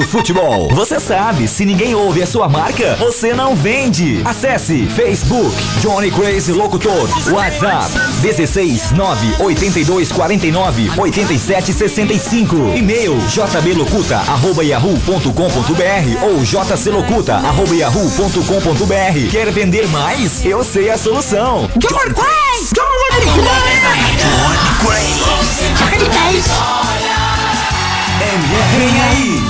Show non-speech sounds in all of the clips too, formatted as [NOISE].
do futebol. Você sabe, se ninguém ouve a sua marca, você não vende. Acesse Facebook Johnny Crazy Locutor. WhatsApp 16 982 49 87 65. E-mail jblocuta arroba yahoo.com.br ou jclocuta arroba yahoo.com.br. Quer vender mais? Eu sei a solução. Johnny Crazy! Johnny Crazy! MF vem aí!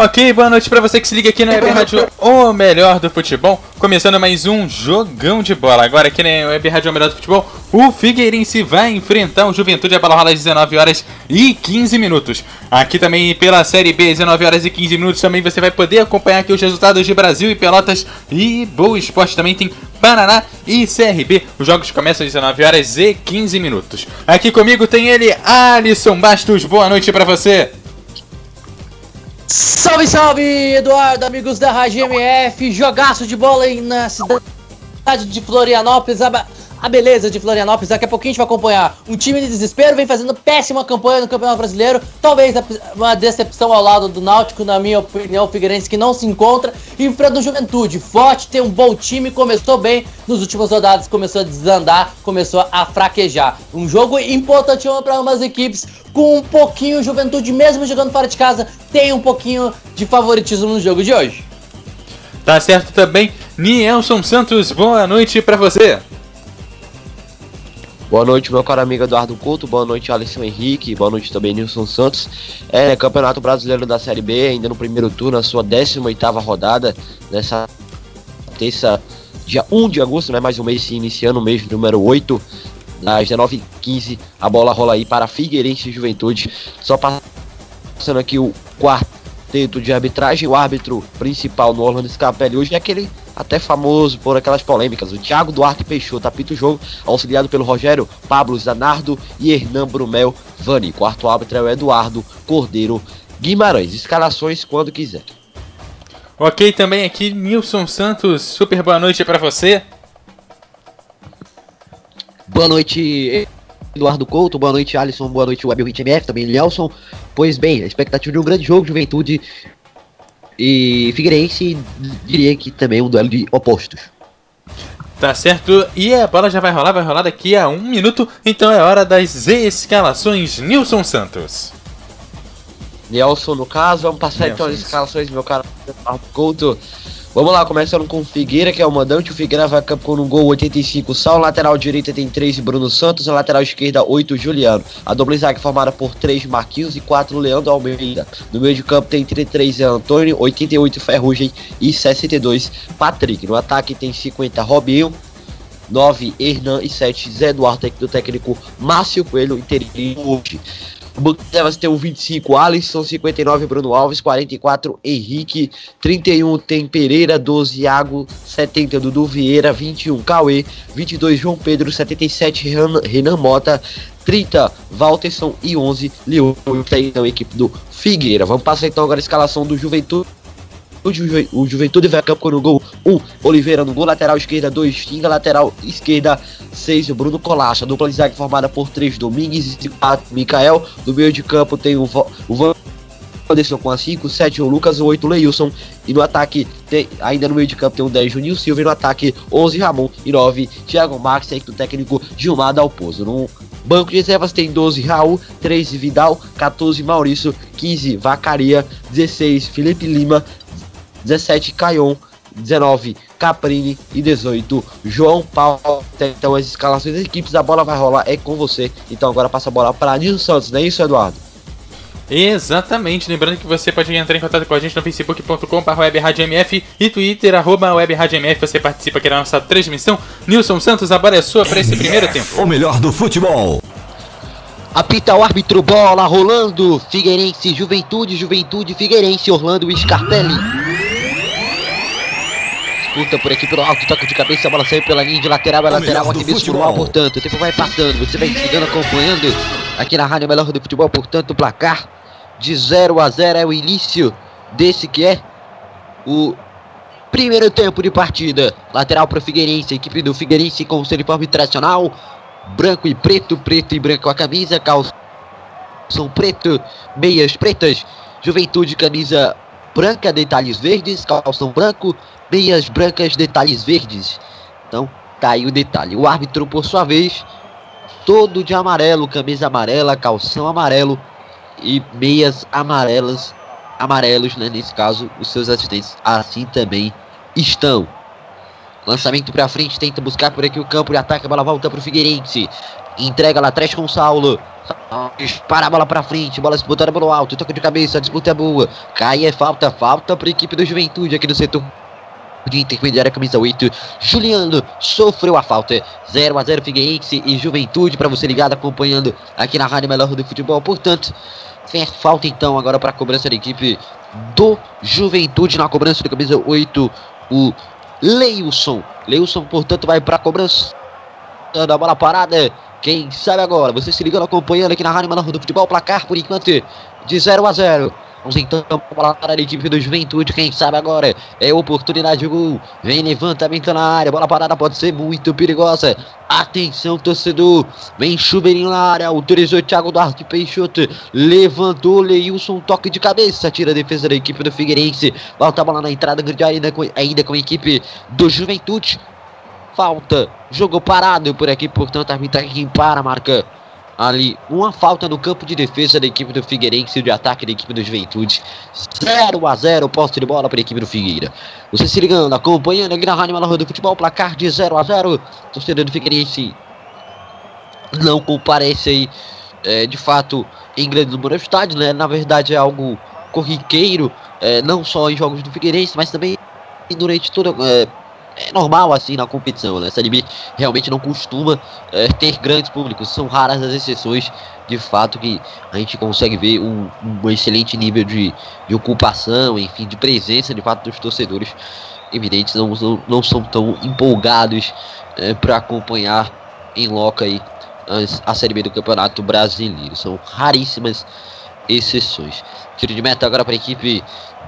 Ok, boa noite pra você que se liga aqui na Web Rádio O Melhor do Futebol. Começando mais um jogão de bola. Agora aqui na Web Rádio O Melhor do Futebol, o Figueirense vai enfrentar o Juventude. A bola rola às 19 horas e 15 minutos. Aqui também pela Série B, 19 horas e 15 minutos, também você vai poder acompanhar aqui os resultados de Brasil e Pelotas. E Boa Esporte também tem Paraná e CRB. Os jogos começam às 19 horas e 15 minutos. Aqui comigo tem ele, Alisson Bastos. Boa noite pra você. Salve, salve, Eduardo, amigos da Rádio MF, jogaço de bola aí na cidade de Florianópolis, a, beleza de Florianópolis, daqui a pouquinho a gente vai acompanhar. Um time de desespero, vem fazendo péssima campanha no Campeonato Brasileiro, talvez uma decepção ao lado do Náutico, na minha opinião, o Figueirense que não se encontra, e enfrenta o Juventude, forte, tem um bom time, começou bem, nos últimos rodadas começou a desandar, começou a fraquejar, um jogo importantíssimo para ambas as equipes, com um pouquinho Juventude, mesmo jogando fora de casa, tem um pouquinho de favoritismo no jogo de hoje. Tá certo também, Nielson Santos, boa noite pra você. Boa noite, meu caro amigo Eduardo Couto. Boa noite, Alisson Henrique. Boa noite também, Nilson Santos. É, Campeonato Brasileiro da Série B, ainda no primeiro turno, a sua 18ª rodada, nessa terça, dia 1 de agosto, né? Mais um mês se iniciando, o mês número 8, às 19h15. A bola rola aí para Figueirense e Juventude. Só passando aqui o quarteto de arbitragem. O árbitro principal no Orlando Scapelli hoje é aquele até famoso por aquelas polêmicas. O Thiago Duarte Peixoto apita o jogo, auxiliado pelo Rogério Pablo Zanardo e Hernan Brumel Vani. Quarto árbitro é o Eduardo Cordeiro Guimarães. Escalações quando quiser. Ok, também aqui Nilson Santos, super boa noite para você. Boa noite, Eduardo Couto, boa noite, Alisson, boa noite, Web MF, também Nelson. Pois bem, a expectativa de um grande jogo, Juventude e Figueirense, diria que também um duelo de opostos. Tá certo, e a bola já vai rolar, vai rolar daqui a um minuto, então é hora das escalações Nilson Santos. Nelson, no caso, vamos passar então as escalações, meu cara Eduardo Couto. Vamos lá, começando com o Figueira, que é o mandante. O Figueira vai campo com um gol 85. Sal, lateral direita tem 3 Bruno Santos. A lateral esquerda, 8 Juliano. A dupla zaga formada por 3 Marquinhos e 4 Leandro Almeida. No meio de campo tem 33 Antônio, 88 Ferrugem e 62 Patrick. No ataque tem 50 Robinho. 9 Hernan e 7 Zé Eduardo, do técnico Márcio Coelho, interino hoje. O banco tem o 25, Alisson, 59, Bruno Alves, 44, Henrique, 31 tem Pereira, 12, Iago, 70, Dudu Vieira, 21, Cauê, 22, João Pedro, 77, Renan, Renan Mota, 30, Walterson e 11, Leão, então equipe do Figueira. Vamos passar então agora a escalação do Juventude. O, Juve, o Juventude vai a campo no gol 1, um, Oliveira no gol, lateral esquerda 2, Xinga, lateral esquerda 6, Bruno Colacha, dupla de zaga formada por 3, Domingues e 4, Mikael, no meio de campo tem o, o Van Anderson com a 5, 7 o Lucas, o 8 o Leilson, e no ataque, tem, ainda no meio de campo tem o 10 Juninho Silva, e no ataque 11 Ramon, e 9 Thiago Marques, aí do técnico Gilmar Dalpozo. No banco de reservas tem 12 Raul, 13 Vidal, 14 Maurício, 15 Vacaria, 16 Felipe Lima, 17 Caion, 19 Caprini e 18 João Paulo. Então as escalações das equipes, a bola vai rolar, é com você. Então agora passa a bola para Nilson Santos, não é isso, Eduardo? Exatamente, lembrando que você pode entrar em contato com a gente no facebook.com.br webradiomf e twitter arroba webradiomf, você participa aqui da nossa transmissão. Nilson Santos, a bola é sua para esse primeiro tempo. O melhor do futebol. Apita o árbitro, bola rolando, Figueirense, Juventude, Juventude, Figueirense, Orlando Scarpelli. Disputa por aqui pelo alto, toque de cabeça, a bola saiu pela linha de lateral, é lateral aqui mesmo no ar, portanto, o tempo vai passando, você vai chegando acompanhando aqui na Rádio Melhor do Futebol, portanto, o placar de 0 a 0 é o início desse que é o primeiro tempo de partida. Lateral para o Figueirense, equipe do Figueirense com o seu uniforme tradicional, branco e preto, preto e branco a camisa, calção preto, meias pretas, Juventude camisa branca, detalhes verdes, calção branco, meias brancas, detalhes verdes. Então, tá aí o detalhe. O árbitro, por sua vez, todo de amarelo, camisa amarela, calção amarelo e meias amarelas, amarelos, né? Nesse caso, os seus assistentes assim também estão. Lançamento para frente, tenta buscar por aqui o campo de ataque, a bola volta para o Figueirense. Entrega lá atrás com o Saulo. Dispara a bola pra frente, bola disputada pelo alto, toca de cabeça, a disputa é boa. Cai é falta, falta pra equipe do Juventude aqui no setor de intermediária, camisa 8. Juliano sofreu a falta. 0 a 0 Figueirense e Juventude para você ligado acompanhando aqui na Rádio Melhor do Futebol. Portanto, vem falta então agora para a cobrança da equipe do Juventude na cobrança da camisa 8, o Leilson. Leilson, portanto, vai para a cobrança da bola parada. Quem sabe agora? Você se ligando acompanhando aqui na Rádio Menor do Futebol, placar por enquanto de 0 a 0. Vamos então para a equipe do Juventude, quem sabe agora é oportunidade de gol. Vem levantamento na área, bola parada pode ser muito perigosa. Atenção, torcedor. Vem chuveirinho na área, autorizou Thiago Duarte Peixoto. Levantou Leilson, toque de cabeça, tira a defesa da equipe do Figueirense. Volta a bola na entrada grande ainda com, ainda com a equipe do Juventude. Falta, jogo parado por aqui, portanto a arbitragem para, marca ali uma falta no campo de defesa da equipe do Figueirense e de ataque da equipe do Juventude. 0 a 0 posse de bola para a equipe do Figueira. Você se ligando, acompanhando aqui na Rádio Malorro do Futebol, placar de 0 a 0 Torcedor do Figueirense não comparece aí, é, de fato, em grande número de estádios, né? Na verdade é algo corriqueiro, é, não só em jogos do Figueirense, mas também durante toda... É, é normal assim na competição, né? A Série B realmente não costuma é, ter grandes públicos, são raras as exceções, de fato, que a gente consegue ver um, um excelente nível de, de ocupação, enfim, de presença de fato dos torcedores. Evidentes, não, não, não são tão empolgados é, para acompanhar em loco aí a, a Série B do Campeonato Brasileiro. São raríssimas exceções. Tiro de meta agora para a equipe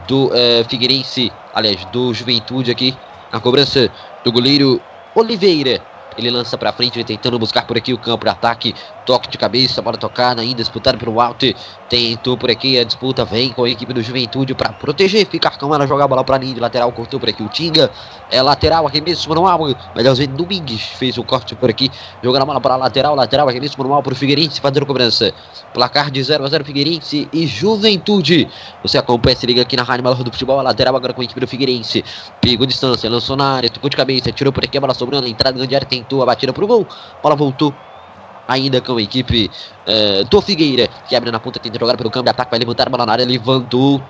do é, Figueirense, aliás, do Juventude aqui a cobrança do goleiro Oliveira. Ele lança para frente, tentando buscar por aqui o campo de ataque. Toque de cabeça, bola tocada, ainda disputada pelo alto. Tentou por aqui a disputa, vem com a equipe do Juventude para proteger, ficar com ela, jogar a bola para linha de lateral. Cortou por aqui o Tinga. É lateral, arremesso manual. Melhorzinho Domingues fez o corte por aqui, jogando a bola para lateral. Lateral, arremesso manual para o Figueirense, fazendo cobrança. Placar de 0 a 0 Figueirense e Juventude. Você acompanha, se liga aqui na Rádio Melhor do Futebol. A lateral agora com a equipe do Figueirense. Pegou distância, lançou na área, tocou de cabeça, tirou por aqui a bola sobrando. Entrada grande área, tentou a batida pro gol. Bola voltou ainda com a equipe uh, do Figueira, que abre na ponta, tenta jogar pelo campo de ataque, vai levantar a bola na área, levantou,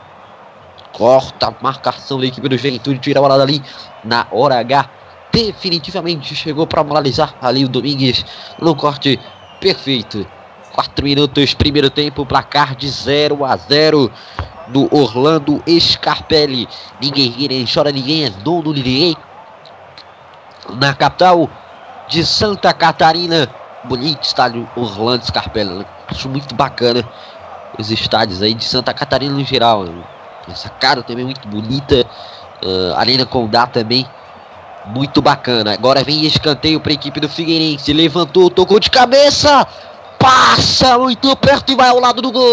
corta a marcação da equipe do Juventude, tira a bola dali na hora H, definitivamente chegou para moralizar ali o Domingues no corte perfeito. 4 minutos, primeiro tempo, placar de 0 a 0 do Orlando Scarpelli. Ninguém ri, nem chora, ninguém é dono de ninguém. Na capital de Santa Catarina, bonito estádio Orlando Scarpelli. Né? Acho muito bacana os estádios aí de Santa Catarina no geral. Né? Essa cara também muito bonita. Uh, Arena Condá também muito bacana. Agora vem escanteio para a equipe do Figueirense. Levantou, tocou de cabeça. Passa muito perto e vai ao lado do gol.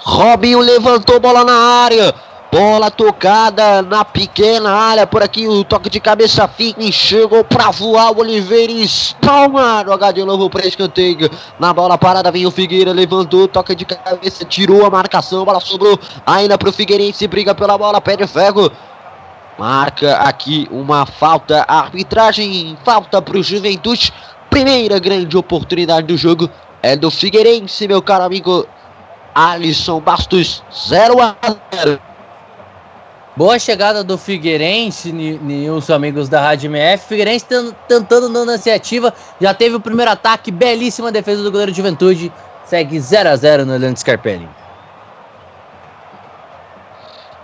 Robinho levantou bola na área. Bola tocada na pequena área. Por aqui o toque de cabeça fica e chegou para voar o Oliveira. Espalma. Jogar de novo para escanteio. Na bola parada vem o Figueira. Levantou, toque de cabeça, tirou a marcação. Bola sobrou ainda para o Figueirense. Briga pela bola, pede ferro. Marca aqui uma falta. Arbitragem, falta para o Juventude. Primeira grande oportunidade do jogo é do Figueirense, meu caro amigo Alisson Bastos. 0 a 0. Boa chegada do Figueirense, os amigos da Rádio MF. Figueirense tentando dando iniciativa. Já teve o primeiro ataque, belíssima defesa do goleiro de Juventude. Segue 0 a 0 no Leandro Scarpelli.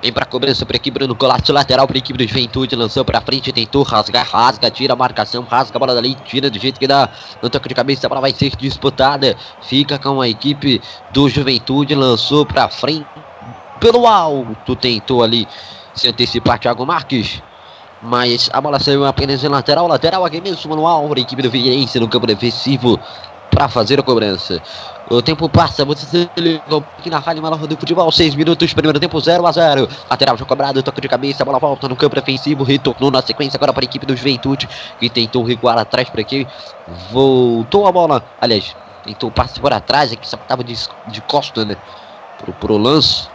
Vem pra cobrança pra equipe Bruno Colasso, lateral pra equipe do Juventude, lançou pra frente, tentou rasgar, rasga, tira a marcação, rasga a bola dali, tira do jeito que dá, no toque de cabeça, a bola vai ser disputada, fica com a equipe do Juventude, lançou pra frente, pelo alto, tentou ali se antecipar Thiago Marques, mas a bola saiu apenas em lateral, lateral aqui mesmo alvo, a equipe do Figueirense no campo defensivo para fazer a cobrança. O tempo passa, você se liga aqui na Rádio Malorra do Futebol, 6 minutos, primeiro tempo 0 a 0 Lateral já cobrado, toque de cabeça, a bola volta no campo defensivo, retornou na sequência agora para a equipe do Juventude, que tentou recuar atrás para aqui, voltou a bola, aliás, tentou passe por atrás, aqui só estava de, de costa, né, pro, pro lance,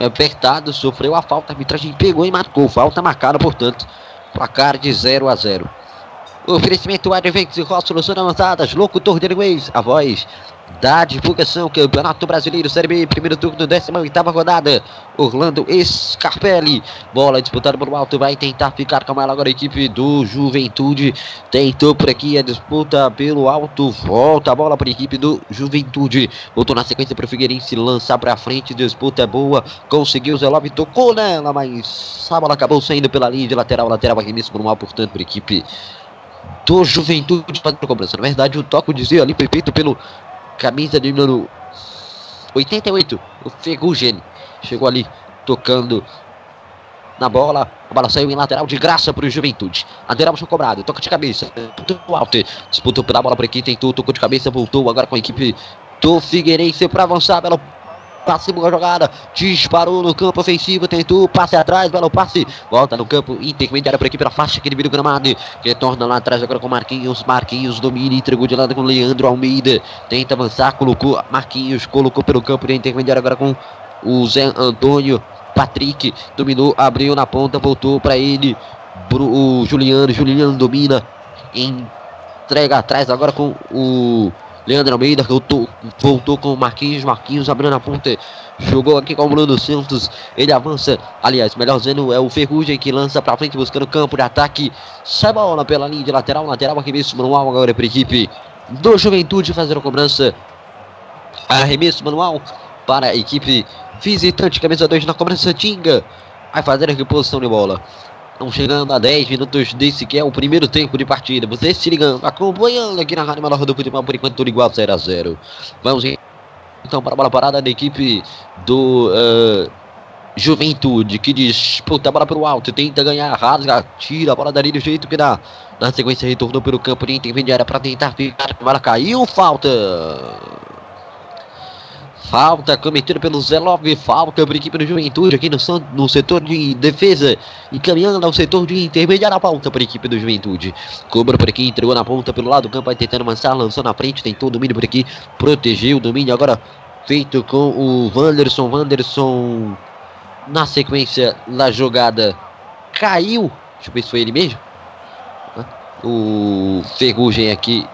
apertado, sofreu a falta, a arbitragem pegou e marcou, falta marcada, portanto, placar de 0 a 0 Oferecimento Advent Ross Soluções Avançadas, locutor de inglês, a voz da divulgação Campeonato Brasileiro Série B, primeiro turno, 18 rodada. Orlando Scarpelli, bola disputada por alto, vai tentar ficar com ela agora a equipe do Juventude. Tentou por aqui a disputa pelo alto, volta a bola para a equipe do Juventude. Voltou na sequência para o Figueirense lançar para frente, disputa é boa, conseguiu o Zelov, tocou nela, mas a bola acabou saindo pela linha de lateral, lateral aqui mesmo no mal, portanto, para a equipe do Juventude fazendo cobrança. Na verdade, o toque dizia ali foi feito pelo camisa número 88, o Ferrugem. Chegou ali tocando na bola. A bola saiu em lateral de graça para o Juventude. Lateral foi cobrado, toca de cabeça. Alto, disputou pela bola por aqui, tentou, tocou de cabeça, voltou agora com a equipe do Figueirense para avançar. Belo passe, boa jogada, disparou no campo ofensivo, tentou, passe atrás, belo passe, volta no campo intermediário para aqui pela faixa que divide o gramado, retorna lá atrás agora com Marquinhos, Marquinhos domina, entregou de lado com Leandro Almeida, tenta avançar, colocou Marquinhos, colocou pelo campo de intermediário agora com o Zé Antônio, Patrick, dominou, abriu na ponta, voltou para ele, o Juliano, Juliano domina, entrega atrás agora com o Leandro Almeida voltou, voltou com o Marquinhos. Marquinhos abrindo a ponta. Jogou aqui com o Bruno Santos. Ele avança. Aliás, melhor dizendo, é o Ferrugem que lança para frente buscando campo de ataque. Sai bola pela linha de lateral. Lateral aqui mesmo manual agora para a equipe do Juventude fazer a cobrança. Arremesso manual para a equipe visitante. Camisa 2 na cobrança. Tinga vai fazer a reposição de bola. Estão chegando a 10 minutos desse que é o primeiro tempo de partida. Você se ligando, acompanhando aqui na Rádio Malorra do Futebol, por enquanto tudo igual 0 a 0 Vamos então para a bola parada da equipe do uh, Juventude, que disputa a bola para o alto, tenta ganhar, rasga, tira a bola dali do jeito que dá. Na sequência retornou pelo campo de intermediária para tentar ficar, a bola caiu, falta. Falta cometida pelo Zelov, falta para a equipe do Juventude aqui no, no setor de defesa e caminhando ao setor de intermediária a pauta para a equipe do Juventude. Cobra por aqui, entregou na ponta pelo lado do campo, vai tentando avançar, lançou na frente, tentou o domínio por aqui, protegeu o domínio agora feito com o Wanderson. Wanderson na sequência da jogada caiu. Deixa eu ver se foi ele mesmo. O Ferrugem aqui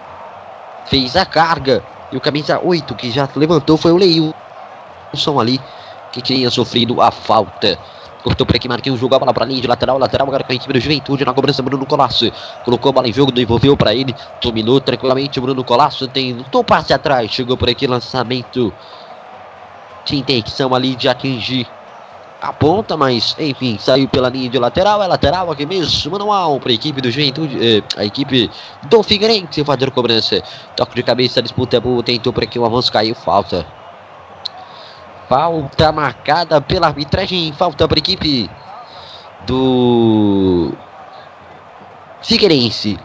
fez a carga e o camisa 8 que já levantou foi o Leilson ali, que tinha sofrido a falta. Cortou por aqui, Marquinhos jogou a bola para linha de lateral, lateral agora com a equipe do Juventude na cobrança, Bruno Colasso. Colocou a bola em jogo, devolveu para ele, dominou tranquilamente, Bruno Colasso um passe atrás, chegou por aqui, lançamento. Tinha intenção ali de atingir a ponta, mas enfim, saiu pela linha de lateral, é lateral aqui mesmo, manual para a equipe do Juventude, eh, a equipe do Figueirense fazer cobrança. Toque de cabeça, disputa é boa, tentou por aqui, o avanço caiu, falta. Falta marcada pela arbitragem, falta para a equipe do Figueirense.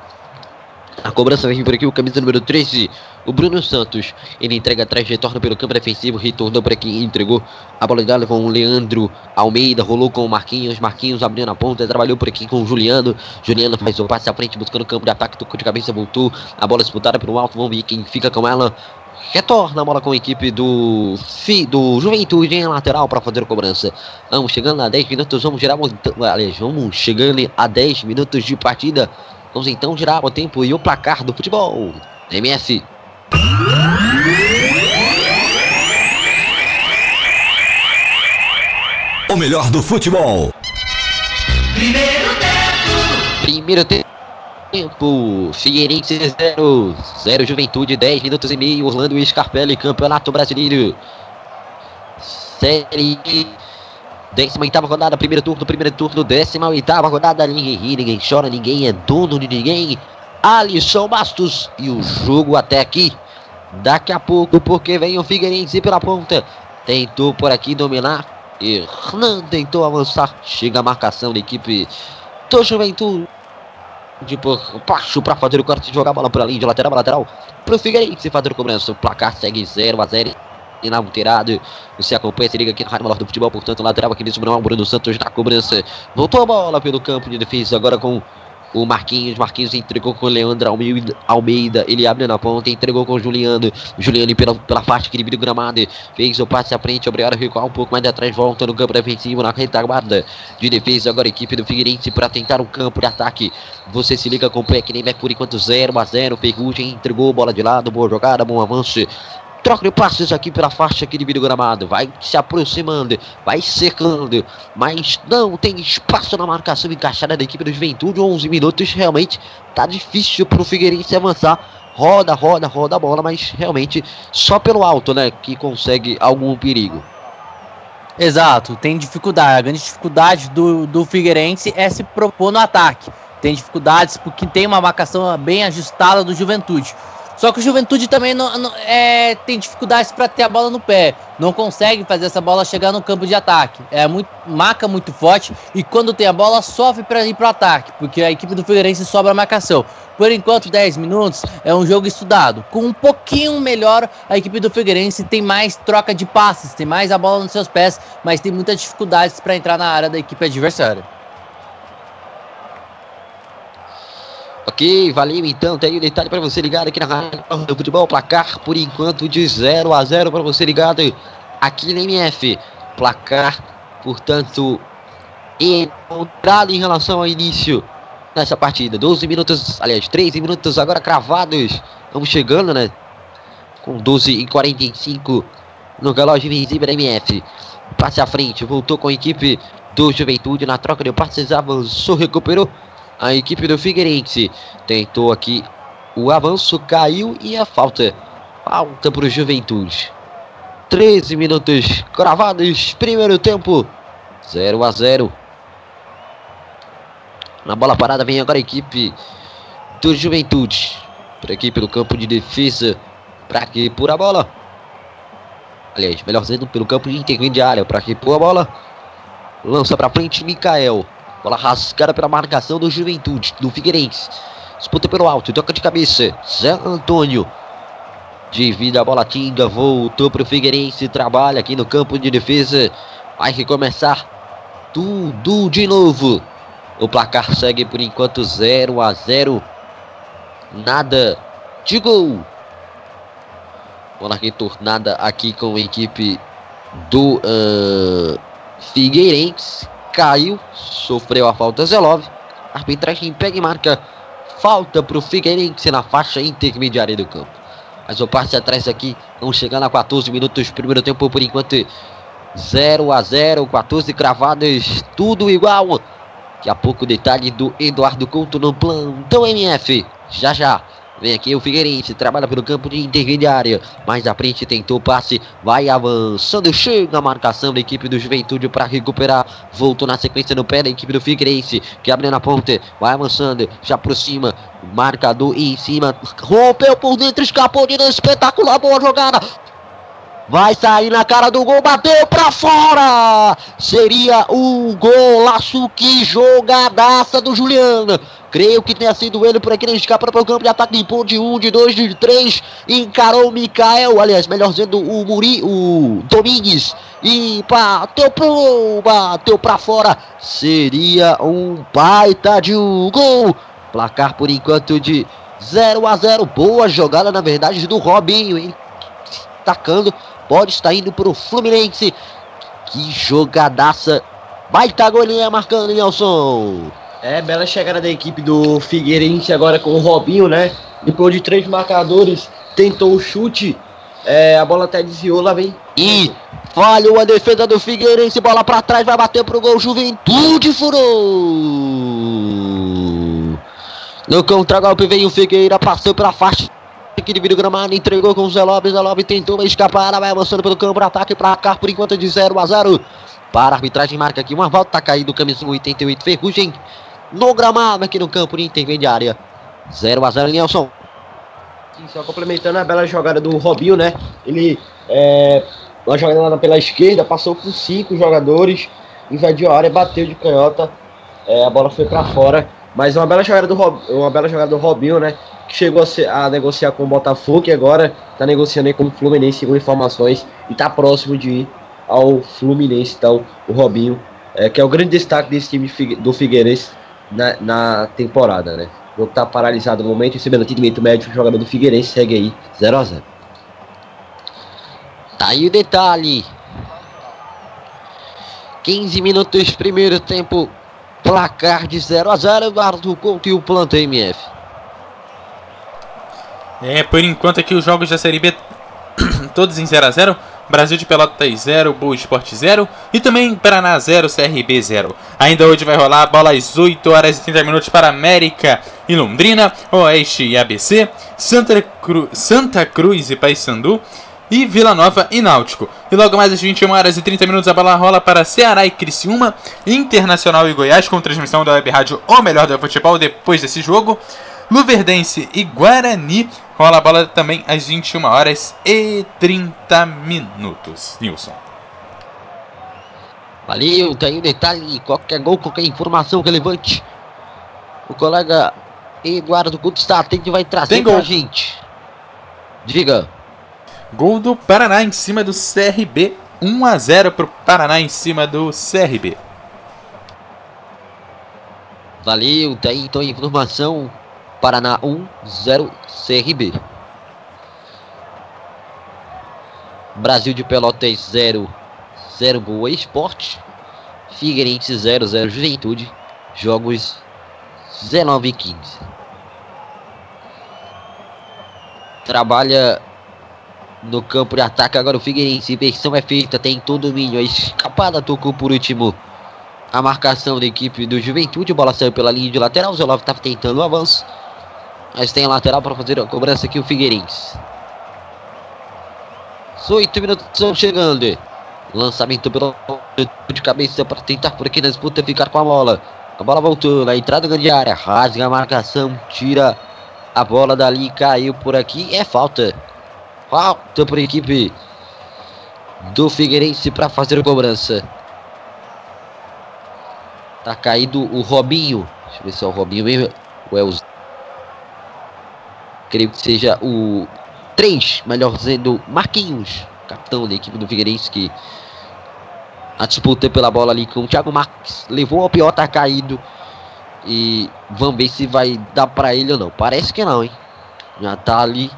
A cobrança vem por aqui, o camisa número 13, o Bruno Santos. Ele entrega atrás, retorna pelo campo defensivo, retornou por aqui, entregou a bola dela com o Leandro Almeida, rolou com o Marquinhos. Marquinhos abrindo a ponta, trabalhou por aqui com o Juliano. Juliano faz o passe à frente, buscando o campo de ataque, tocou de cabeça, voltou. A bola disputada pelo alto, vamos ver quem fica com ela. Retorna a bola com a equipe do, do Juventude em lateral para fazer a cobrança. Vamos chegando a 10 minutos, vamos girar. Aliás, vamos chegando a 10 minutos de partida. Vamos então girar o tempo e o placar do futebol. MS. O melhor do futebol. Primeiro tempo. Primeiro tempo. Figueirense 0. 0 Juventude 10 minutos e meio. Orlando e Scarpelli, Campeonato Brasileiro. Série Décima oitava rodada, primeiro turno, primeiro turno, décima oitava rodada. Ninguém ri, ninguém chora, ninguém é dono de ninguém. Alisson Bastos e o jogo até aqui. Daqui a pouco, porque vem o Figueirense pela ponta. Tentou por aqui dominar. Hernan tentou avançar. Chega a marcação da equipe do Juventude. De por baixo para fazer o corte, jogar a bola para a linha de lateral, lateral. Pro Figueirense fazer o cobrança. O placar segue 0 a 0 inalterado. Você acompanha, se liga aqui no Rádio Malor do Futebol, portanto, lateral aqui nesse Bruno Santos na cobrança. Voltou a bola pelo campo de defesa agora com o Marquinhos. Marquinhos entregou com o Leandro Almeida. Ele abre na ponta, entregou com o Juliano. Juliano pela, pela parte que do gramado. Fez o passe à frente, obrigado a recuar um pouco mais atrás. Volta no campo defensivo, na retaguarda de defesa. Agora a equipe do Figueirense para tentar um campo de ataque. Você se liga, acompanha que nem vai por enquanto 0 a 0 Ferrugem entregou bola de lado, boa jogada, bom avanço. Troca de passes aqui pela faixa aqui de vídeo gramado. Vai se aproximando, vai secando. Mas não tem espaço na marcação encaixada da equipe do Juventude. 11 minutos realmente tá difícil pro Figueirense avançar. Roda, roda, roda a bola, mas realmente só pelo alto, né? Que consegue algum perigo. Exato, tem dificuldade. A grande dificuldade do, do Figueirense é se propor no ataque. Tem dificuldades porque tem uma marcação bem ajustada do Juventude. Só que o Juventude também não, não é, tem dificuldades para ter a bola no pé. Não consegue fazer essa bola chegar no campo de ataque. É muito marca muito forte e quando tem a bola sofre para ir para o ataque, porque a equipe do Figueirense sobra a marcação. Por enquanto, 10 minutos é um jogo estudado. Com um pouquinho melhor, a equipe do Figueirense tem mais troca de passes, tem mais a bola nos seus pés, mas tem muitas dificuldades para entrar na área da equipe adversária. Ok, valeu então. Tem um detalhe para você ligado aqui na Rádio do Futebol. Placar por enquanto de 0 a 0 para você ligado aqui na MF. Placar, portanto, encontrado em relação ao início nessa partida. 12 minutos, aliás, 13 minutos agora cravados. Vamos chegando, né? Com 12 e 45 no relógio invisível da MF. Passe à frente, voltou com a equipe do Juventude na troca de passes, avançou, recuperou a equipe do Figueirense. Tentou aqui o avanço, caiu e a falta. Falta para o Juventude. 13 minutos cravados, primeiro tempo. 0 a 0. Na bola parada vem agora a equipe do Juventude. Para a equipe do campo de defesa. Para que por a bola. Aliás, melhor dizendo, pelo campo de intermediária. Para que por a bola. Lança para frente, Mikael. Bola rasgada pela marcação do Juventude, do Figueirense. Disputa pelo alto, toca de cabeça. Zé Antônio. Divide a bola tinga, voltou para o Figueirense, trabalha aqui no campo de defesa. Vai recomeçar tudo de novo. O placar segue por enquanto 0 a 0. Nada de gol. Bola retornada aqui com a equipe do uh, Figueirense caiu, sofreu a falta Zelov. Arbitragem pega e marca falta para o Figueirense na faixa intermediária do campo. Mas o passe atrás aqui, vamos chegando a 14 minutos, primeiro tempo por enquanto 0 a 0, 14 cravadas, tudo igual. Daqui a pouco detalhe do Eduardo Couto no plantão MF. Já já. Vem aqui o Figueirense, trabalha pelo campo de intermediária. Mais à frente tentou o passe, vai avançando, chega a marcação da equipe do Juventude para recuperar. Voltou na sequência no pé da equipe do Figueirense, que abre na ponta, vai avançando, já aproxima. Marcador em cima, rompeu por dentro, escapou de espetacular, boa jogada. Vai sair na cara do gol, bateu pra fora! Seria um golaço, que jogadaça do Juliano. Creio que tenha sido ele por aqui na escapa para o campo de ataque. Limpou de um, de dois, de três. Encarou o Mikael. Aliás, melhor dizendo, o Muri, o Domingues. E bateu pro, bateu pra fora. Seria um baita de um gol. Placar por enquanto de 0 a 0. Boa jogada, na verdade, do Robinho, hein? Tacando. Pode estar indo pro Fluminense. Que jogadaça. Baita golinha marcando, Nelson. É, bela chegada da equipe do Figueirense agora com o Robinho, né? Depois de três marcadores, tentou o chute. É, a bola até desviou, lá vem. E falhou a defesa do Figueirense, bola para trás, vai bater pro gol. Juventude furou. No contra-golpe vem o Figueira, passou pela faixa que divide o gramado, entregou com o Zé Lopes. Zé Lopes tentou escapar, vai avançando pelo campo, ataque para cá por enquanto de 0 a 0. Para a arbitragem, marca aqui uma volta, tá caído, camisa 88, Ferrugem no gramado aqui no campo de intermediária. 0 a 0 Nelson. Sim, só complementando a bela jogada do Robinho, né? Ele, é, uma jogada pela esquerda, passou por cinco jogadores, invadiu a área, bateu de canhota, é, a bola foi para fora. Mas uma bela jogada do Rob, uma bela jogada do Robinho, né? Que chegou a, ser, a negociar com o Botafogo e agora tá negociando aí com o Fluminense, segundo informações, e tá próximo de ir ao Fluminense. Então, o Robinho, é, que é o grande destaque desse time do Figueirense na, na temporada, né? O jogo tá paralisado no momento, recebendo atendimento médico, o jogador do Figueirense segue aí 0 a 0 Tá aí o detalhe. 15 minutos, primeiro tempo, placar de 0 a 0 Eduardo Couto e o Planta MF. É, por enquanto aqui os jogos da Série B [COUGHS] todos em 0 a 0 Brasil de Pelotas 0, Boa Esporte 0 e também Paraná 0, CRB 0. Ainda hoje vai rolar a bola às 8 horas e 30 minutos para América e Londrina, Oeste e ABC, Santa, Cru Santa Cruz e Paysandu e Vila Nova e Náutico. E logo mais às 21 horas e 30 minutos a bola rola para Ceará e Criciúma, Internacional e Goiás com transmissão da Web Rádio O Melhor do Futebol depois desse jogo. Luverdense e Guarani. Rola a bola também às 21 horas e 30 minutos. Nilson. Valeu, tem um detalhe, qualquer gol, qualquer informação relevante. O colega Eduardo Couto está atento e vai trazer Tem pra gente. Diga. Gol do Paraná em cima do CRB. 1 a 0 pro Paraná em cima do CRB. Valeu, tá aí então a informação. Paraná 1, 0 CRB. Brasil de Pelotas 0, 0 Boa Esporte. Figueirense 0, 0 Juventude. Jogos 19 e 15. Trabalha no campo de ataque agora o Figueirense. Inversão é feita, tem todo o domínio. A escapada tocou por último a marcação da equipe do Juventude. Bola saiu pela linha de lateral. O Zelov estava tentando o avanço. Mas tem a lateral para fazer a cobrança aqui o Figueirense. Oito minutos estão chegando. Lançamento pelo de cabeça para tentar por aqui na disputa ficar com a bola. A bola voltou na entrada da grande área. Rasga a marcação. Tira a bola dali. Caiu por aqui. É falta. Falta para a equipe do Figueirense para fazer a cobrança. Tá caído o Robinho. Deixa eu ver se é o Robinho mesmo. Ou é o creio que seja o 3, melhor dizendo, Marquinhos, capitão da equipe do Figueirense, que a disputa pela bola ali com o Thiago Marques levou ao pior, tá caído. E vamos ver se vai dar para ele ou não. Parece que não, hein? Já tá ali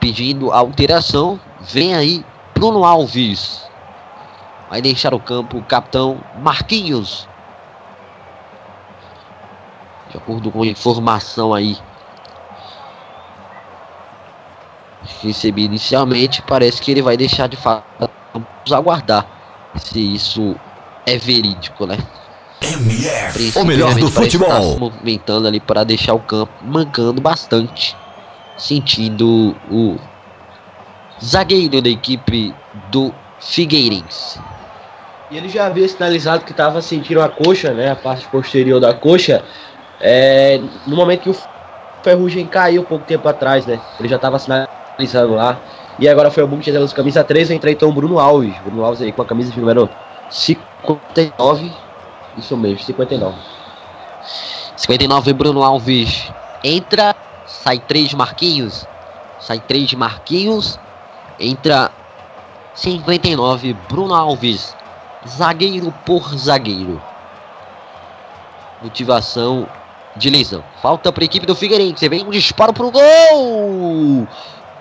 pedindo alteração. Vem aí Bruno Alves. Vai deixar o campo o capitão Marquinhos. De acordo com a informação aí recebi inicialmente, parece que ele vai deixar de fato. Vamos aguardar se isso é verídico, né? MF, o melhor do tá futebol. se movimentando ali para deixar o campo mancando bastante, sentindo o zagueiro da equipe do Figueirense. E ele já havia sinalizado que estava sentindo a coxa, né? A parte posterior da coxa. é, no momento que o Ferrugem caiu pouco tempo atrás, né? Ele já estava sinalizando lá. E agora foi o Bunker da camisa 3, entra então o Bruno Alves. Bruno Alves aí com a camisa de número 59. Isso mesmo, 59. 59 Bruno Alves entra, sai 3 Marquinhos, sai 3 Marquinhos, entra 59 Bruno Alves, zagueiro por zagueiro. Motivação de lesão. Falta para a equipe do Figueirense, vem um disparo pro gol!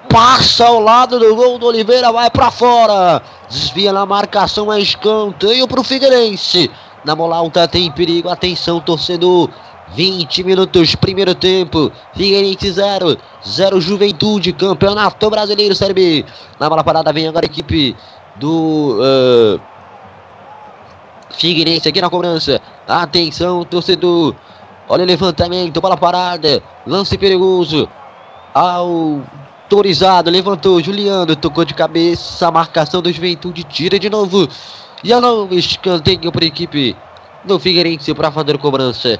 Passa ao lado do gol do Oliveira, vai para fora. Desvia na marcação, é escanteio pro Figueirense. Na bola alta tem perigo, atenção torcedor. 20 minutos, primeiro tempo. Figueirense 0, 0 Juventude, Campeonato Brasileiro Série B. Na bola parada vem agora a equipe do ah, Figueirense aqui na cobrança. Atenção, torcedor. Olha o levantamento, bola parada. Lance perigoso. autorizado, levantou, Juliano, tocou de cabeça, a marcação do Juventude, tira de novo. E não escanteio para a equipe do Figueirense para fazer a cobrança.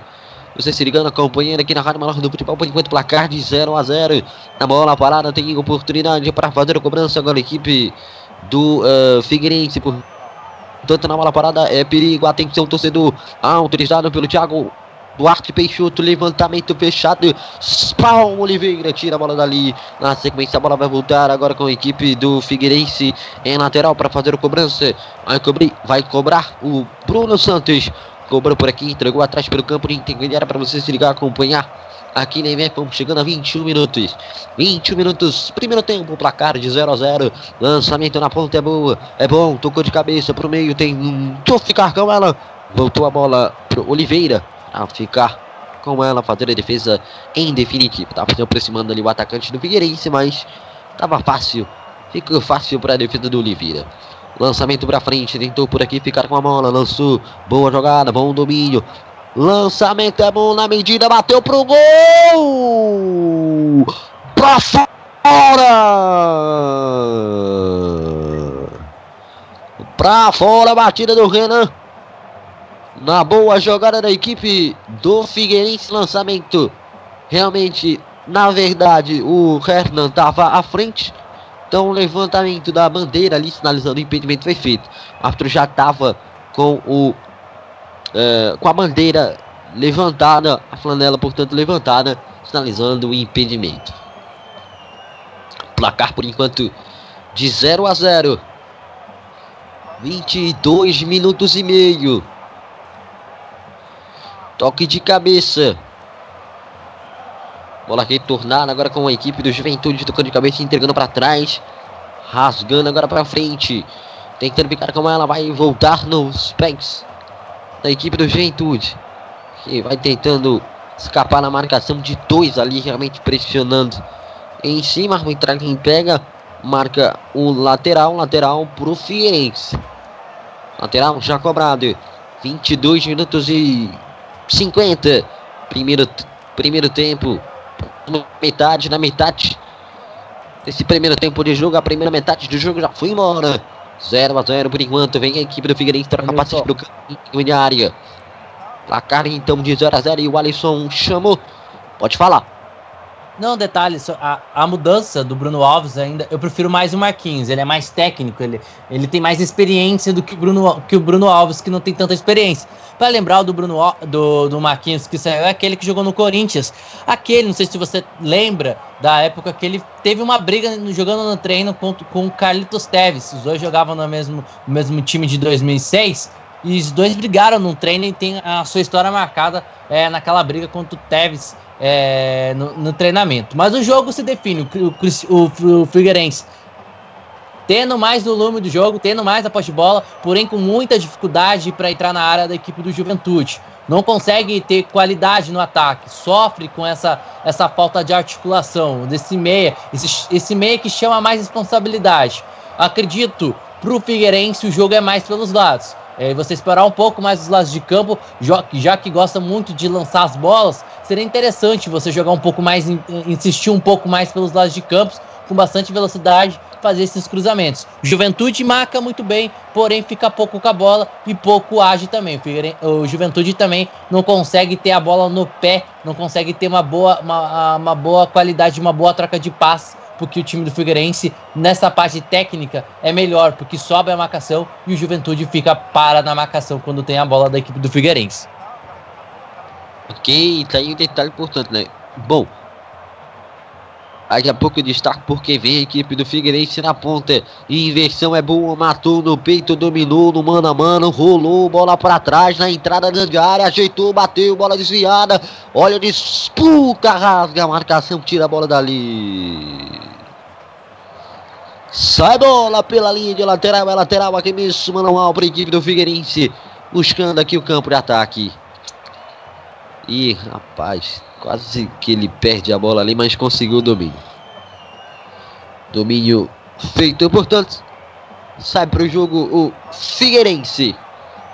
Você se ligando, acompanhando aqui na Rádio Maior do Futebol, por enquanto placar de 0 a 0 A bola parada tem oportunidade para fazer a cobrança agora a equipe do uh, Figueirense. Por... Tanto na bola parada é perigo, atenção torcedor, autorizado pelo Thiago Duarte Peixoto, levantamento fechado. Spawn Oliveira tira a bola dali. Na sequência, a bola vai voltar agora com a equipe do Figueirense em lateral para fazer a cobrança. Vai cobrir, vai cobrar o Bruno Santos. Cobrou por aqui, entregou atrás pelo campo de intermediária para você se ligar, acompanhar aqui na IMEC, vamos chegando a 21 minutos. 21 minutos, primeiro tempo, placar de 0 a 0. Lançamento na ponta é boa, é bom, tocou de cabeça pro meio, tem um. ficar com ela. Voltou a bola pro Oliveira a ficar com ela, fazer a defesa em definitivo. Tava se aproximando ali o atacante do Figueirense, mas tava fácil. Ficou fácil para a defesa do Oliveira. Lançamento para frente, tentou por aqui ficar com a bola, lançou, boa jogada, bom domínio. Lançamento é bom na medida, bateu pro gol! Pra fora! Pra fora a batida do Renan. Na boa jogada da equipe do Figueirense, lançamento. Realmente, na verdade, o Hernan estava à frente então o levantamento da bandeira ali sinalizando o impedimento foi feito. O árbitro já estava com o é, com a bandeira levantada, a flanela portanto levantada, sinalizando o impedimento. Placar por enquanto de 0 a 0. 22 minutos e meio. Toque de cabeça. Bola retornada agora com a equipe do Juventude tocando de cabeça, entregando para trás. Rasgando agora para frente. Tentando ficar com ela, vai voltar nos pés da equipe do Juventude. Que vai tentando escapar na marcação de dois ali, realmente pressionando em cima. A arbitragem pega, marca o lateral, lateral pro Figueirense. Lateral já cobrado. 22 minutos e 50. Primeiro, primeiro tempo metade, na metade desse primeiro tempo de jogo, a primeira metade do jogo já foi embora. 0 a 0 por enquanto, vem a equipe do Figueirense para capacete pro caminho de área. Placar então de 0 a 0 e o Alisson chamou. Pode falar. Não, detalhe, a, a mudança do Bruno Alves ainda, eu prefiro mais o Marquinhos, ele é mais técnico, ele, ele tem mais experiência do que o Bruno, que o Bruno Alves, que não tem tanta experiência. Para lembrar do Bruno do, do Marquinhos que saiu, é aquele que jogou no Corinthians. Aquele, não sei se você lembra da época que ele teve uma briga jogando no treino com, com o Carlitos Teves. Os dois jogavam no mesmo, no mesmo time de 2006. E os dois brigaram no treino e tem a sua história marcada é, naquela briga contra o Teves é, no, no, treinamento. Mas o jogo se define, o, o, o Figueirense tendo mais volume do jogo, tendo mais a posse de bola, porém com muita dificuldade para entrar na área da equipe do Juventude. Não consegue ter qualidade no ataque, sofre com essa, essa falta de articulação desse meia, esse, esse meia que chama mais responsabilidade. Acredito, para o Figueirense o jogo é mais pelos lados. É, você esperar um pouco mais dos lados de campo, já que gosta muito de lançar as bolas, seria interessante você jogar um pouco mais, insistir um pouco mais pelos lados de campos, com bastante velocidade, fazer esses cruzamentos. Juventude marca muito bem, porém fica pouco com a bola e pouco age também. O Juventude também não consegue ter a bola no pé, não consegue ter uma boa, uma, uma boa qualidade, uma boa troca de passe, porque o time do Figueirense, nessa parte técnica, é melhor, porque sobe a marcação e o Juventude fica para na marcação quando tem a bola da equipe do Figueirense. Ok, tá aí um detalhe importante, né? Bom, daqui a pouco destaque porque vem a equipe do Figueirense na ponta. Inversão é boa, matou no peito, dominou no mano a mano, rolou, bola para trás na entrada da área, ajeitou, bateu, bola desviada. Olha, disputa, rasga a marcação, tira a bola dali. Sai bola pela linha de lateral, é lateral aqui mesmo, manual para a equipe do Figueirense. Buscando aqui o campo de ataque. E rapaz, quase que ele perde a bola ali, mas conseguiu o domínio. Domínio feito, portanto, sai para o jogo o Figueirense.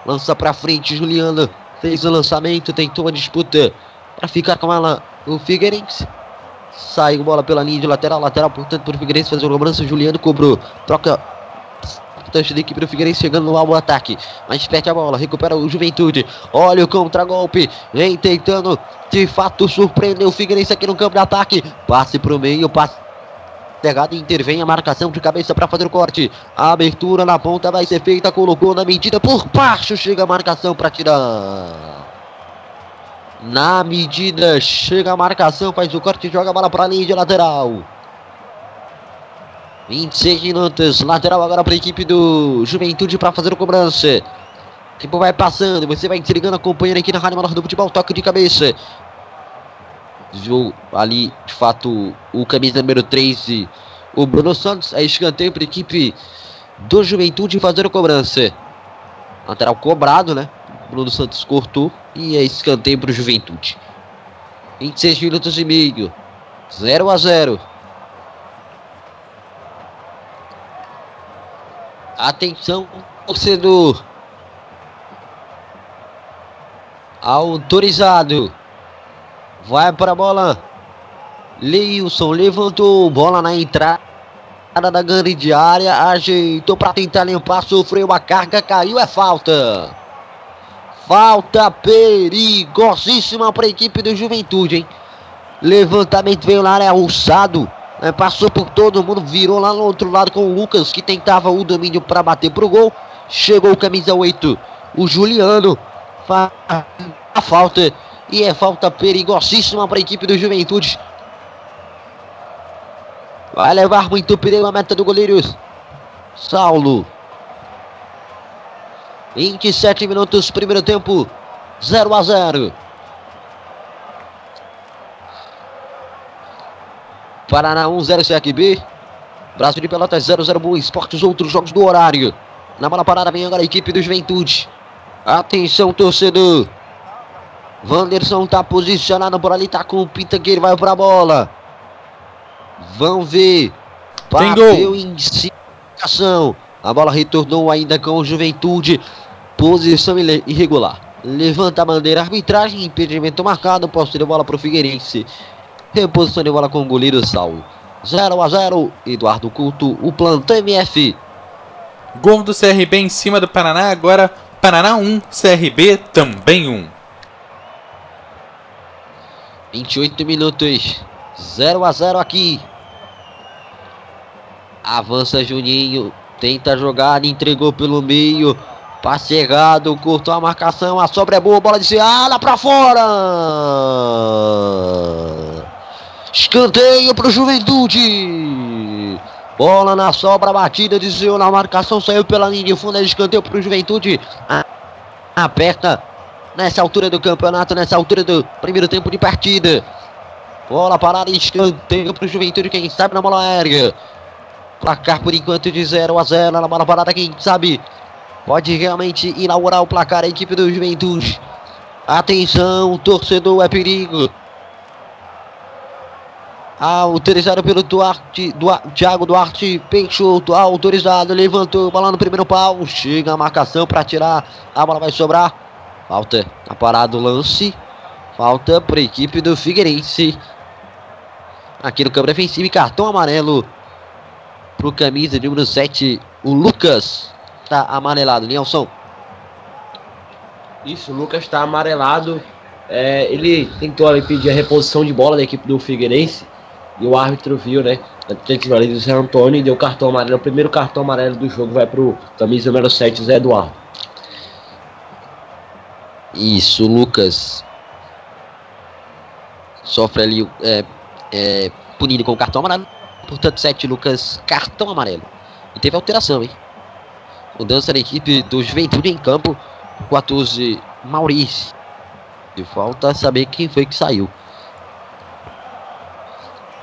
Lança para frente, Juliana fez o lançamento, tentou a disputa para ficar com ela o Figueirense. Saiu bola pela linha de lateral, lateral, portanto, para o Figueirense fazer uma cobrança. Juliano cobrou, troca importante da equipe do Figueirense chegando no álbum ataque. Mas perde a bola, recupera o Juventude. Olha o contra-golpe. Vem tentando de fato surpreender o Figueirense aqui no campo de ataque. Passe para o meio, passe. Pegada intervém a marcação de cabeça para fazer o corte. A abertura na ponta vai ser feita. Colocou na medida por baixo. Chega a marcação para tirar. Na medida, chega a marcação, faz o corte, joga a bola para a linha de lateral. 26 minutos, lateral agora para a equipe do Juventude para fazer o cobrança. O tempo vai passando, você vai entregando, acompanhando aqui na Rádio Menor do Futebol, toque de cabeça. Viu ali, de fato, o camisa número 13, o Bruno Santos. Aí escanteio para a equipe do Juventude fazer a cobrança. Lateral cobrado, né? Bruno Santos cortou e é escanteio para o Juventude. 26 minutos e meio. 0 a 0. Atenção, torcedor. Autorizado. Vai para a bola. Leilson levantou. Bola na entrada da grande área. Ajeitou para tentar limpar. Sofreu uma carga. Caiu. É falta. Falta perigosíssima para a equipe do Juventude, hein? Levantamento veio na área alçado. Né? Passou por todo mundo, virou lá no outro lado com o Lucas, que tentava o domínio para bater pro gol. Chegou o camisa 8, o Juliano. Faz a falta. E é falta perigosíssima para a equipe do Juventude. Vai levar muito perigo a meta do goleiro Saulo. 27 minutos, primeiro tempo, 0 a 0. Paraná 1, 0 CRB. Brasil de Pelotas 0, 0 Boa Esportes, outros jogos do horário. Na bola parada vem agora a equipe do Juventude. Atenção, torcedor. Wanderson tá posicionado por ali, tá com o Pinta que ele vai pra bola. Vão ver. Bateu em cima. A bola retornou ainda com o Juventude. Posição irregular. Levanta a bandeira, arbitragem, impedimento marcado. Posse de bola para o Figueirense. Reposição de bola com o goleiro Saulo. 0 a 0 Eduardo Culto, o plantão MF. Gol do CRB em cima do Paraná. Agora Paraná 1, CRB também 1. 28 minutos. 0 a 0 aqui. Avança Juninho. Tenta jogar, entregou pelo meio. Passe errado, cortou a marcação, a sobra é boa, bola de Seara para fora. Escanteio para o Juventude. Bola na sobra, batida, desviou na marcação, saiu pela linha de fundo, é escanteio para o Juventude. Aperta nessa altura do campeonato, nessa altura do primeiro tempo de partida. Bola parada, escanteio para o Juventude, quem sabe na bola aérea. Placar por enquanto de 0 a 0 na bola parada, quem sabe pode realmente inaugurar o placar a equipe do Juventude. Atenção, torcedor, é perigo. Autorizado pelo Duarte, Duarte, Thiago Duarte Peixoto, autorizado, levantou, bola no primeiro pau, chega a marcação para tirar, a bola vai sobrar. Falta, tá parado o lance. Falta para a equipe do Figueirense. Aqui no campo defensivo, cartão amarelo pro camisa número 7, o Lucas. Tá amarelado, Nelson. Isso, o Lucas está amarelado. É, ele tentou ali, pedir a reposição de bola da equipe do Figueirense. E o árbitro viu, né? Tentativa ali do Zé Antônio e deu cartão amarelo. O primeiro cartão amarelo do jogo vai pro camisa número 7, Zé Eduardo. Isso, Lucas. Sofre ali, é, é, punido com o cartão amarelo. Portanto, 7, Lucas, cartão amarelo. E teve alteração, hein? Mudança na equipe do Juventude em campo. 14, Maurício. E falta saber quem foi que saiu.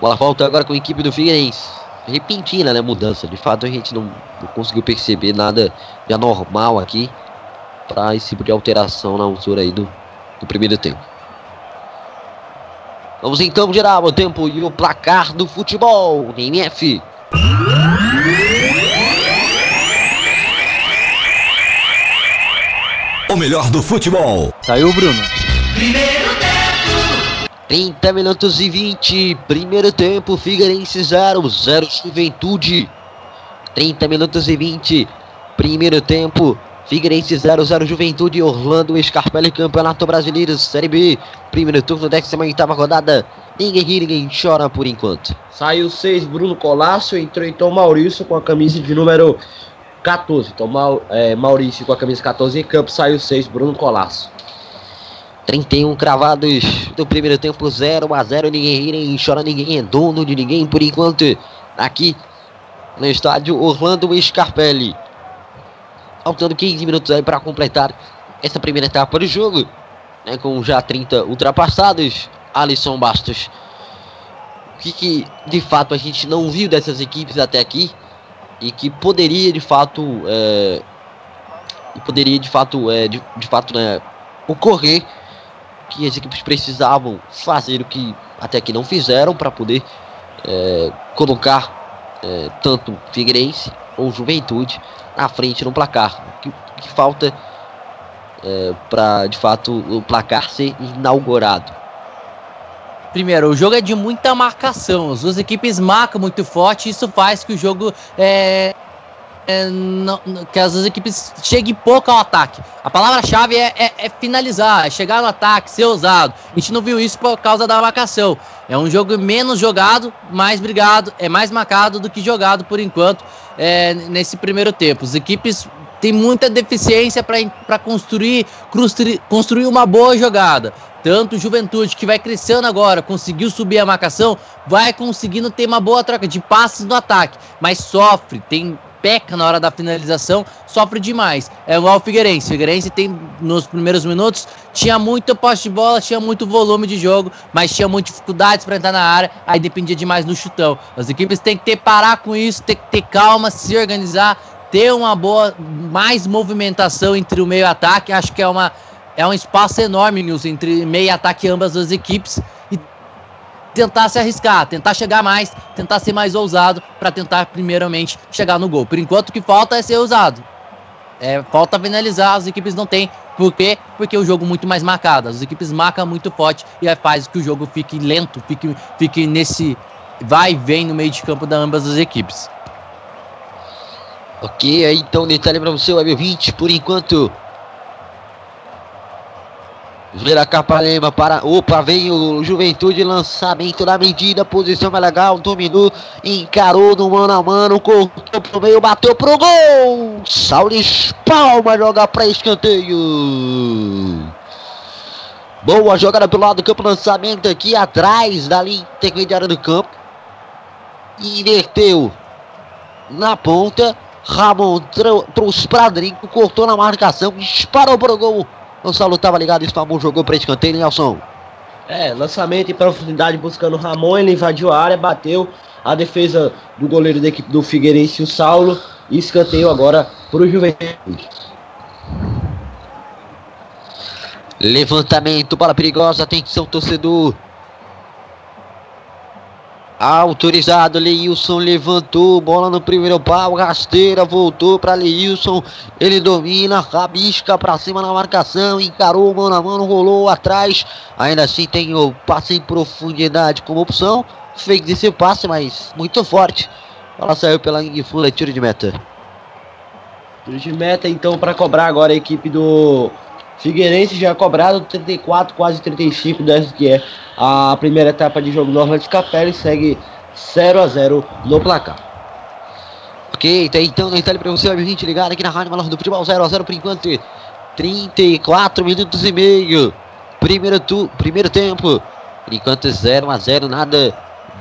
Bola volta agora com a equipe do Figueirense. Repentina, né? Mudança. De fato, a gente não, não conseguiu perceber nada de anormal aqui. Para esse tipo de alteração na altura aí do, do primeiro tempo. Vamos então gerar o tempo e o placar do futebol. NF. O melhor do futebol. Saiu o Bruno. Primeiro. 30 minutos e 20. Primeiro tempo, Figueirense 0, 0 Juventude. 30 minutos e 20. Primeiro tempo, Figueirense 0, 0 Juventude. Orlando Scarpelli, Campeonato Brasileiro, Série B. Primeiro turno, 18 rodada. Ninguém ri, ninguém chora por enquanto. Saiu 6, Bruno Colasso. Entrou então Maurício com a camisa de número 14. Então é, Maurício com a camisa 14 em campo. Saiu 6, Bruno Colasso. 31 cravados do primeiro tempo, 0 a 0 Ninguém ninguém chora, ninguém é dono de ninguém por enquanto. Aqui no estádio Orlando Scarpelli. Faltando 15 minutos aí para completar essa primeira etapa do jogo. Né, com já 30 ultrapassados. Alisson Bastos. O que, que de fato a gente não viu dessas equipes até aqui. E que poderia de fato. É, poderia de fato, é, de, de fato né, ocorrer que as equipes precisavam fazer o que até aqui não fizeram para poder é, colocar é, tanto Figueirense ou Juventude na frente no placar. O que, que falta para de fato o placar ser inaugurado. Primeiro, o jogo é de muita marcação. As duas equipes marcam muito forte. Isso faz que o jogo é, é, não- que as equipes cheguem pouco ao ataque. A palavra-chave é, é- é finalizar, é chegar no ataque, ser ousado. A gente não viu isso por causa da marcação. É um jogo menos jogado, mais brigado, é mais marcado do que jogado por enquanto é, nesse primeiro tempo. As equipes têm muita deficiência para construir, construir, uma boa jogada. Tanto Juventude, que vai crescendo agora, conseguiu subir a marcação, vai conseguindo ter uma boa troca de passes no ataque, mas sofre, tem peca na hora da finalização, sofre demais. É igual o Figueirense. O Figueirense tem, nos primeiros minutos, tinha muito posse de bola, tinha muito volume de jogo, mas tinha muitas dificuldades para entrar na área, aí dependia demais do chutão. As equipes têm que ter parar com isso, ter que ter calma, se organizar, ter uma boa, mais movimentação entre o meio e o ataque. Acho que é uma é um espaço enorme, Nilson, entre meio e ataque ambas as equipes tentar se arriscar, tentar chegar mais, tentar ser mais ousado para tentar primeiramente chegar no gol. Por enquanto o que falta é ser ousado. É, falta finalizar, as equipes não têm. Por quê? Porque o jogo é muito mais marcado. As equipes marcam muito forte e aí faz que o jogo fique lento, fique, fique nesse vai e vem no meio de campo da ambas as equipes. Ok, aí então detalhe para você, Web 20, por enquanto. Vira Caparema para. Opa, vem o Juventude, lançamento da medida, posição mais legal, dominou, encarou no mano a mano, cortou pro meio, bateu pro gol! Saulis Palma joga para escanteio. Boa jogada pelo lado do campo, lançamento aqui atrás da linha intermediária do campo. Inverteu na ponta. Ramon trou- trouxe para Drinco, cortou na marcação, disparou para o gol. Gonçalo estava ligado, spamou, jogou para escanteio, Nelson. É, lançamento em profundidade buscando o Ramon, ele invadiu a área, bateu a defesa do goleiro da equipe do Figueirense, o Saulo, e escanteio agora pro Juventude. Levantamento, bola perigosa, atenção torcedor. Autorizado, Leilson levantou, bola no primeiro pau, rasteira, voltou para Leilson, ele domina, rabisca para cima na marcação, encarou mano a mano, rolou atrás, ainda assim tem o passe em profundidade como opção, fez esse passe, mas muito forte, bola saiu pela é tiro de meta. Tiro de meta então para cobrar agora a equipe do Figueirense já cobrado 34, quase 35 dessa que é a primeira etapa de jogo de Capela e segue 0 a 0 no placar. Ok, tá então detalhe pra você, web 20 ligado aqui na Rádio Valor do Futebol 0x0 por enquanto. 34 minutos e meio. Primeiro, tu, primeiro tempo. Por enquanto 0x0, nada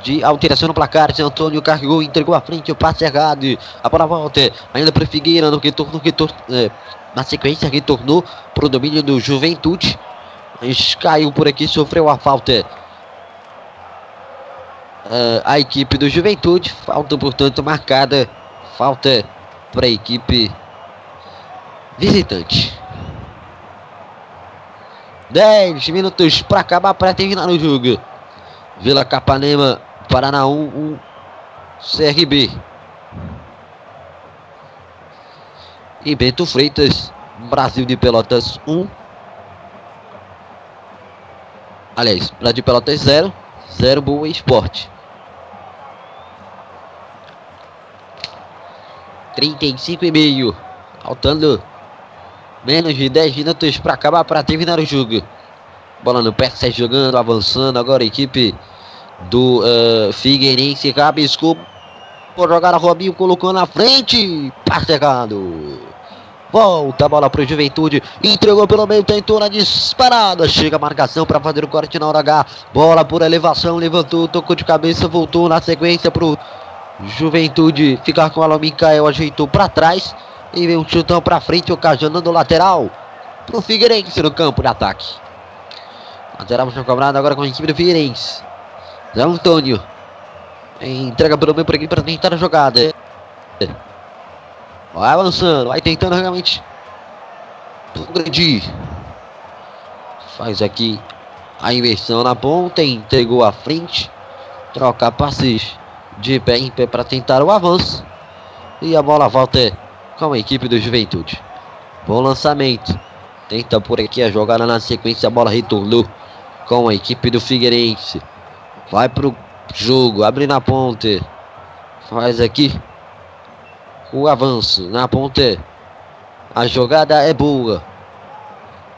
de alteração no placar. Zé Antônio carregou, entregou à frente, o passe errado. A bola volta ainda para Figueira no retorno, retorno é, na sequência retornou pro domínio do Juventude. Mas caiu por aqui, sofreu a falta. Ah, a equipe do Juventude, falta portanto marcada, falta para a equipe visitante. 10 minutos para acabar, para terminar o jogo. Vila Capanema, Paraná 1, 1 CRB. E Bento Freitas, Brasil de Pelotas 1. Aliás, Brasil de Pelotas 0, 0 Boa Esporte. 35 e meio. Faltando menos de 10 minutos para acabar, para terminar o jogo. Bola no pé, sai jogando, avançando. Agora a equipe do uh, Figueirense rabiscou por jogar a Robinho, colocou na frente. Passe errado. Volta a bola para o Juventude. Entregou pelo meio, tentou na disparada. Chega a marcação para fazer o corte na hora H. Bola por elevação, levantou, tocou de cabeça, voltou na sequência para o Juventude ficar com o Mikael, ajeitou para trás. E veio um chutão para frente, ocasionando o lateral para o Figueirense no campo de ataque. Lateral já cobrado agora com a equipe do Figueirense. Zé Antônio. Entrega pelo meio por aqui para tentar a jogada. Vai avançando, vai tentando realmente progredir. Faz aqui a inversão na ponta, entregou à frente. Troca passes de pé em pé para tentar o avanço. E a bola volta com a equipe do Juventude. Bom lançamento. Tenta por aqui a jogada na sequência. A bola retornou com a equipe do Figueirense. Vai pro jogo, abre na ponte. Faz aqui o avanço na ponte. A jogada é boa.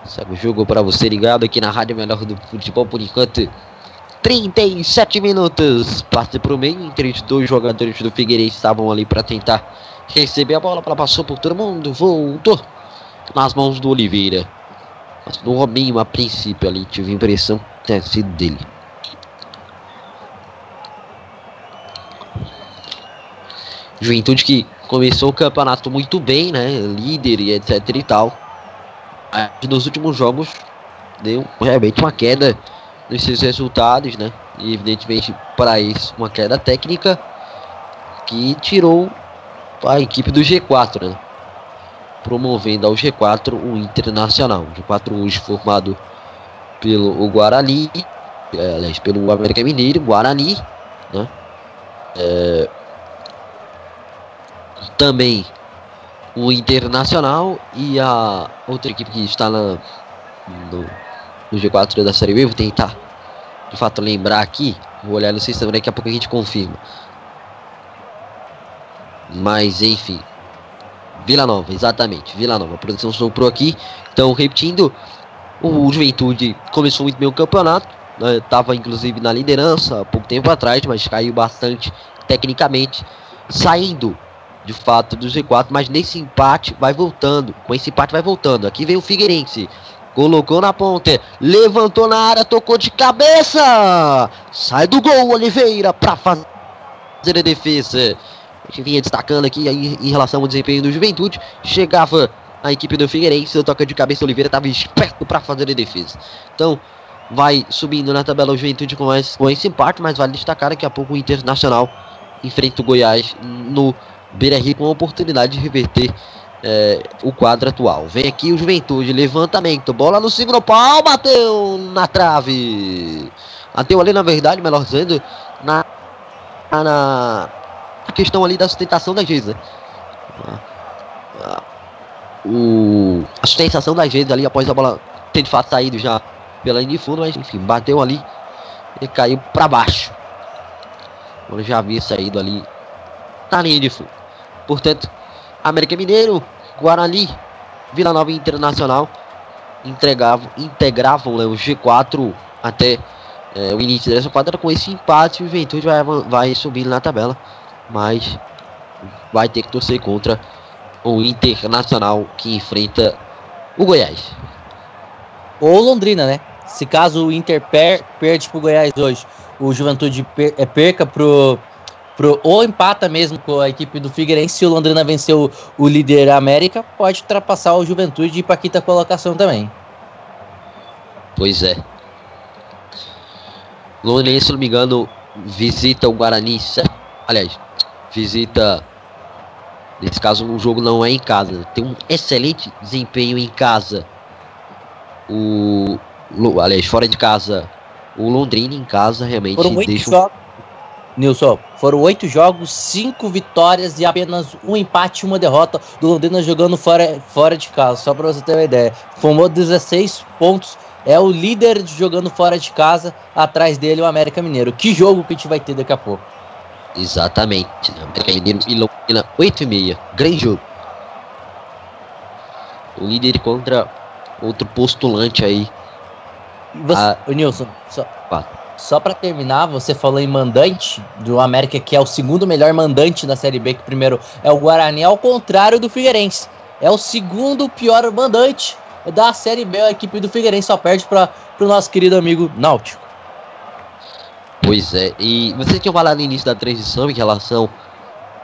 Segue o jogo para você ligado aqui na Rádio Melhor do Futebol por enquanto. 37 minutos. Passe para o meio. Entre os dois jogadores do Figueirense estavam ali para tentar receber a bola. Ela passou por todo mundo. Voltou nas mãos do Oliveira. Mas no Robinho, a princípio, ali tive a impressão que tinha sido dele. Juventude que começou o campeonato muito bem, né? Líder e etc e tal. Mas nos últimos jogos deu realmente uma queda nos seus resultados, né? E evidentemente para isso uma queda técnica que tirou a equipe do G4, né? Promovendo ao G4 o Internacional. O G4 hoje formado pelo Guarani, é, aliás, pelo América Mineiro, Guarani, né? É, também o Internacional e a outra equipe que está na, no, no G4 da Série B. Vou tentar de fato lembrar aqui. Vou olhar no sistema, daqui a pouco a gente confirma. Mas enfim. Vila Nova, exatamente. Vila Nova. A produção soprou aqui. Então, repetindo. O Juventude começou muito bem o campeonato. Estava né, inclusive na liderança há pouco tempo atrás, mas caiu bastante tecnicamente. Saindo de fato do G4, mas nesse empate vai voltando. Com esse empate vai voltando. Aqui vem o Figueirense. Colocou na ponta, levantou na área, tocou de cabeça. Sai do gol, Oliveira, para fazer a defesa. A gente vinha destacando aqui aí, em relação ao desempenho do Juventude. Chegava a equipe do Figueirense, toca de cabeça, Oliveira estava esperto para fazer a defesa. Então, vai subindo na tabela o Juventude com, esse, com esse empate, mas vale destacar daqui a pouco o Internacional enfrenta o Goiás no Beira Rio com a oportunidade de reverter é, o quadro atual. Vem aqui o Juventude, levantamento, bola no segundo pau, bateu na trave. Bateu ali, na verdade, melhor dizendo, na, na questão ali da sustentação da Geisa. O, a sustentação da Geisa ali após a bola ter de fato saído já pela linha de fundo, mas enfim, bateu ali e caiu para baixo. Já havia saído ali na linha de fundo. Portanto, América Mineiro, Guarani, Vila Nova Internacional entregavam, integravam né, o G4 até é, o início dessa quadra. Com esse empate, o Juventude vai, vai subindo na tabela, mas vai ter que torcer contra o Internacional que enfrenta o Goiás. Ou Londrina, né? Se caso o Inter per, perde pro Goiás hoje, o Juventude per, é, perca pro pro, ou empata mesmo com a equipe do Figueirense, se o Londrina venceu o, o líder América, pode ultrapassar o Juventude e ir para quinta colocação também. Pois é. Londrina, se não me engano, visita o Guarani, aliás, visita Nesse caso, o jogo não é em casa. Tem um excelente desempenho em casa. O. Aliás, fora de casa. O Londrina em casa realmente Foram deixa. Um... Nilson, foram oito jogos, cinco vitórias e apenas um empate e uma derrota do Londrina jogando fora, fora de casa, só para você ter uma ideia. Formou 16 pontos É o líder jogando fora de casa, atrás dele o América Mineiro. Que jogo que a gente vai ter daqui a pouco. Exatamente. Né? América Mineiro e Londrina 8 e meia. Grande jogo. O líder contra outro postulante aí. Você, Ah. Ô, Nilson, só, Fala. Só pra terminar, você falou em mandante do América, que é o segundo melhor mandante da Série B, que o primeiro é o Guarani, ao contrário do Figueirense. É o segundo pior mandante da Série B, a equipe do Figueirense só perde para pro nosso querido amigo Náutico. Pois é, e você tinha falado no início da transição em relação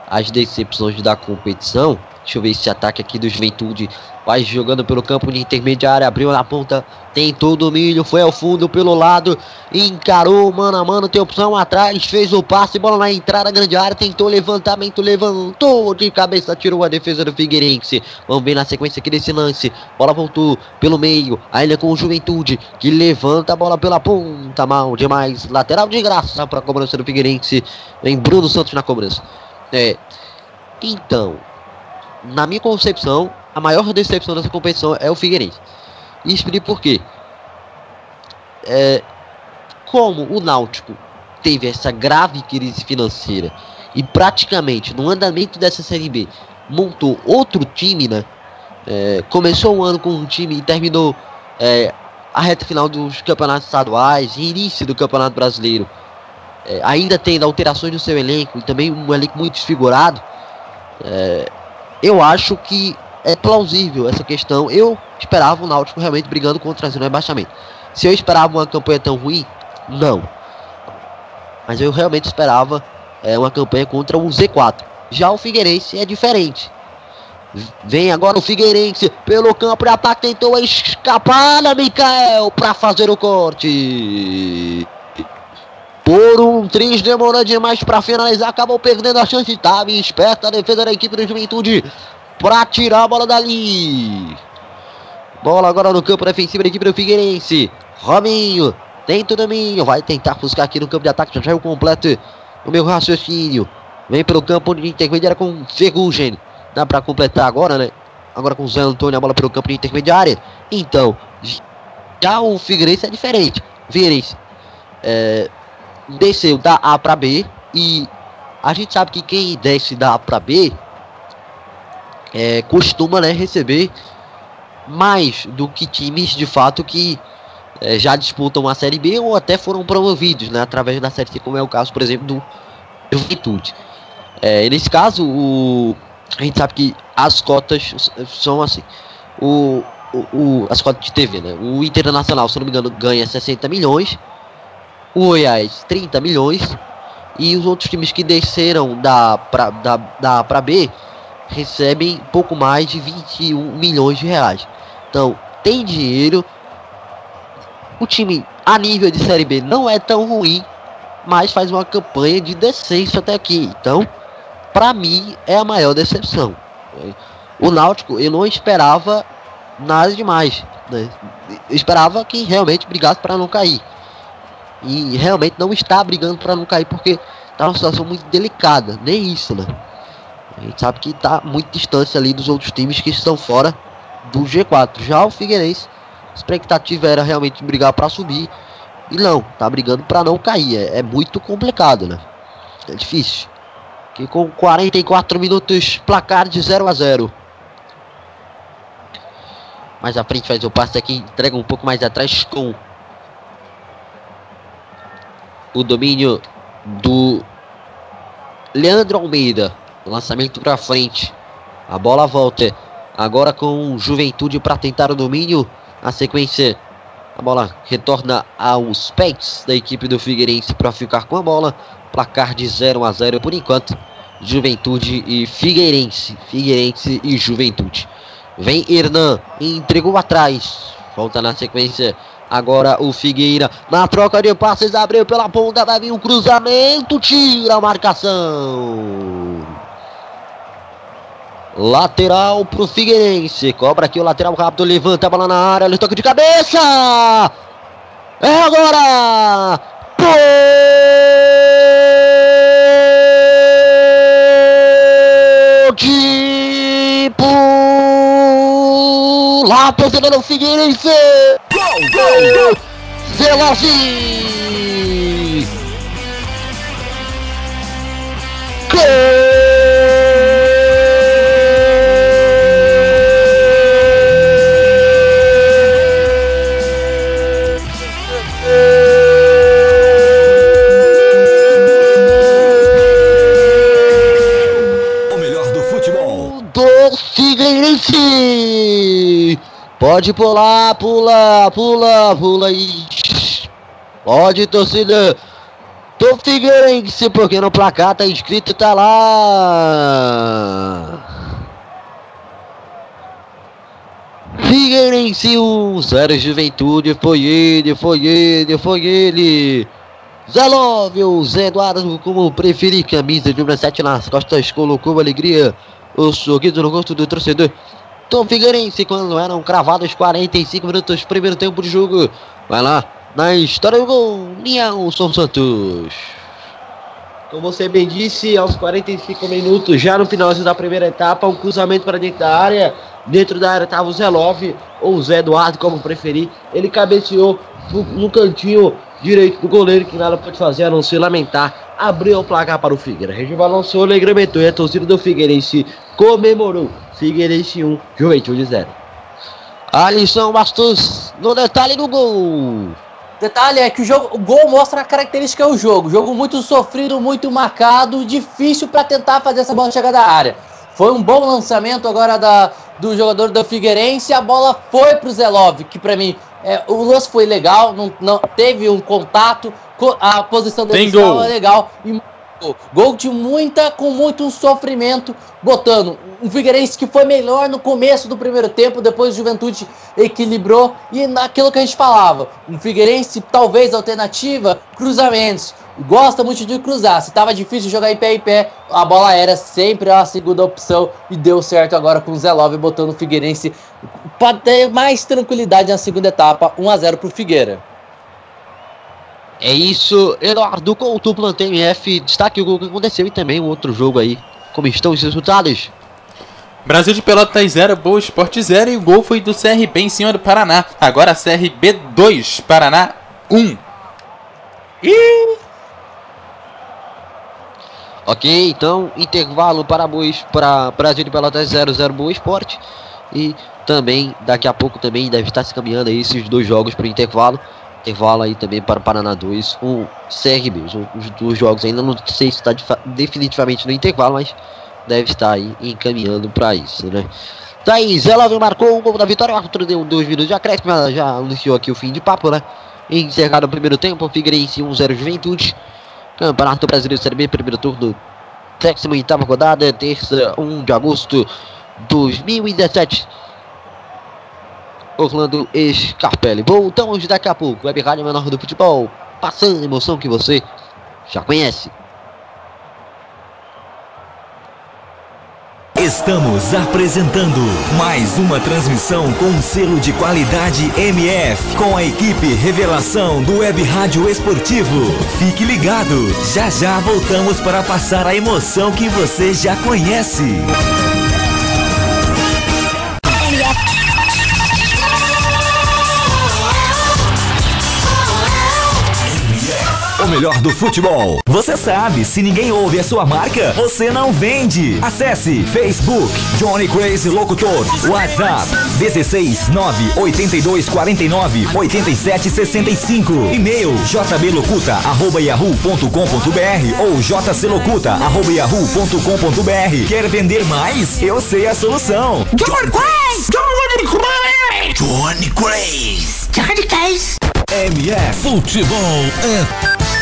às decepções da competição. Deixa eu ver esse ataque aqui do Juventude. Vai jogando pelo campo de intermediária, abriu na ponta, tentou o domínio, foi ao fundo pelo lado, encarou mano a mano, tem opção atrás, fez o passe, bola na entrada, grande área, tentou levantamento, levantou de cabeça, tirou a defesa do Figueirense. Vamos ver na sequência aqui desse lance. Bola voltou pelo meio, ainda com o Juventude, que levanta a bola pela ponta, mal demais. Lateral de graça para a cobrança do Figueirense. Vem Bruno Santos na cobrança. É. Então, na minha concepção, a maior decepção dessa competição é o Figueirense. E explico por quê. É, como o Náutico teve essa grave crise financeira e praticamente no andamento dessa Série B montou outro time, né? É, começou o ano com um time e terminou é, a reta final dos campeonatos estaduais e início do campeonato brasileiro. É, ainda tendo alterações no seu elenco e também um elenco muito desfigurado. É, eu acho que é plausível essa questão. Eu esperava o Náutico realmente brigando contra o rebaixamento. Se eu esperava uma campanha tão ruim, não. Mas eu realmente esperava é, uma campanha contra o Z4. Já o Figueirense é diferente. Vem agora o Figueirense pelo campo de ataque, tentou a escapada, Mikael, para fazer o corte. Por um triz demorou demais para finalizar, acabou perdendo a chance. Estava esperta a defesa da equipe do Juventude para tirar a bola dali. Bola agora no campo defensivo da equipe do Figueirense. Robinho, dentro do domínio, vai tentar buscar aqui no campo de ataque. Já saiu completo o meu raciocínio. Vem pelo campo de intermediária com Ferrugem. Dá para completar agora, né? Agora com o Zé Antônio, a bola pelo campo de intermediária. Então, já o Figueirense é diferente. Figueirense é, desceu da A para B e a gente sabe que quem desce da A para B é, costuma né, receber mais do que times de fato que é, já disputam a Série B ou até foram promovidos né, através da Série C, como é o caso, por exemplo, do Juventude. É, nesse caso, o, a gente sabe que as cotas são assim. O, o, o, as cotas de TV, né? O Internacional, se não me engano, ganha 60 milhões. O Goiás, 30 milhões. E os outros times que desceram da pra, da, da pra B recebem pouco mais de 21 milhões de reais. Então, tem dinheiro. O time a nível de Série B não é tão ruim, mas faz uma campanha de descenso até aqui. Então, para mim, é a maior decepção. O Náutico, eu não esperava nada demais. Né? Eu esperava que realmente brigasse para não cair. E realmente não está brigando para não cair porque está uma situação muito delicada. Nem isso, né? A gente sabe que está muito distante ali dos outros times que estão fora do G4. Já o Figueirense, a expectativa era realmente brigar para subir. E não, tá brigando para não cair. É, é, muito complicado, né? É difícil. Que com 44 minutos, placar de 0 a 0. Mais à frente faz o passe aqui, entrega um pouco mais atrás com o domínio do Leandro Almeida. Lançamento para frente. A bola volta. Agora com Juventude para tentar o domínio. A sequência. A bola retorna aos pés da equipe do Figueirense para ficar com a bola. Placar de 0 a 0 por enquanto. Juventude e Figueirense. Figueirense e Juventude. Vem Hernan. Entregou atrás. Volta na sequência. Agora o Figueira na troca de passes abriu pela ponta, vai vir um cruzamento, tira a marcação. Lateral pro Figueirense, cobra aqui o lateral rápido, levanta a bola na área, ele toca de cabeça. É agora. Gol de lá torcedor do Figueirense. Gol! Veloci! O Pode pular, pula, pula, pula aí. Pode, torcida do Figueirense, porque no placar tá escrito, tá lá. Figueirense 1, 0 Juventude, foi ele, foi ele, foi ele. Zé Love, o Zé Eduardo, como preferir, camisa de número 7 nas costas, colocou alegria, o sorriso no rosto do torcedor. Tom Figueirense, quando eram cravados 45 minutos, primeiro tempo de jogo. Vai lá, na história do gol, Nelson Santos. Como você bem disse, aos 45 minutos, já no finalzinho da primeira etapa, um cruzamento para dentro da área. Dentro da área estava o Zé Love, ou Zé Eduardo, como preferir. Ele cabeceou no, no cantinho direito do goleiro, que nada pode fazer a não se lamentar. Abriu o placar para o Figueira. Regis balançou, legramentou e a torcida do Figueirense comemorou. Figueirense 1, Juventude 0. Alisson Bastos, no detalhe do gol. Detalhe é que o, jogo, o gol mostra a característica do jogo. Jogo muito sofrido, muito marcado, difícil para tentar fazer essa bola chegar da área. Foi um bom lançamento agora da, do jogador do Figueirense. A bola foi pro Zelov, que para mim é, o lance foi legal, não, não teve um contato, co- a posição dele estava gol. legal e gol. De muita, com muito sofrimento, botando. Um Figueirense que foi melhor no começo do primeiro tempo, depois o Juventude equilibrou. E naquilo que a gente falava, um Figueirense talvez alternativa, cruzamentos, gosta muito de cruzar, se tava difícil jogar em pé em pé, a bola era sempre a segunda opção. E deu certo agora com o Zé Love botando o Figueirense para ter mais tranquilidade na segunda etapa, 1 a 0 pro Figueira. É isso, Eduardo Couto, Plantão MF. Destaque o gol que aconteceu e também um outro jogo aí. Como estão os resultados? Brasil de Pelotas 0, Boa Esporte 0 e o gol foi do CRB em cima do Paraná. Agora CRB 2, Paraná 1. Ok, então intervalo para Bois, para Brasil de Pelotas 0-0 Boa Esporte. E também, daqui a pouco também deve estar se caminhando aí esses dois jogos para o intervalo. Intervalo aí também para o Paraná 2, um CRB. Os, os dois jogos ainda não sei se está de definitivamente no intervalo, mas deve estar aí encaminhando para isso, né? Thaís, ela marcou o gol da vitória, o árbitro deu dois minutos de acréscimo, já anunciou aqui o fim de papo, né? Encerrado o primeiro tempo, Figueirense 1-0 Juventude. Campeonato Brasileiro Série B, primeiro turno, 18 rodada, terça, 1 de agosto 2017. Orlando Scarpelli. Voltamos daqui a pouco. Web Rádio Menor do Futebol, passando a emoção que você já conhece. Estamos apresentando mais uma transmissão com selo de qualidade MF, com a equipe Revelação do Web Rádio Esportivo. Fique ligado, já já voltamos para passar a emoção que você já conhece. Melhor do futebol. Você sabe, se ninguém ouve a sua marca, você não vende. Acesse Facebook Johnny Crazy Locutor. WhatsApp 16 982 49 87 65. E-mail jblocuta arroba yahoo.com.br ou jclocuta arroba yahoo.com.br. Quer vender mais? Eu sei a solução. Johnny Crazy! Johnny Crazy! Johnny Case. MF Futebol é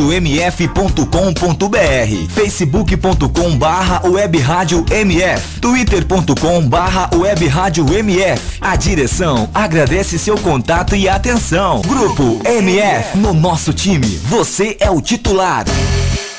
webradiomf.com.br, facebook.com barra webradiomf, twitter.com barra webradiomf. A direção agradece seu contato e atenção. Grupo MF, no nosso time, você é o titular.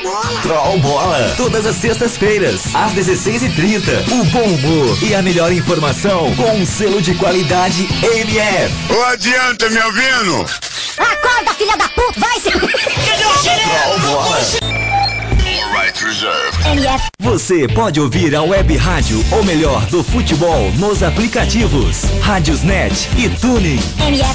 Troll Bola. Troll Bola. Todas as sextas-feiras, às 16h30. O bom humor e a melhor informação com um selo de qualidade MF. Não adianta, me ouvindo? Acorda, filha da puta, vai se... Troll Bola. Right reserved. MF, Você pode ouvir a web rádio, ou melhor, do futebol, nos aplicativos Rádiosnet e Tuning. MF,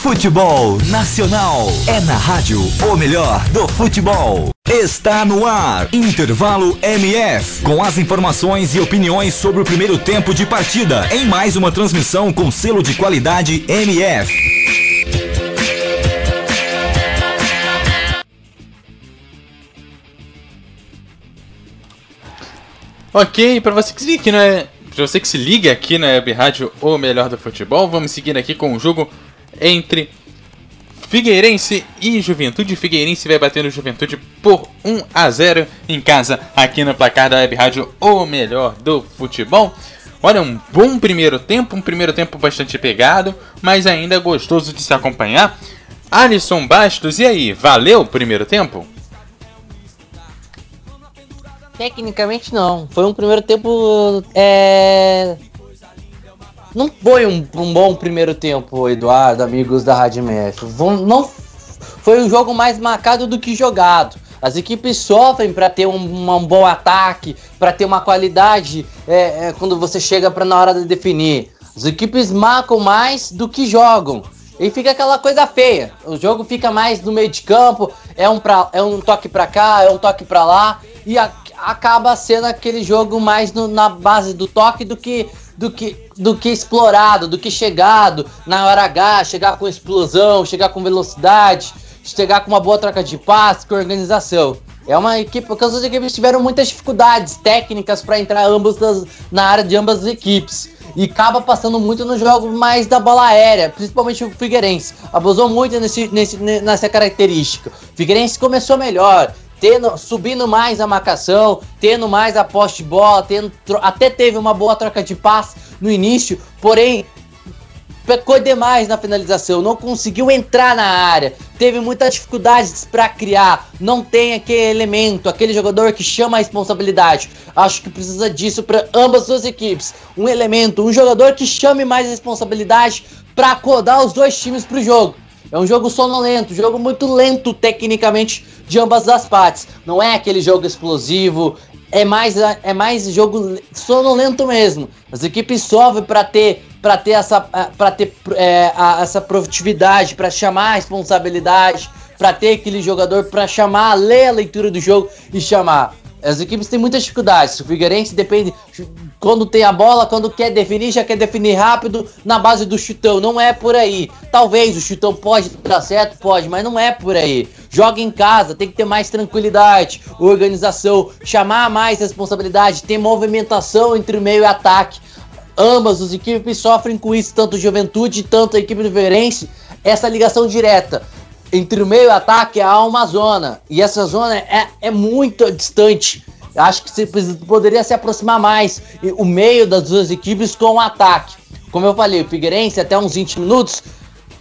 Futebol Nacional. É na rádio o melhor do futebol. Está no ar. Intervalo MF com as informações e opiniões sobre o primeiro tempo de partida. Em mais uma transmissão com selo de qualidade MF. Ok, para você que se liga aqui na, pra você que se liga aqui na Web Rádio O Melhor do Futebol, vamos seguir aqui com o jogo entre Figueirense e Juventude. Figueirense vai batendo Juventude por 1 a 0 em casa, aqui no placar da Web Rádio O Melhor do Futebol. Olha, um bom primeiro tempo, um primeiro tempo bastante pegado, mas ainda gostoso de se acompanhar. Alisson Bastos, e aí, valeu o primeiro tempo? Tecnicamente não. Foi um primeiro tempo. É. Não foi um, um bom primeiro tempo, Eduardo, amigos da Rádio MF. Não foi um jogo mais marcado do que jogado. As equipes sofrem para ter um, um bom ataque, para ter uma qualidade é, é, quando você chega para na hora de definir. As equipes marcam mais do que jogam. E fica aquela coisa feia. O jogo fica mais no meio de campo, é um, pra, é um toque pra cá, é um toque pra lá, e a- acaba sendo aquele jogo mais no- na base do toque do que, do, que, do que explorado, do que chegado na hora H, chegar com explosão, chegar com velocidade, chegar com uma boa troca de passe, com organização. É uma equipe, porque as duas equipes tiveram muitas dificuldades técnicas para entrar ambas das- na área de ambas as equipes. E acaba passando muito no jogo mais da bola aérea, principalmente o Figueirense. Abusou muito nesse, nesse, nessa característica. O Figueirense começou melhor, tendo, subindo mais a marcação, tendo mais a posse de bola, tendo, até teve uma boa troca de passe no início, porém pecou demais na finalização, não conseguiu entrar na área, teve muitas dificuldades para criar, não tem aquele elemento, aquele jogador que chama a responsabilidade. Acho que precisa disso para ambas as equipes. Um elemento, um jogador que chame mais responsabilidade para acordar os dois times para o jogo. É um jogo sonolento, jogo muito lento tecnicamente de ambas as partes. Não é aquele jogo explosivo, é mais, é mais jogo sonolento mesmo. As equipes sofrem para ter para ter essa para ter é, a, essa produtividade, para chamar a responsabilidade, para ter aquele jogador para chamar, ler a leitura do jogo e chamar. As equipes têm muitas dificuldades. O Figueirense depende quando tem a bola, quando quer definir, já quer definir rápido na base do chutão. Não é por aí. Talvez o chutão pode dar certo, pode, mas não é por aí. Joga em casa, tem que ter mais tranquilidade, organização, chamar mais responsabilidade, ter movimentação entre meio e ataque. Ambas as equipes sofrem com isso, tanto Juventude, tanto a equipe do Figueirense. Essa ligação direta entre o meio e o ataque há uma zona. E essa zona é, é muito distante. Acho que você poderia se aproximar mais o meio das duas equipes com o ataque. Como eu falei, o Figueirense até uns 20 minutos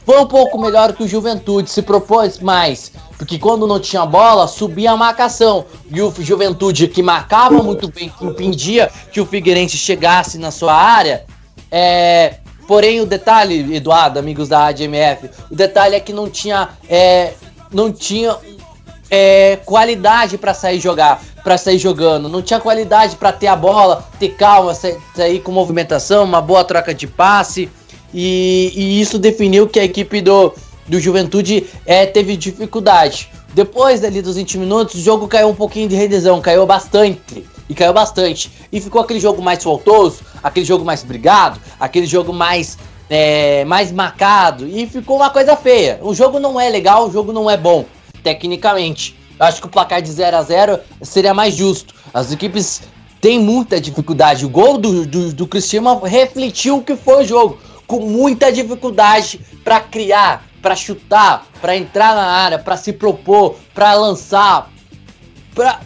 foi um pouco melhor que o Juventude, se propôs mais. Porque quando não tinha bola, subia a marcação. E o Juventude, que marcava muito bem, que impedia que o Figueirense chegasse na sua área, é, Porém, o detalhe, Eduardo, amigos da ADMF, o detalhe é que não tinha, é, não tinha é, qualidade para sair jogar, para sair jogando. Não tinha qualidade para ter a bola, ter calma, sair com movimentação, uma boa troca de passe. E, e isso definiu que a equipe do, do Juventude é, teve dificuldade. Depois dali dos 20 minutos, o jogo caiu um pouquinho de rendezão, caiu bastante. E caiu bastante. E ficou aquele jogo mais faltoso, aquele jogo mais brigado, aquele jogo mais é, mais marcado. E ficou uma coisa feia. O jogo não é legal, o jogo não é bom, tecnicamente. Eu acho que o placar de 0 a 0 seria mais justo. As equipes têm muita dificuldade. O gol do, do, do Cristiano refletiu o que foi o jogo. Com muita dificuldade para criar, para chutar, para entrar na área, para se propor, para lançar, para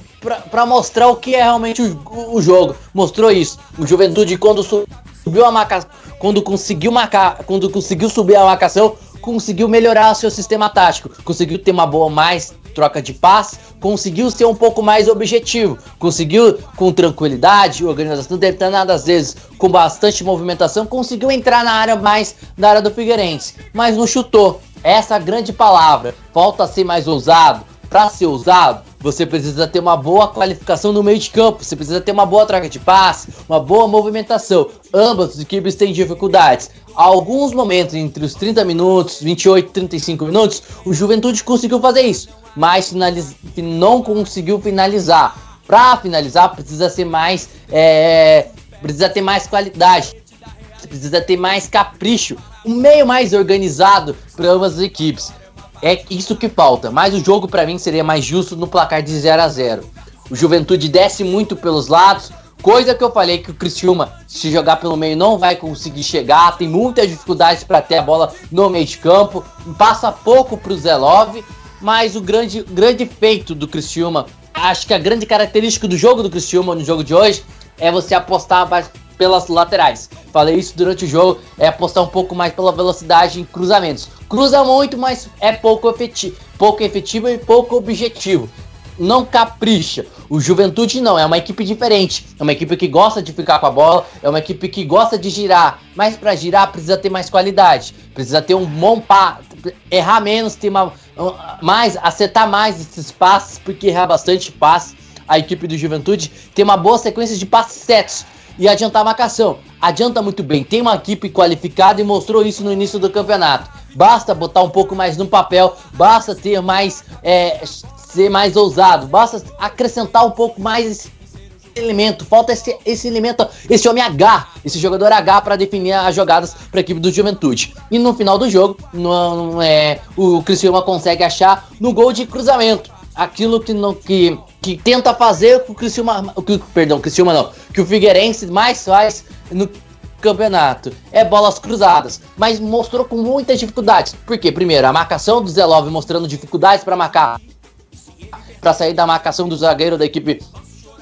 mostrar o que é realmente o, o, jogo. Mostrou isso. O Juventude quando subiu a marcação, quando conseguiu marcar, quando conseguiu subir a marcação, conseguiu melhorar seu sistema tático, conseguiu ter uma boa mais troca de passe, conseguiu ser um pouco mais objetivo, conseguiu com tranquilidade, organização às vezes com bastante movimentação, conseguiu entrar na área mais na área do Figueirense, mas não chutou. Essa é grande palavra. Falta ser mais ousado. Para ser ousado, você precisa ter uma boa qualificação no meio de campo, você precisa ter uma boa troca de passe, uma boa movimentação. Ambas as equipes têm dificuldades. alguns momentos, entre os 30 minutos, 28 e 35 minutos, o Juventude conseguiu fazer isso mas não conseguiu finalizar. Para finalizar, precisa ser mais. É... precisa ter mais qualidade. Precisa ter mais capricho. Um meio mais organizado para ambas as equipes. É isso que falta. Mas o jogo, para mim, seria mais justo no placar de 0 a 0 O Juventude desce muito pelos lados. Coisa que eu falei que o Criciúma, se jogar pelo meio, não vai conseguir chegar. Tem muitas dificuldades para ter a bola no meio de campo. Passa pouco para o Zelov mas o grande, grande feito do Criciúma, acho que a grande característica do jogo do Criciúma no jogo de hoje é você apostar pelas laterais. Falei isso durante o jogo, é apostar um pouco mais pela velocidade em cruzamentos. Cruza muito, mas é pouco efetivo, pouco efetivo e pouco objetivo. Não capricha. O Juventude não, é uma equipe diferente. É uma equipe que gosta de ficar com a bola, é uma equipe que gosta de girar. Mas para girar precisa ter mais qualidade, precisa ter um bom pa, errar menos, ter uma, mais, acertar mais esses passes, porque errar bastante passes. A equipe do Juventude tem uma boa sequência de passes certos e adiantar a marcação. Adianta muito bem, tem uma equipe qualificada e mostrou isso no início do campeonato. Basta botar um pouco mais no papel, basta ter mais, é, ser mais ousado, basta acrescentar um pouco mais esse elemento, falta esse, esse elemento, esse homem H, esse jogador H para definir as jogadas para a equipe do Juventude. E no final do jogo, no, é, o Criciúma consegue achar no gol de cruzamento aquilo que não que, que tenta fazer o Criciúma, que, perdão, Criciúma não, que o Figueirense mais faz no campeonato. É bolas cruzadas, mas mostrou com muitas dificuldades. Por quê? Primeiro, a marcação do Zelov mostrando dificuldades para marcar para sair da marcação do zagueiro da equipe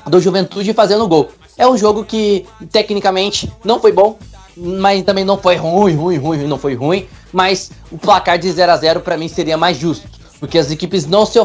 do Juventude fazendo gol. É um jogo que tecnicamente não foi bom, mas também não foi ruim, ruim, ruim, não foi ruim, mas o placar de 0 a 0 para mim seria mais justo, porque as equipes não se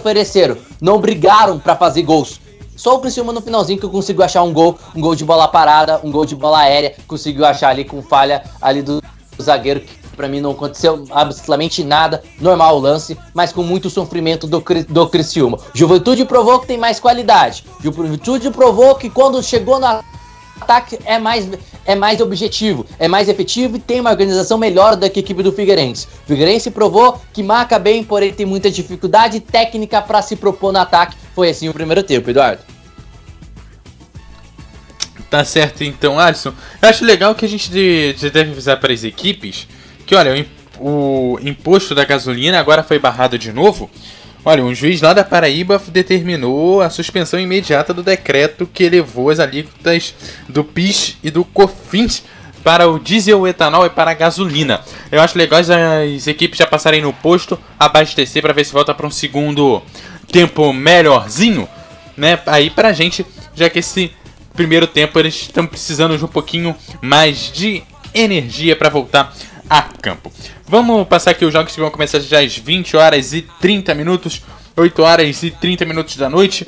ofereceram, não brigaram para fazer gols. Só o Criciúma no finalzinho que consigo achar um gol, um gol de bola parada, um gol de bola aérea, conseguiu achar ali com falha ali do zagueiro pra mim não aconteceu absolutamente nada, normal o lance, mas com muito sofrimento do, do Criciúma. Juventude provou que tem mais qualidade. Juventude provou que quando chegou no ataque é mais, é mais objetivo, é mais efetivo e tem uma organização melhor do que a equipe do Figueirense. O Figueirense provou que marca bem, porém tem muita dificuldade técnica pra se propor no ataque. Foi assim o primeiro tempo, Eduardo. Tá certo então, Alisson. Eu acho legal que a gente de- de- deve avisar para as equipes que, olha, o imposto da gasolina agora foi barrado de novo. Olha, um juiz lá da Paraíba determinou a suspensão imediata do decreto que elevou as alíquotas do PIS e do COFINS para o diesel, o etanol e para a gasolina. Eu acho legal as, equipes já passarem no posto, abastecer para ver se volta para um segundo tempo melhorzinho, né? Aí pra gente, já que esse primeiro tempo eles estão precisando de um pouquinho mais de energia para voltar a campo. Vamos passar aqui os jogos que vão começar já às 20 horas e 30 minutos, 8 horas e 30 minutos da noite.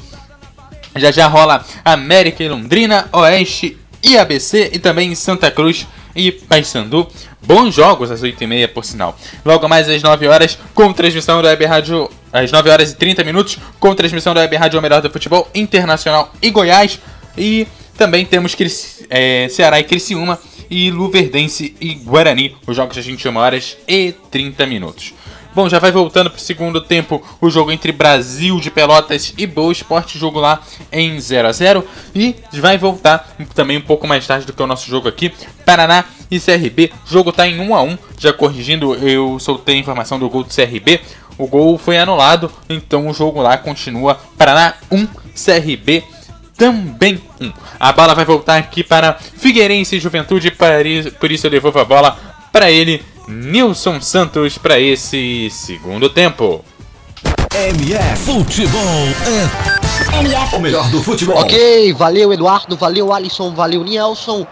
Já já rola América e Londrina, Oeste e ABC e também Santa Cruz e Paysandu. Bons jogos às 8h30, por sinal. Logo mais às 9 horas, com transmissão do Web Rádio. Às 9 horas e 30 minutos, com transmissão do Web Rádio Melhor do Futebol Internacional e Goiás. E também temos Crici- é, Ceará e Criciúma e Luverdense e Guarani. Os jogos às 21 horas e 30 minutos. Bom, já vai voltando pro segundo tempo o jogo entre Brasil de Pelotas e Boa Esporte, jogo lá em 0 a 0 E vai voltar também um pouco mais tarde do que o nosso jogo aqui, Paraná e CRB. O jogo tá em 1 a 1 já corrigindo, eu soltei a informação do gol do CRB. O gol foi anulado, então o jogo lá continua Paraná 1, CRB também 1. A bola vai voltar aqui para Figueirense e Juventude, por isso eu devolvo a bola para ele, Nilson Santos, para esse segundo tempo. MF Futebol é o melhor do futebol. Ok, valeu Eduardo, valeu Alisson, valeu Nielson.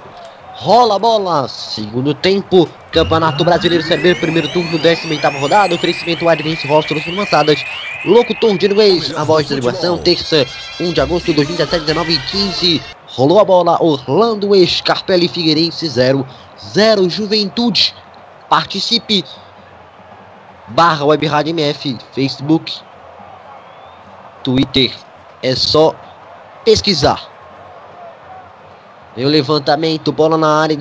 Rola a bola, segundo tempo, Campeonato Brasileiro Série primeiro turno, 18ª rodada, oferecimento Advance Rostros lançadas, Locutor de Inglês, a voz da animação, terça, 1 de agosto de 2017, 19 e 15, rolou a bola, Orlando Scarpelli Figueirense 0, 0 Juventude, participe, barra Web Rádio MF, Facebook, Twitter, é só pesquisar. Vem o levantamento, bola na área,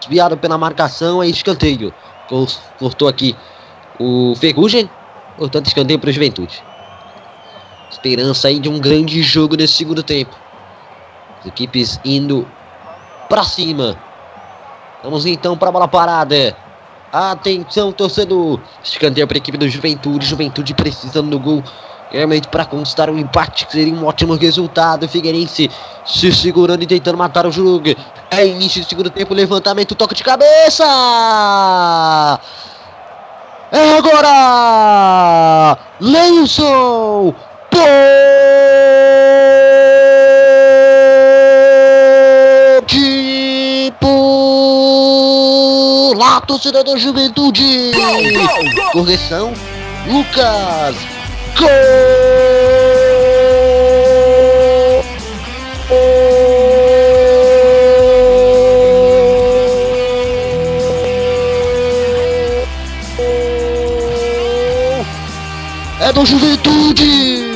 desviado pela marcação, é escanteio. Cor- Cortou aqui o Ferrugem, portanto escanteio para o Juventude. Esperança aí de um grande jogo nesse segundo tempo. As equipes indo para cima. Vamos então para a bola parada. Atenção, torcedor. Escanteio para a equipe do Juventude. Juventude precisando do gol. Realmente para conquistar um empate que seria um ótimo resultado. Figueirense se segurando e tentando matar o jogo. É início do segundo tempo. Levantamento, toque de cabeça. É agora. Leilson. Pode pular, torcedor da Juventude. Correção, Lucas. É do Juventude!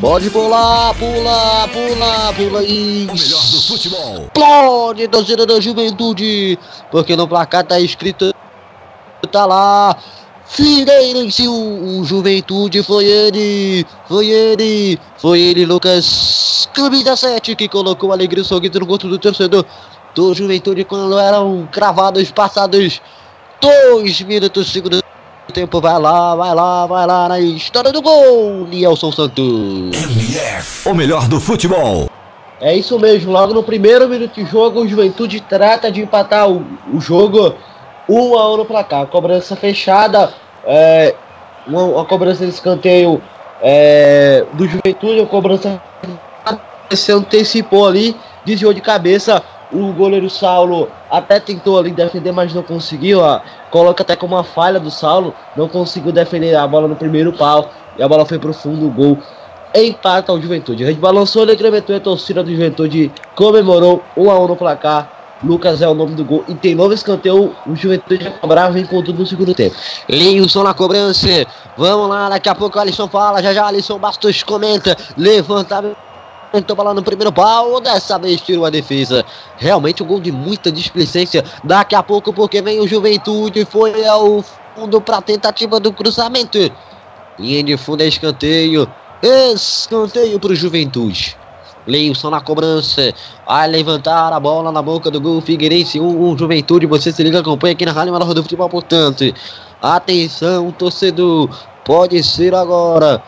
Pode pular, pula, pula, pula O melhor do futebol. Explode, torcida da Juventude! Porque no placar tá escrito, tá lá, Figueirense, o, o Juventude foi ele, foi ele, foi ele, Lucas, camisa 7, que colocou alegria e sorriso no rosto do torcedor do Juventude quando eram cravados, passados dois minutos, segundo tempo, vai lá, vai lá, vai lá, na história do gol, Nielson Santos. MF. O melhor do futebol. É isso mesmo, logo no primeiro minuto de jogo, o Juventude trata de empatar o, o jogo 1 a 1 no placar. Cobrança fechada, é, uma, uma cobrança de escanteio é, do Juventude, uma cobrança se antecipou ali, desviou de cabeça. O goleiro Saulo até tentou ali defender, mas não conseguiu. Ó, coloca até como uma falha do Saulo, não conseguiu defender a bola no primeiro pau e a bola foi pro fundo, gol empata o Juventude. A gente balançou, ele incrementou a torcida do Juventude, comemorou 1 a 1 no placar. Lucas é o nome do gol. E tem novo escanteio. O Juventude vai cobrar, vem com no segundo tempo. Leilson na cobrança. Vamos lá, daqui a pouco o Alisson fala. Já já Alisson Bastos comenta. Levantamento. Bola no primeiro pau, dessa vez tirou a defesa. Realmente um gol de muita displicência. Daqui a pouco, porque vem o Juventude, foi ao fundo para tentativa do cruzamento. Linha de fundo é escanteio. Escanteio para o Juventude. Leilson na cobrança. Vai levantar a bola na boca do gol. Figueirense 1, um, Juventude. Você se liga, acompanha aqui na Rádio Maior do Futebol, portanto. Atenção, torcedor. Pode ser agora.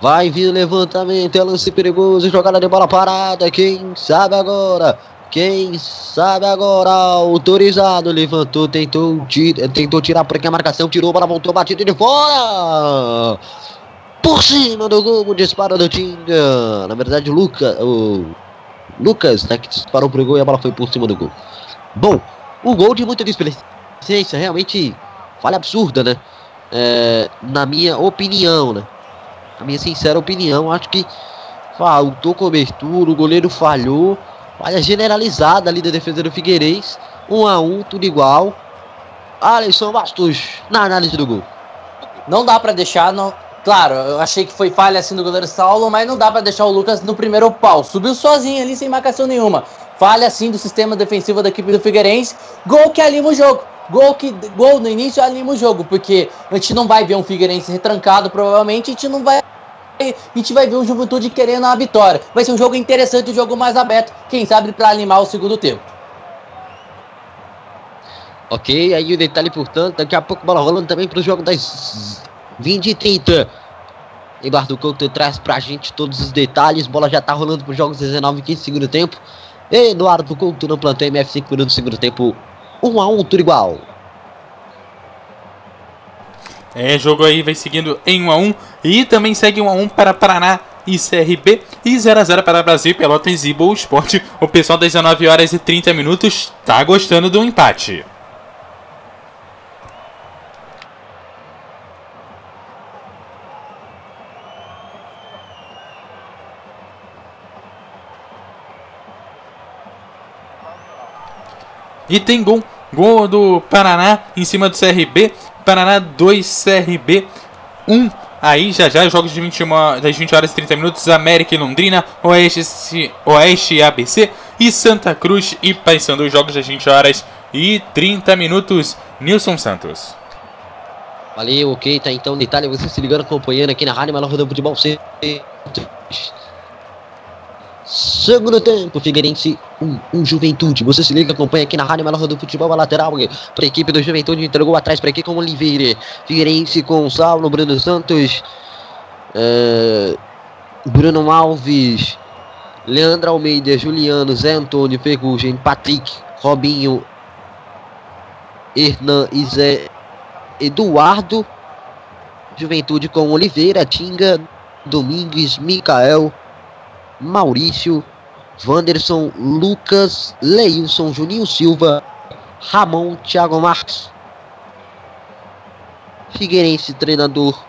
Vai vir levantamento. É lance perigoso. Jogada de bola parada. Quem sabe agora? Quem sabe agora? Autorizado. Levantou, tentou, tira, tentou tirar por aqui a marcação. Tirou, bola voltou, batida de fora por cima do gol, o disparo do Tinga. Na verdade, o Lucas, o Lucas, né, que disparou pro gol e a bola foi por cima do gol. Bom, o gol de muita displicência, realmente falha absurda, né? É, na minha opinião, né? Na minha sincera opinião, acho que faltou cobertura, o goleiro falhou. Falha generalizada ali da defesa do Figueirense. Um a um, tudo igual. Alisson Bastos na análise do gol. Não dá para deixar, não, Claro, eu achei que foi falha assim do goleiro Saulo, mas não dá para deixar o Lucas no primeiro pau. Subiu sozinho ali sem marcação nenhuma. Falha assim do sistema defensivo da equipe do Figueirense. Gol que anima o jogo. Gol que gol no início anima o jogo, porque a gente não vai ver um Figueirense retrancado, provavelmente a gente não vai a gente vai ver um Juventude querendo a vitória. Vai ser um jogo interessante, um jogo mais aberto, quem sabe para animar o segundo tempo. Ok, aí o detalhe, portanto, daqui a pouco bola rolando também para o jogo das 20 e 30. Eduardo Couto traz pra gente todos os detalhes. Bola já tá rolando pros jogos 19 e 15 segundo tempo. Eduardo Couto no plantão MF 5 minutos segundo tempo. 1 a 1 tudo igual. É, jogo aí vai seguindo em 1 a 1 e também segue 1 a 1 para Paraná e CRB e 0 a 0 para Brasil, Pelotas e Boa Esporte. O pessoal das 19 horas e 30 minutos tá gostando do empate. E tem gol, gol do Paraná em cima do CRB. Paraná 2, CRB 1. Aí já já jogos de 21, das 20 horas e 30 minutos, América e Londrina, Oeste, Oeste e ABC e Santa Cruz e Paysandu, jogos das 20 horas e 30 minutos. Nilson Santos. Valeu, ok, tá então detalhe, você se ligando, acompanhando aqui na Rádio Melhor do Futebol. Segundo tempo, Figueirense 1, um, um Juventude. Você se liga, acompanha aqui na Rádio Melhor do Futebol, a lateral para a equipe do Juventude, entregou atrás para aqui com Oliveira. Figueirense com Saulo, Bruno Santos, uh, Bruno Alves, Leandro Almeida, Juliano, Zé Antônio, Ferrugem, Patrick, Robinho, Hernan e Zé Eduardo. Juventude com Oliveira, Tinga, Domingues, Micael. Maurício, Wanderson, Lucas, Leilson, Juninho Silva, Ramon, Thiago Marques. Figueirense, treinador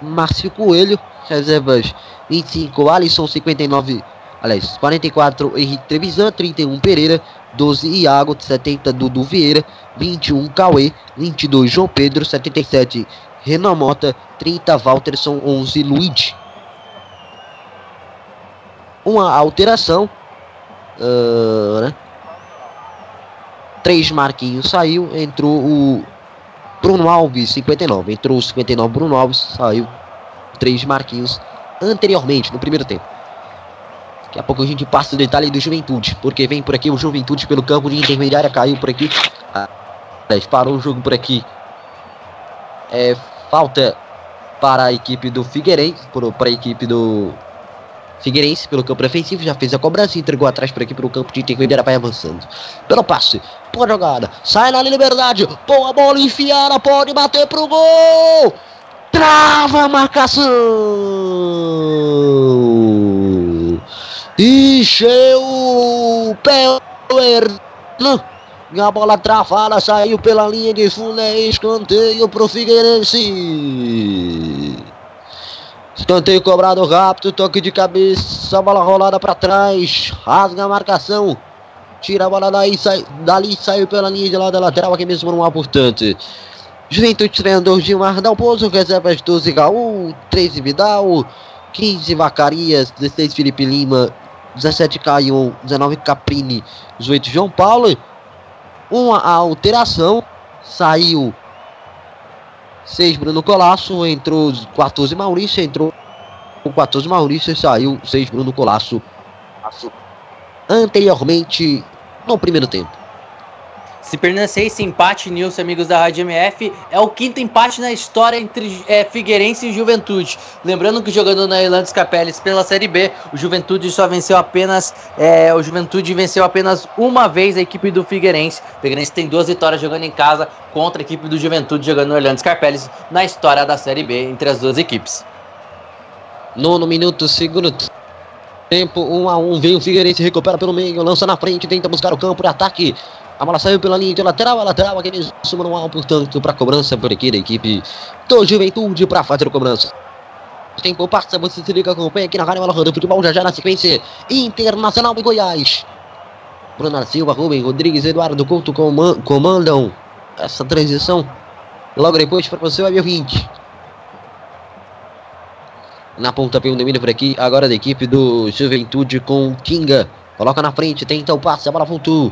Márcio Coelho, reservas 25, Alisson 59, aliás, 44, Henrique Trevisan, 31, Pereira, 12, Iago, 70, Dudu Vieira, 21, Cauê, 22, João Pedro, 77, Renan Mota, 30, Walterson, 11, Luigi uma alteração. Uh, né? Três Marquinhos saiu, entrou o Bruno Alves, 59. Entrou o 59 Bruno Alves, saiu três Marquinhos anteriormente, no primeiro tempo. Daqui a pouco a gente passa o detalhe do Juventude, porque vem por aqui o Juventude pelo campo de intermediária, caiu por aqui. Ah, parou o jogo por aqui. É, falta para a equipe do Figueirense, para a equipe do Figueirense pelo campo defensivo, já fez a cobrança e entregou atrás por aqui pelo campo de intermediária, vai avançando. Pelo passe, boa jogada, sai na liberdade, boa bola enfiada, pode bater pro gol! Trava a marcação! Encheu o pé Hernan. A bola travada saiu pela linha de fundo, é escanteio pro Figueirense. Escanteio cobrado rápido, toque de cabeça, bola rolada para trás, rasga a marcação. tira a bola daí, sai, dali saiu pela linha de lado da lateral, aqui mesmo no ar, portanto. Juventude treinador Gilmar Dalpozo, reservas 12 Gaú, 13 Vidal, 15 Vacarias, 16 Felipe Lima, 17 Caio, 19 Caprini, 18 João Paulo. Uma alteração, saiu 6 Bruno Colasso, entrou 14 Maurício, entrou 14 Maurício, saiu 6 Bruno Colasso. Anteriormente, no primeiro tempo. Se permanecer esse empate, Nilson, amigos da Rádio MF, é o quinto empate na história entre é, Figueirense e Juventude. Lembrando que jogando na Irlanda Capeles pela Série B, o Juventude só venceu apenas. É, o Juventude venceu apenas uma vez a equipe do Figueirense. O Figueirense tem duas vitórias jogando em casa contra a equipe do Juventude jogando no Orlando Carpeles na história da Série B entre as duas equipes. Nono minuto, segundo tempo, 1 um a 1 um, vem o Figueirense, recupera pelo meio, lança na frente, tenta buscar o campo de ataque. A bola saiu pela linha de lateral, a lateral, aquele manual, portanto, para cobrança por aqui da equipe do Juventude para fazer a cobrança. Tempo passa, você se liga, acompanha aqui na Rádio Bola Roda Futebol, já já na sequência, Internacional de Goiás. Bruno Silva, Rubem, Rodrigues, Eduardo Couto comandam essa transição. Logo depois para você, Web 20. Na ponta pelo domínio por aqui, agora da equipe do Juventude com Kinga. Coloca na frente, tenta o passe, a bola voltou.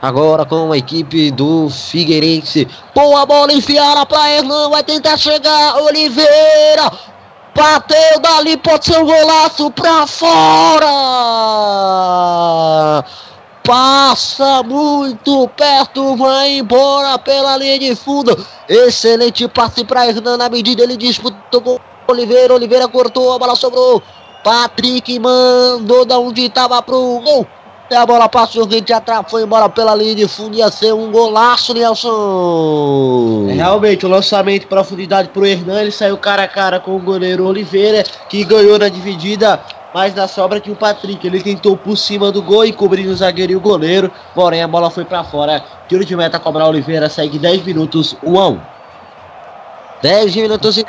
Agora com a equipe do Figueirense. Boa bola enfiada para Hernan. Vai tentar chegar. Oliveira. Bateu dali. Pode ser um golaço para fora. Passa muito perto. Vai embora pela linha de fundo. Excelente passe para Hernan. Na medida ele disputou com Oliveira. Oliveira cortou. A bola sobrou. Patrick mandou da onde estava pro gol. A bola passou gente atrás, foi embora pela linha de fundo, ia ser um golaço, Nelson. É, realmente, o lançamento de profundidade pro Hernan, ele saiu cara a cara com o goleiro Oliveira, que ganhou na dividida, mas na sobra tinha o Patrick. Ele tentou por cima do gol e cobrindo o zagueiro e o goleiro, porém a bola foi para fora. Tiro de meta cobrar Oliveira, segue 10 minutos, 1 a 1. 10 minutos e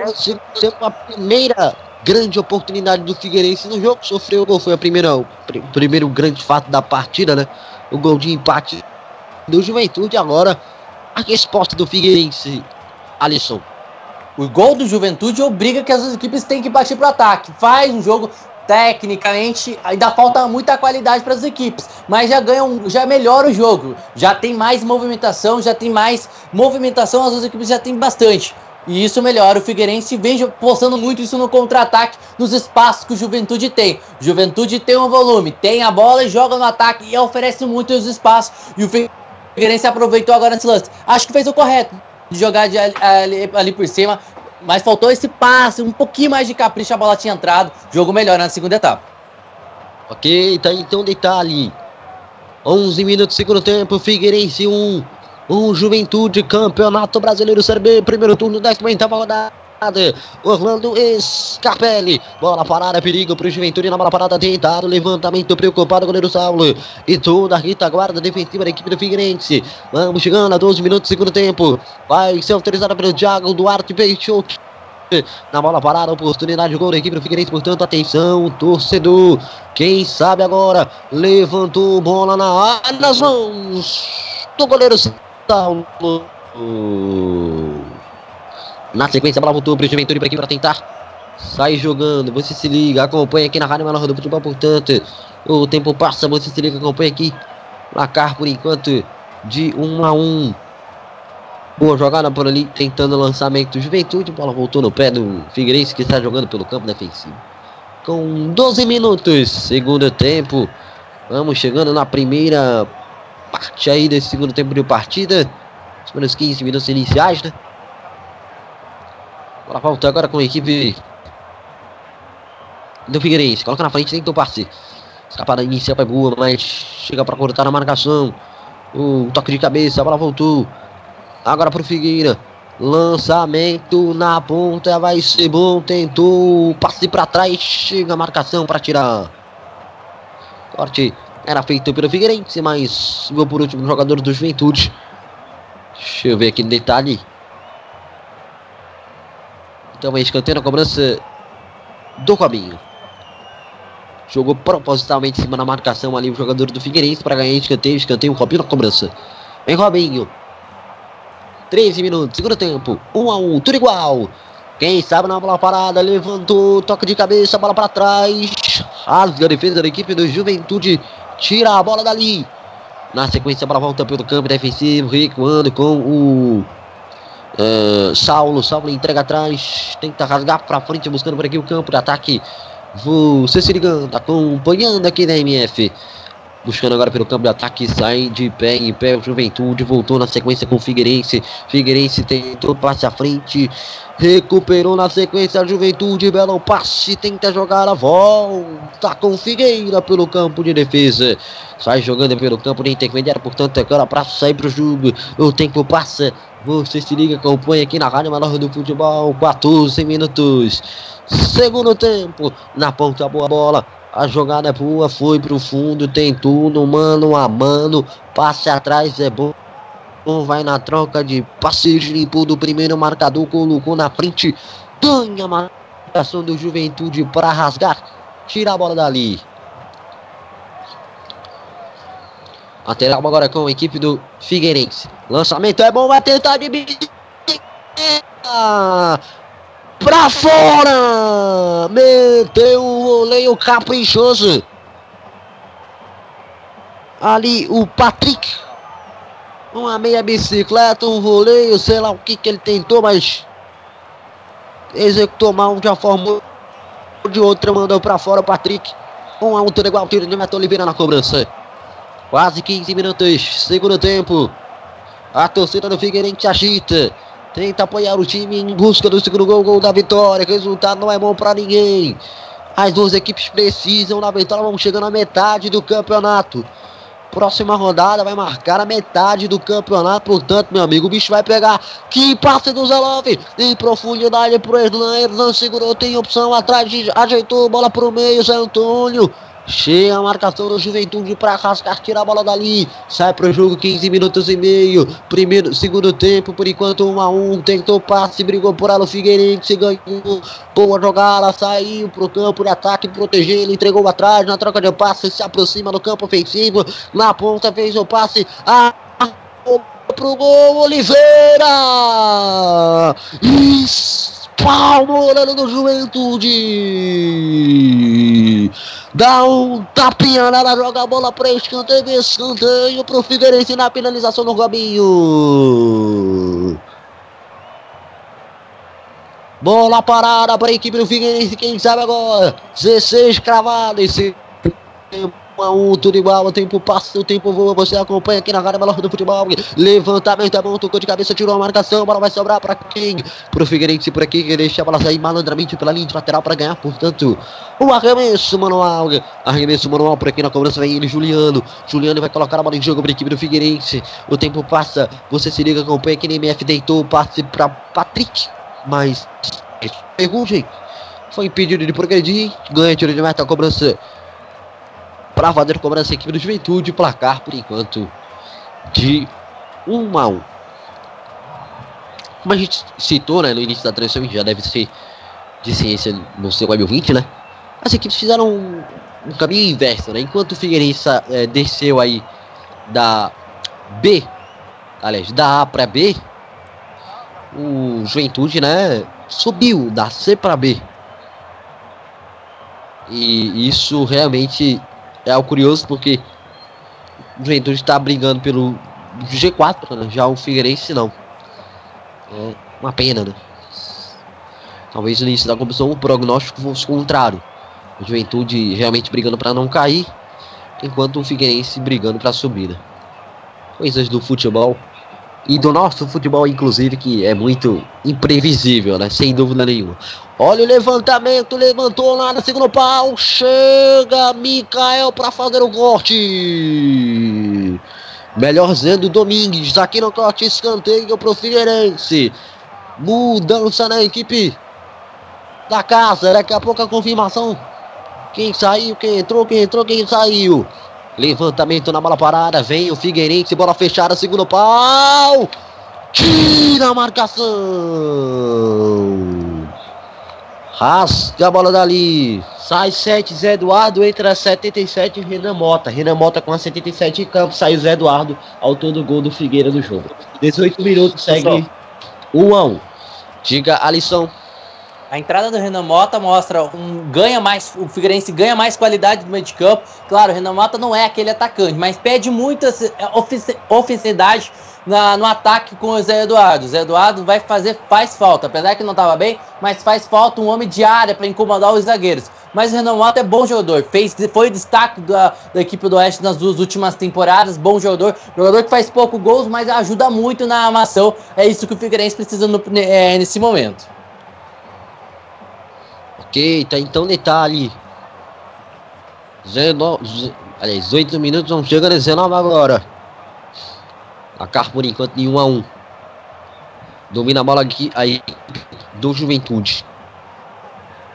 a primeira grande oportunidade do Figueirense no jogo, sofreu o gol, foi a primeira, o pr primeiro grande fato da partida, né? O gol de empate do Juventude, agora a resposta do Figueirense, Alisson. O gol do Juventude obriga que as equipes têm que partir para o ataque, faz um jogo tecnicamente ainda falta muita qualidade para as equipes, mas já ganham, já melhora o jogo, já tem mais movimentação, já tem mais movimentação, as duas equipes já tem bastante. E isso melhora. O Figueirense vem postando muito isso no contra-ataque, nos espaços que o Juventude tem. Juventude tem um volume, tem a bola e joga no ataque e oferece muito os espaços. E o Figueirense aproveitou agora nesse lance. Acho que fez o correto de jogar de, ali, ali por cima, mas faltou esse passe, um pouquinho mais de capricho, a bola tinha entrado. Jogo melhor na segunda etapa. Ok, tá então detalhe. 11 minutos, segundo tempo, Figueirense 1. Um. O Juventude, Campeonato Brasileiro Série B, primeiro turno da oitava rodada. Orlando Scarpelli, bola parada, perigo para o Juventude na bola parada, tentado, levantamento preocupado, goleiro Saulo e toda a retaguarda defensiva da equipe do Figueirense. Vamos chegando a 12 minutos do segundo tempo, vai ser autorizada pelo Thiago Duarte Peixoto. Na bola parada, oportunidade de gol da equipe do Figueirense, portanto, atenção, torcedor. Quem sabe agora levantou bola na área, nas mãos do goleiro Saulo. Na sequência, a bola voltou para o Juventude para aqui para tentar sair jogando. Você se liga, acompanha aqui na Rádio Menor do Futebol, portanto, o tempo passa, você se liga, acompanha aqui. Placar por enquanto de 1 um a 1. Um. Boa jogada por ali, tentando lançamento Juventude. Bola voltou no pé do Figueirense que está jogando pelo campo defensivo. Com 12 minutos, segundo tempo. Vamos chegando na primeira parte aí desse segundo tempo de partida. Os primeiros 15 minutos iniciais, né? Bola volta agora com a equipe do Figueirense. Coloca na frente, tentou passe. Escapada inicial é boa, mas chega para cortar na marcação. O toque de cabeça, a bola voltou. Agora para o Figueira. Lançamento na ponta, vai ser bom. Tentou passe para trás, chega a marcação para tirar. Corte era feito pelo Figueirense, mas gol por último jogador do Juventude. Deixa eu ver aqui no detalhe. Então, escanteio na cobrança do Robinho. Jogou propositalmente em cima da marcação ali o jogador do Figueirense para ganhar escanteio. Escanteio, Robinho na cobrança. Vem Robinho. 13 minutos, segundo tempo. 1 a 1 tudo igual. Quem sabe na bola parada, levantou, toca de cabeça, bola para trás. Rasga a defesa da equipe do Juventude. Tira a bola dali. Na sequência, a bola volta pelo campo defensivo, recuando com o uh, Saulo. Saulo entrega atrás, tenta rasgar para frente, buscando por aqui o campo de ataque. Você se ligando, acompanhando aqui na MF. Buscando agora pelo campo de ataque, sai de pé em pé. O Juventude voltou na sequência com o Figueirense. Figueirense tentou passe à frente. Recuperou na sequência a Juventude. Belo passe, tenta jogar a volta com Figueira pelo campo de defesa. Sai jogando pelo campo de intermediário, portanto, agora para sair para o jogo. O tempo passa. Você se liga, acompanha aqui na Rádio Menor do Futebol. 14 minutos. Segundo tempo. Na ponta, boa bola. A jogada é boa, foi pro fundo, tem tudo, mano a mano. Passe atrás é bom. Vai na troca de passe limpo do primeiro marcador, colocou na frente. Ganha a marcação do Juventude para rasgar. Tira a bola dali. Lateral agora com a equipe do Figueirense. Lançamento é bom, vai tentar de pra fora! Meteu o voleio caprichoso. Ali o Patrick. Uma meia bicicleta, um voleio, sei lá o que que ele tentou, mas executou mal de uma forma ou de outra, mandou pra fora o Patrick. Um a um, tudo igual, tiro de Neto Oliveira na cobrança. Quase 15 minutos, segundo tempo. A torcida do Figueirense agita. Tenta apoiar o time em busca do segundo gol, gol da vitória. O resultado não é bom para ninguém. As duas equipes precisam da vitória. Vamos chegando à metade do campeonato. Próxima rodada vai marcar a metade do campeonato. Portanto, meu amigo, o bicho vai pegar. Que passe do Zelov. Em profundidade pro Erlan. Erlan segurou, tem opção atrás. Ajeitou, bola pro meio. Zé Antônio. Cheia a marcação do Juventude para rascar, tira a bola dali. Sai pro jogo 15 minutos e meio. Primeiro, segundo tempo, por enquanto 1 a 1 Tentou passe, brigou por ela o Figueirense, ganhou. Boa jogada, saiu pro campo de ataque, proteger, ele entregou atrás na troca de passe, se aproxima do campo ofensivo. Na ponta fez o passe. Ah, pro gol, Oliveira! Palmorano do Juventude! Dá um tapinha nela, joga a bola para escanteio, escanteio pro Figueirense na finalização do Robinho. Bola parada para a equipe do Figueirense, quem sabe agora. 16 cravado, esse tempo a um, tudo igual, o tempo passa, o tempo voa, você acompanha aqui na Rádio Melhor do Futebol, levantamento é bom, tocou de cabeça, tirou a marcação, a bola vai sobrar para quem? Pro Figueirense por aqui, que deixa a bola sair malandramente pela linha de lateral para ganhar, portanto, o arremesso manual, arremesso manual por aqui na cobrança, vem ele, Juliano, Juliano vai colocar a bola em jogo para a equipe do Figueirense, o tempo passa, você se liga, acompanha aqui na MF, deitou o passe para Patrick, mas, pergunte, foi impedido de progredir, ganha tiro de meta, a cobrança para fazer cobrança a equipe do Juventude. Placar por enquanto de 1 a 1. Como a gente citou né, no início da transmissão, já deve ser de ciência no seu web 20, né? As equipes fizeram um, um caminho inverso, né? Enquanto o Figueirense é, desceu aí da B, aliás, da A para B, o Juventude, né, subiu da C para B. E isso realmente é algo curioso porque o Juventude está brigando pelo G4, né? já o Figueirense não. É uma pena, né? Talvez no início da competição o prognóstico fosse contrário. O Juventude realmente brigando para não cair, enquanto o Figueirense brigando para subir. Né? Coisas do futebol e do nosso futebol, inclusive, que é muito imprevisível, né? Sem dúvida nenhuma. Olha o levantamento, levantou lá no segundo pau. Chega Mikael para fazer o corte. Melhor Zendo Domingues, aqui no corte, escanteio pro Figueirense. Mudança na equipe da casa. Daqui a pouco a confirmação. Quem saiu, quem entrou, quem entrou, quem saiu. Levantamento na bola parada. Vem o Figueirense. Bola fechada. Segundo pau. Tira a marcação. Rasga a bola dali. Sai 7, Zé Eduardo. Entra 77, Renan Mota. Renan Mota com a 77 em campo. Sai o Zé Eduardo. Autor do gol do Figueira no jogo. 18 minutos, segue 1 a 1 Diga, Alisson. A entrada do Renan Mota mostra um ganha mais, o Figueirense ganha mais qualidade do meio de campo. Claro, o Renan Mota não é aquele atacante, mas pede muita ofici- ofensividade na- no ataque com o Zé Eduardo. O Zé Eduardo vai fazer, faz falta, apesar que não estava bem, mas faz falta um homem de área para incomodar os zagueiros. Mas o Renan Mota é bom jogador, fez, foi destaque da, da equipe do Oeste nas duas últimas temporadas, bom jogador, jogador que faz pouco gols, mas ajuda muito na armação. É isso que o Figueirense precisa no- é, nesse momento. Ok, tá então detalhe. 19, ze- aliás, 18 minutos, vamos chegando a 19 agora. Placar por enquanto de 1 a 1 Domina a bola aqui aí do Juventude.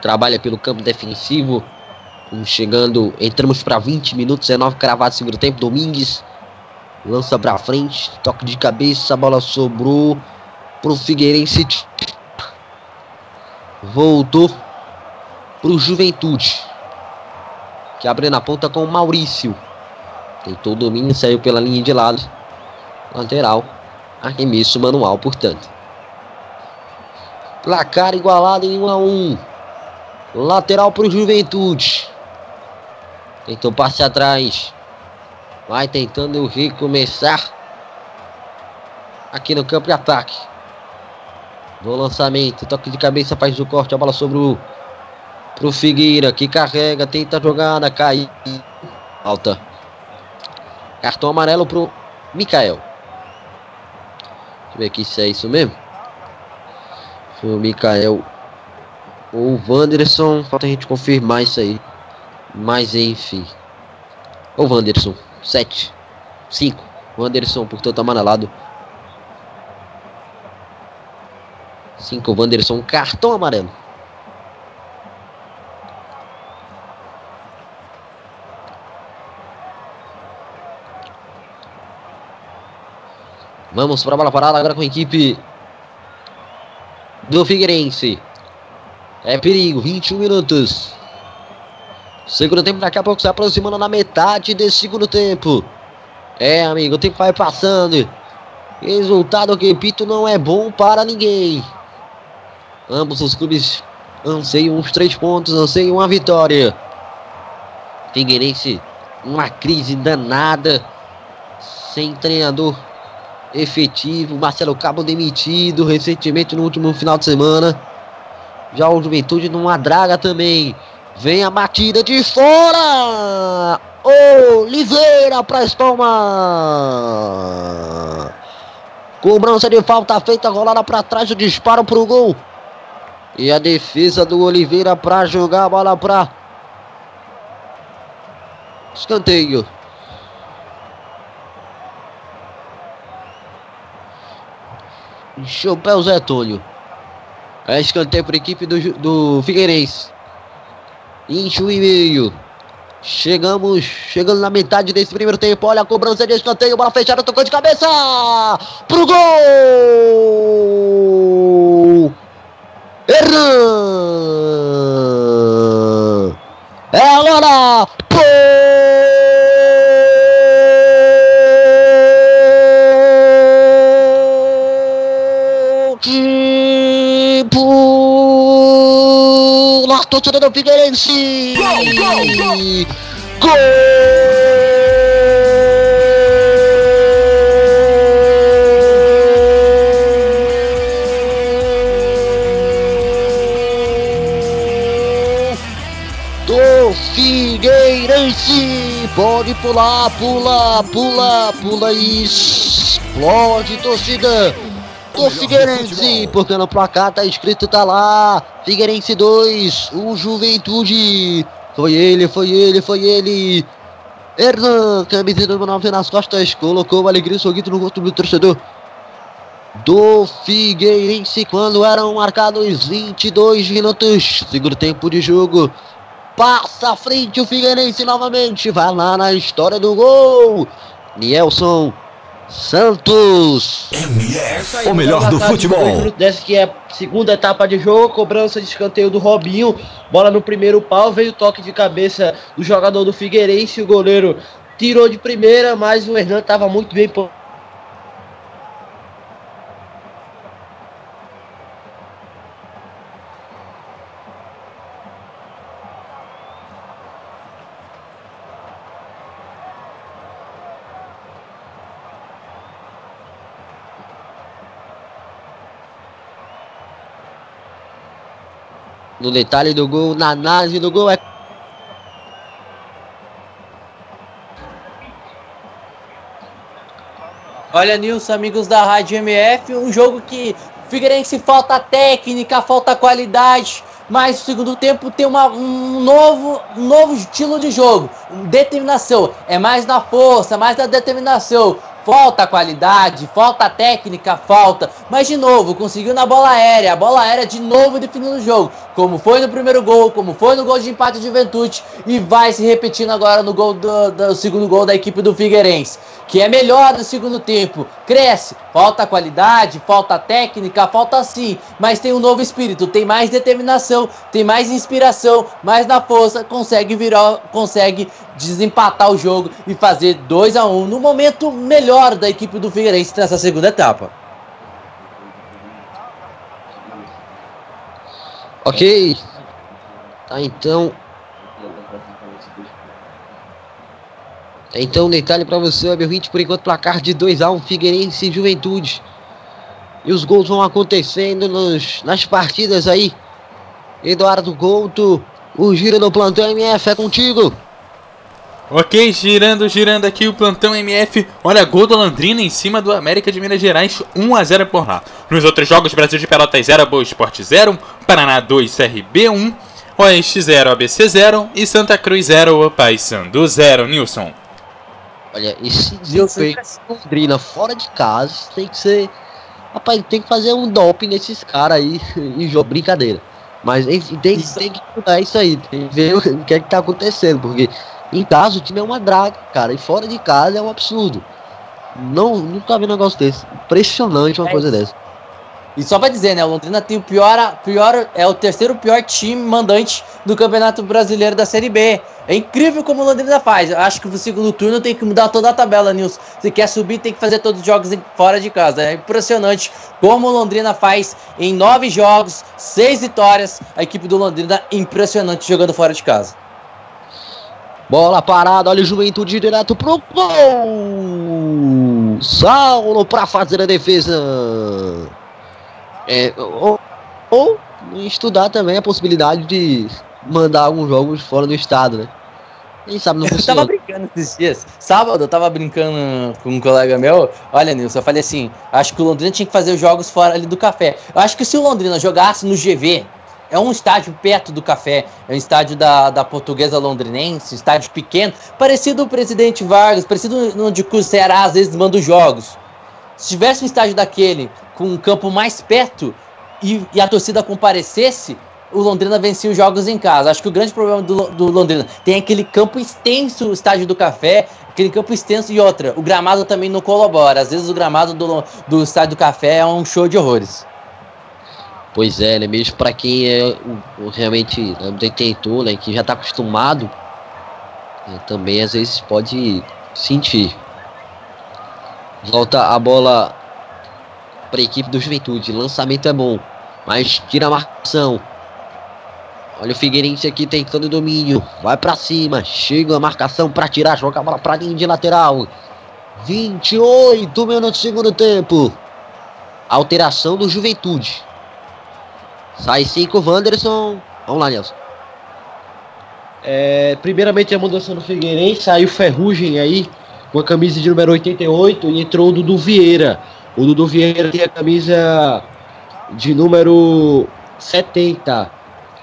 Trabalha pelo campo defensivo. Vamos chegando, entramos para 20 minutos, 19 cravado segundo tempo. Domingues lança para frente, toque de cabeça, a bola sobrou pro Figueirense. Voltou pro Juventude. Que abre na ponta com o Maurício. Tentou o domínio, saiu pela linha de lado. Lateral. Arremesso manual, portanto. Placar igualado em 1 a 1. Lateral pro Juventude. Tentou passe atrás. Vai tentando recomeçar. Aqui no campo de ataque. No lançamento. Toque de cabeça, faz o corte. A bola sobre o pro Figueira que carrega, tenta a jogada, cai. Alta. Cartão amarelo pro Mikael. Deixa eu ver aqui se é isso mesmo. Foi o Mikael ou o Wanderson. Falta a gente confirmar isso aí. Mas enfim. O Wanderson. 7. 5. Wanderson, portanto, amarelado. 5. Wanderson, cartão amarelo. Vamos para a bola parada agora com a equipe do Figueirense. É perigo, 21 minutos. Segundo tempo daqui a pouco se aproximando na metade desse segundo tempo. É, amigo, o tempo vai passando. Resultado que repito não é bom para ninguém. Ambos os clubes anseiam uns três pontos, anseiam uma vitória. Figueirense, uma crise danada, sem treinador efetivo. Marcelo Cabo demitido recentemente no último final de semana. Já o Juventude numa draga também. Vem a batida de fora! Oliveira para Espalma! Cobrança de falta feita, rolada para trás, o disparo para o gol. E a defesa do Oliveira para jogar a bola para escanteio. Chopé Zé Túlio. É escanteio para a equipe do, do Figueirense. Incho e meio. Chegamos, chegando na metade desse primeiro tempo. Olha a cobrança de escanteio, bola fechada, tocou de cabeça pro gol! Hernan! Torcida do Figueirense! Gol! do Figueirense. Pode pular, pula, pula, pula e explode, torcida do Figueirense. Porque no placar tá escrito, tá lá. Figueirense 2, o Juventude. Foi ele, foi ele, foi ele. Hernan, camisa número 9 nas costas, colocou alegria e sorriso no rosto do torcedor do Figueirense quando eram marcados 22 minutos. Segundo tempo de jogo. Passa à frente o Figueirense novamente. Vai lá na história do gol. Nielson Santos. MF, o melhor do futebol. Dessa que é a segunda etapa de jogo, cobrança de escanteio do Robinho, bola no primeiro pau, veio o toque de cabeça do jogador do Figueirense, o goleiro tirou de primeira, mas o Hernan estava muito bem No detalhe do gol, na análise do gol é Olha, Nilson, amigos da Rádio MF, um jogo que Figueirense falta técnica, falta qualidade, mas no segundo tempo tem uma- um, novo, um novo estilo de jogo, determinação. É mais na força, mais na determinação. Falta qualidade, falta técnica, falta. Mas de novo, conseguiu na bola aérea. A bola aérea de novo definindo o jogo. Como foi no primeiro gol, como foi no gol de empate de Juventude. E vai se repetindo agora no gol do, do segundo gol da equipe do Figueirense. Que é melhor no segundo tempo. Cresce. Falta qualidade, falta técnica, falta sim. Mas tem um novo espírito, tem mais determinação, tem mais inspiração, mais na força. Consegue virar, consegue desempatar o jogo e fazer 2 a 1 no momento melhor da equipe do Figueirense nessa segunda etapa. Ok. Tá então. Tá, Então, um detalhe pra você, Abel Hit, por enquanto placar de 2x1 Figueirense e Juventude. E os gols vão acontecendo nos, nas partidas aí. Eduardo Couto, o giro do plantão MF é contigo. Ok, girando, girando aqui o plantão MF. Olha, gol do Londrina em cima do América de Minas Gerais, 1 a 0 por lá. Nos outros jogos, Brasil de Pelotas 0, Boa Esporte 0, Paraná 2, CRB 1, Oeste 0, ABC 0 e Santa Cruz 0, Paysandu 0, Nilson. Olha, esse desempenho de Londrina fora de casa tem que ser. Rapaz, tem que fazer um doping nesses caras aí [LAUGHS] em jogo. Brincadeira. Mas enfim, tem, tem que mudar isso aí. Tem que ver o que é que tá acontecendo. Porque em casa o time é uma draga, cara. E fora de casa é um absurdo. Não, nunca vi um negócio desse. Impressionante uma É coisa isso. dessa. E só pra dizer, né? O Londrina tem o pior, pior. É o terceiro pior time mandante do Campeonato Brasileiro da Série B. É incrível como o Londrina faz. Eu acho que no segundo turno tem que mudar toda a tabela, Nilson. Se quer subir, tem que fazer todos os jogos fora de casa. É impressionante como o Londrina faz em nove jogos, seis vitórias. A equipe do Londrina impressionante jogando fora de casa. Bola parada, olha o Juventude direto pro gol! Saulo pra fazer a defesa. É, ou, ou estudar também a possibilidade de mandar alguns jogos fora do estado, né? Quem sabe não [LAUGHS] Eu tava funciona. brincando esses dias. Sábado eu tava brincando com um colega meu. Olha, Nilson, eu falei assim: acho que o Londrina tinha que fazer os jogos fora ali do café. Eu acho que se o Londrina jogasse no GV, é um estádio perto do café, é um estádio da, da portuguesa londrinense, estádio pequeno, parecido o presidente Vargas, parecido no de que o Ceará às vezes manda os jogos. Se tivesse um estádio daquele com um campo mais perto e, e a torcida comparecesse, o Londrina vencia os jogos em casa. Acho que o grande problema do, do Londrina tem aquele campo extenso, o estádio do Café, aquele campo extenso e outra. O gramado também não colabora. Às vezes o gramado do, do estádio do Café é um show de horrores. Pois é, né? Mesmo pra quem é o, o realmente né, detentor, né? Que já tá acostumado, né, também às vezes pode sentir. Volta a bola para a equipe do Juventude. Lançamento é bom, mas tira a marcação. Olha o Figueirense aqui tentando domínio. Vai pra cima. Chega a marcação pra tirar. Joga a bola pra linha de lateral. 28 minutos do segundo tempo. Alteração do Juventude. Sai 5 Wanderson. Vamos lá, Nelson. É, primeiramente a mudança no Figueirense, saiu Ferrugem aí com a camisa de número 88 e entrou o Dudu Vieira. O Dudu Vieira tem a camisa de número 70.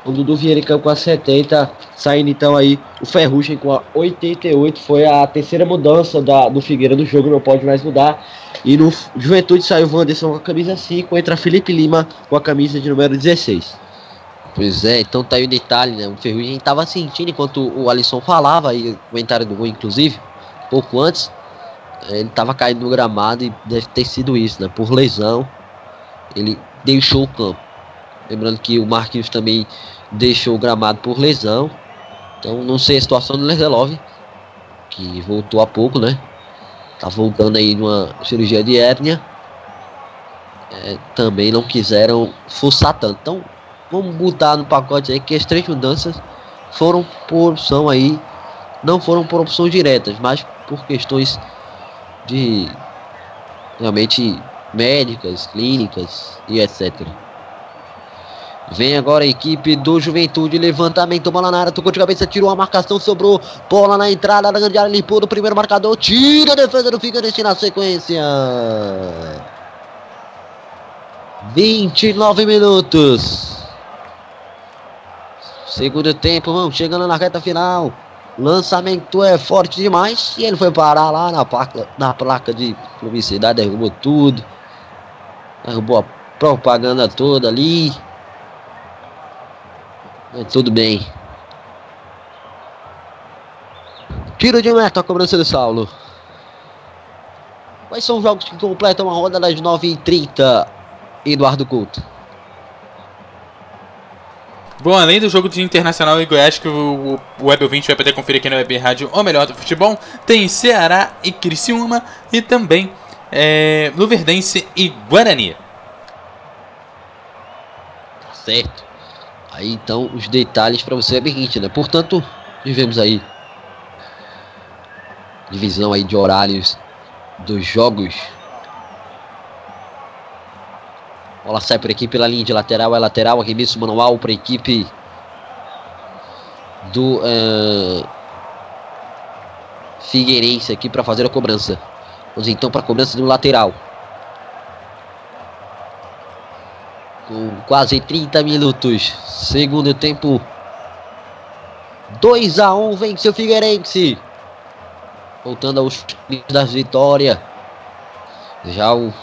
O Dudu Vieira em campo com a 70, saindo então aí o Ferrugem com a 88. Foi a terceira mudança da, do Figueira do jogo, não pode mais mudar. E no Juventude saiu o Wanderson com a camisa 5, entra Felipe Lima com a camisa de número 16. Pois é, então tá aí o detalhe, né? O Ferrugem tava sentindo enquanto o Alisson falava, aí o comentário do gol, inclusive, pouco antes, Ele tava caindo no gramado e deve ter sido isso, né? Por lesão. Ele deixou o campo. Lembrando que o Marquinhos também deixou o gramado por lesão. Então não sei a situação do Lenzelov, que voltou há pouco, né? Tá voltando aí numa cirurgia de hérnia. É, também não quiseram forçar tanto. Então vamos botar no pacote aí que as três mudanças foram por opção aí. Não foram por opções diretas, mas por questões de realmente médicas, clínicas e etc. Vem agora a equipe do Juventude, levantamento, bola na área, tocou de cabeça, tirou a marcação, sobrou bola na entrada da grande área, limpou do primeiro marcador, tira a defesa do Figueirense na sequência. 29 minutos. Segundo tempo, vamos chegando na reta final. Lançamento é forte demais e ele foi parar lá na placa, na placa de publicidade, derrubou tudo. Derrubou a propaganda toda ali. Mas tudo bem. Tiro de meta, a cobrança do Saulo. Quais são os jogos que completam a roda das 9h30? Eduardo Couto. Bom, além do jogo de Internacional e Goiás, que o, Web 20 vai poder conferir aqui no Web Rádio, o melhor do futebol, tem Ceará e Criciúma e também é, Luverdense e Guarani. Tá certo. Aí então os detalhes para você é bem né? Portanto, vivemos aí divisão aí de horários dos jogos. Bola sai por aqui pela linha de lateral, é lateral, arremesso manual para a equipe do uh, Figueirense aqui para fazer a cobrança. Vamos então para a cobrança do lateral. Com quase 30 minutos. Segundo tempo. 2 a 1 vence o Figueirense. Voltando aos das vitórias. Já o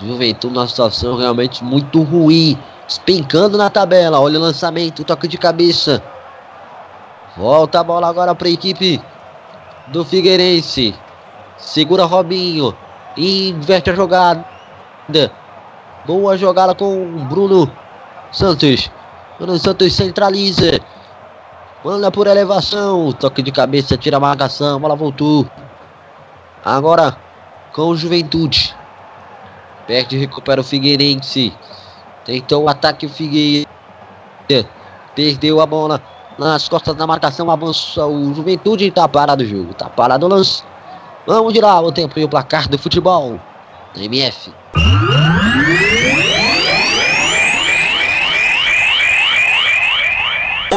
Juventude numa situação realmente muito ruim. Despencando na tabela. Olha o lançamento, toque de cabeça. Volta a bola agora para a equipe do Figueirense. Segura Robinho. Inverte a jogada. Boa jogada com o Bruno Santos. Bruno Santos centraliza. Manda por elevação. Toque de cabeça, tira a marcação. Bola voltou. Agora com o Juventude. Perde e recupera o Figueirense. Tentou o ataque o Figueirense. Perdeu a bola nas costas da marcação. Avança o Juventude. Está parado o jogo. Está parado o lance. Vamos lá o tempo e o placar do futebol. MF.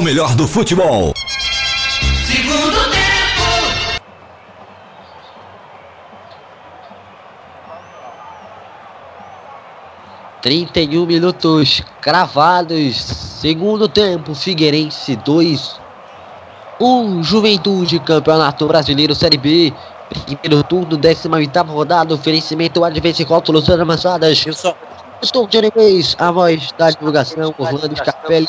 O melhor do futebol. Segundo tempo. Trinta e um minutos cravados. Segundo tempo, Figueirense 2. Um Juventude Campeonato Brasileiro Série B. Primeiro turno, 18 rodada. Oferecimento Advente Coto Luciano Amassadas. Eu só. Estou de a voz da divulgação, Orlando Scarpelli.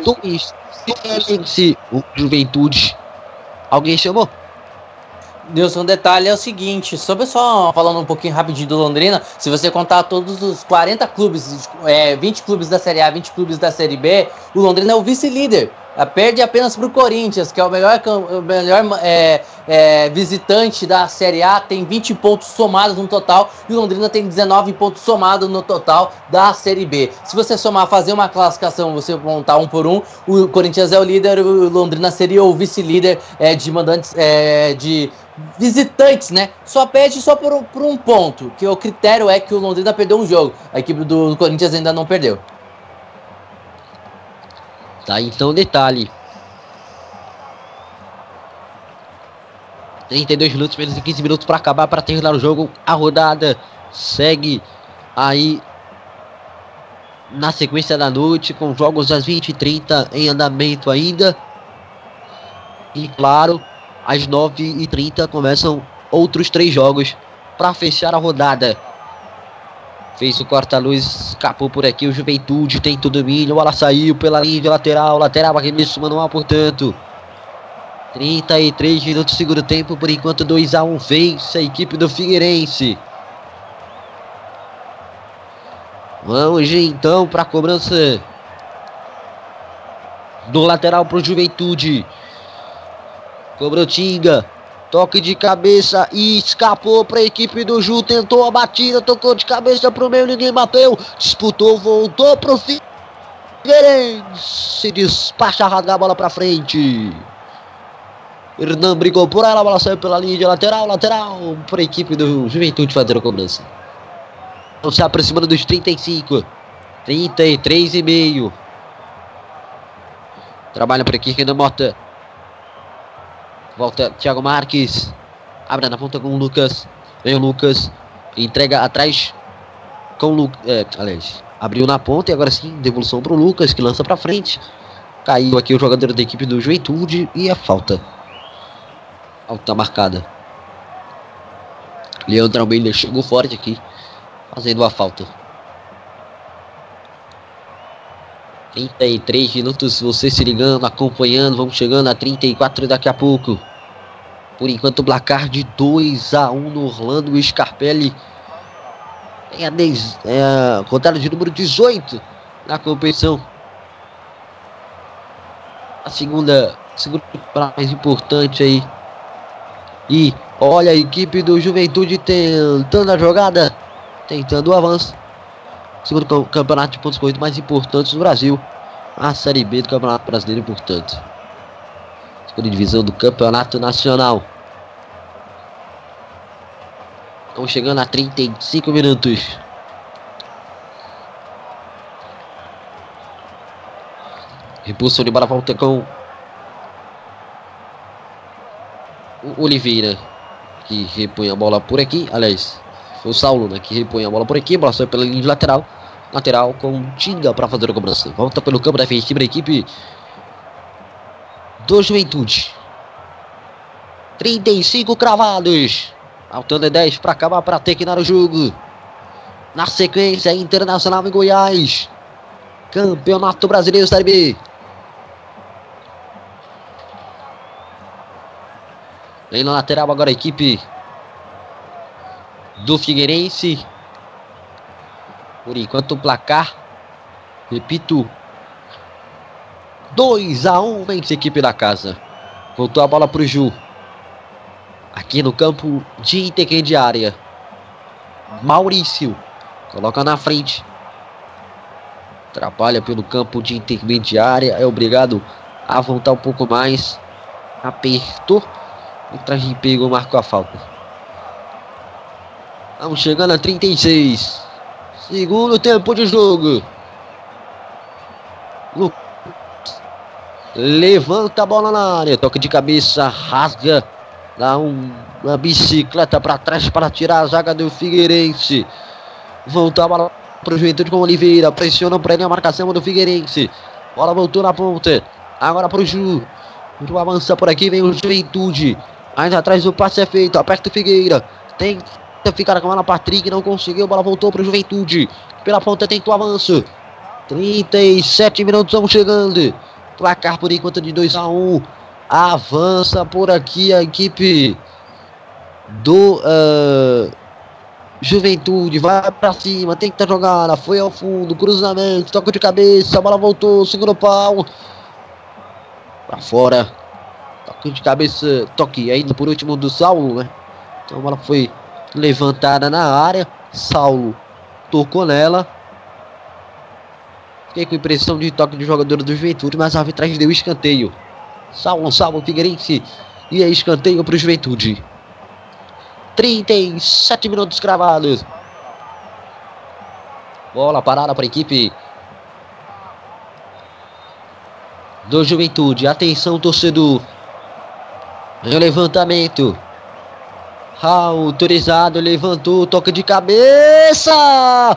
Dois, Figueirense, o Juventude. Alguém chamou? Nilson, um detalhe é o seguinte, só falando um pouquinho rapidinho do Londrina, se você contar todos os 40 clubes, é, 20 clubes da Série A, 20 clubes da Série B, o Londrina é o vice-líder. Perde apenas para o Corinthians, que é o melhor, o melhor é, é, visitante da Série A, tem 20 pontos somados no total, e o Londrina tem 19 pontos somados no total da Série B. Se você somar, fazer uma classificação, você montar um por um, o Corinthians é o líder, o Londrina seria o vice-líder é, de mandantes, é, de visitantes, né? Só perde só por, um- por um ponto, que o critério é que o Londrina perdeu um jogo, a equipe do Corinthians ainda não perdeu. Tá, então detalhe. 32 minutos, menos de 15 minutos para acabar, para terminar o jogo. A rodada segue aí na sequência da noite, com jogos às 20h30 em andamento ainda. E claro, às 9h30 começam outros três jogos para fechar a rodada. Fez o corta-luz, escapou por aqui o Juventude, tem o domínio, bola saiu pela linha de lateral, lateral, arremesso manual, portanto. 33 minutos do segundo tempo, por enquanto 2 a 1 vence a equipe do Figueirense. Vamos então para a cobrança do lateral para o Juventude. Cobrou Tinga. Toque de cabeça e escapou para a equipe do Ju. Tentou a batida, tocou de cabeça para o meio, ninguém bateu. Disputou, voltou para o Figueirense. Despacha, a bola para frente. Hernan brigou por ela, a bola saiu pela linha de lateral, lateral para a equipe do Juventude fazer a cobrança. Estão se aproximando dos 35. 33 e meio. Trabalha por aqui, Renan Mota. Volta Thiago Marques. Abre na ponta com o Lucas. Vem o Lucas. Entrega atrás com o Lucas. É, aliás, abriu na ponta e agora sim, devolução para o Lucas, que lança para frente. Caiu aqui o jogador da equipe do Juventude e a falta. Falta marcada. Leandro Almeida chegou forte aqui, fazendo a falta. 33 minutos, você se ligando, acompanhando, vamos chegando a 34 daqui a pouco. Por enquanto, placar de 2 a 1 no Orlando Scarpelli. É a, dez, é a contagem de número 18 na competição. A segunda, segunda mais importante aí. E olha a equipe do Juventude tentando a jogada, tentando o avanço segundo campeonato de pontos corridos mais importantes do Brasil. A Série B do Campeonato Brasileiro, portanto. Segunda divisão do Campeonato Nacional. Estamos chegando a 35 minutos. Repulsão de bola volta com o Oliveira, que repõe a bola por aqui. Aliás, foi o Saulo, né, que repõe a bola por aqui. Bola sai pela linha de lateral. Lateral com Tinga para fazer a cobrança. Volta pelo campo defensivo da equipe do Juventude. 35 cravados. Faltando 10 para acabar para terminar o jogo. Na sequência, Internacional em Goiás. Campeonato Brasileiro Série B. Vem na lateral agora a equipe do Figueirense. Por enquanto o placar, repito, 2 a 1 vence a equipe da casa. Voltou a bola para o Ju. Aqui no campo de intermediária. Maurício coloca na frente. Trabalha pelo campo de intermediária. É obrigado a voltar um pouco mais. Apertou. E traz de pego, marcou a falta. Vamos chegando a 36. Segundo tempo de jogo. Levanta a bola na área. Toque de cabeça. Rasga. Dá um, uma bicicleta para trás para tirar a zaga do Figueirense. Volta a bola para o Juventude com Oliveira. Pressiona para ele a marcação do Figueirense. Bola voltou na ponta. Agora para o Ju. Ju avança por aqui. Vem o Juventude. Ainda atrás o passe é feito. Aperta o Figueira. Tem ficar com ela Patrick, não conseguiu, bola voltou para o Juventude. Pela ponta tenta o avanço. 37 minutos vamos chegando. Placar por enquanto de 2 a 1. Avança por aqui a equipe do uh, Juventude. Vai para cima, tenta jogar. Foi ao fundo, cruzamento, toca de cabeça, a bola voltou, segura o pau. Para fora. Toque de cabeça, toque ainda por último do Saulo, né? Então a bola foi levantada na área. Saulo tocou nela. Fiquei com impressão de toque de jogador do Juventude, mas a arbitragem deu escanteio. Saulo, Saulo, Figueirense. E é escanteio para o Juventude. 37 minutos cravados. Bola parada para a equipe do Juventude. Atenção, torcedor. Levantamento. Autorizado, levantou, toca de cabeça.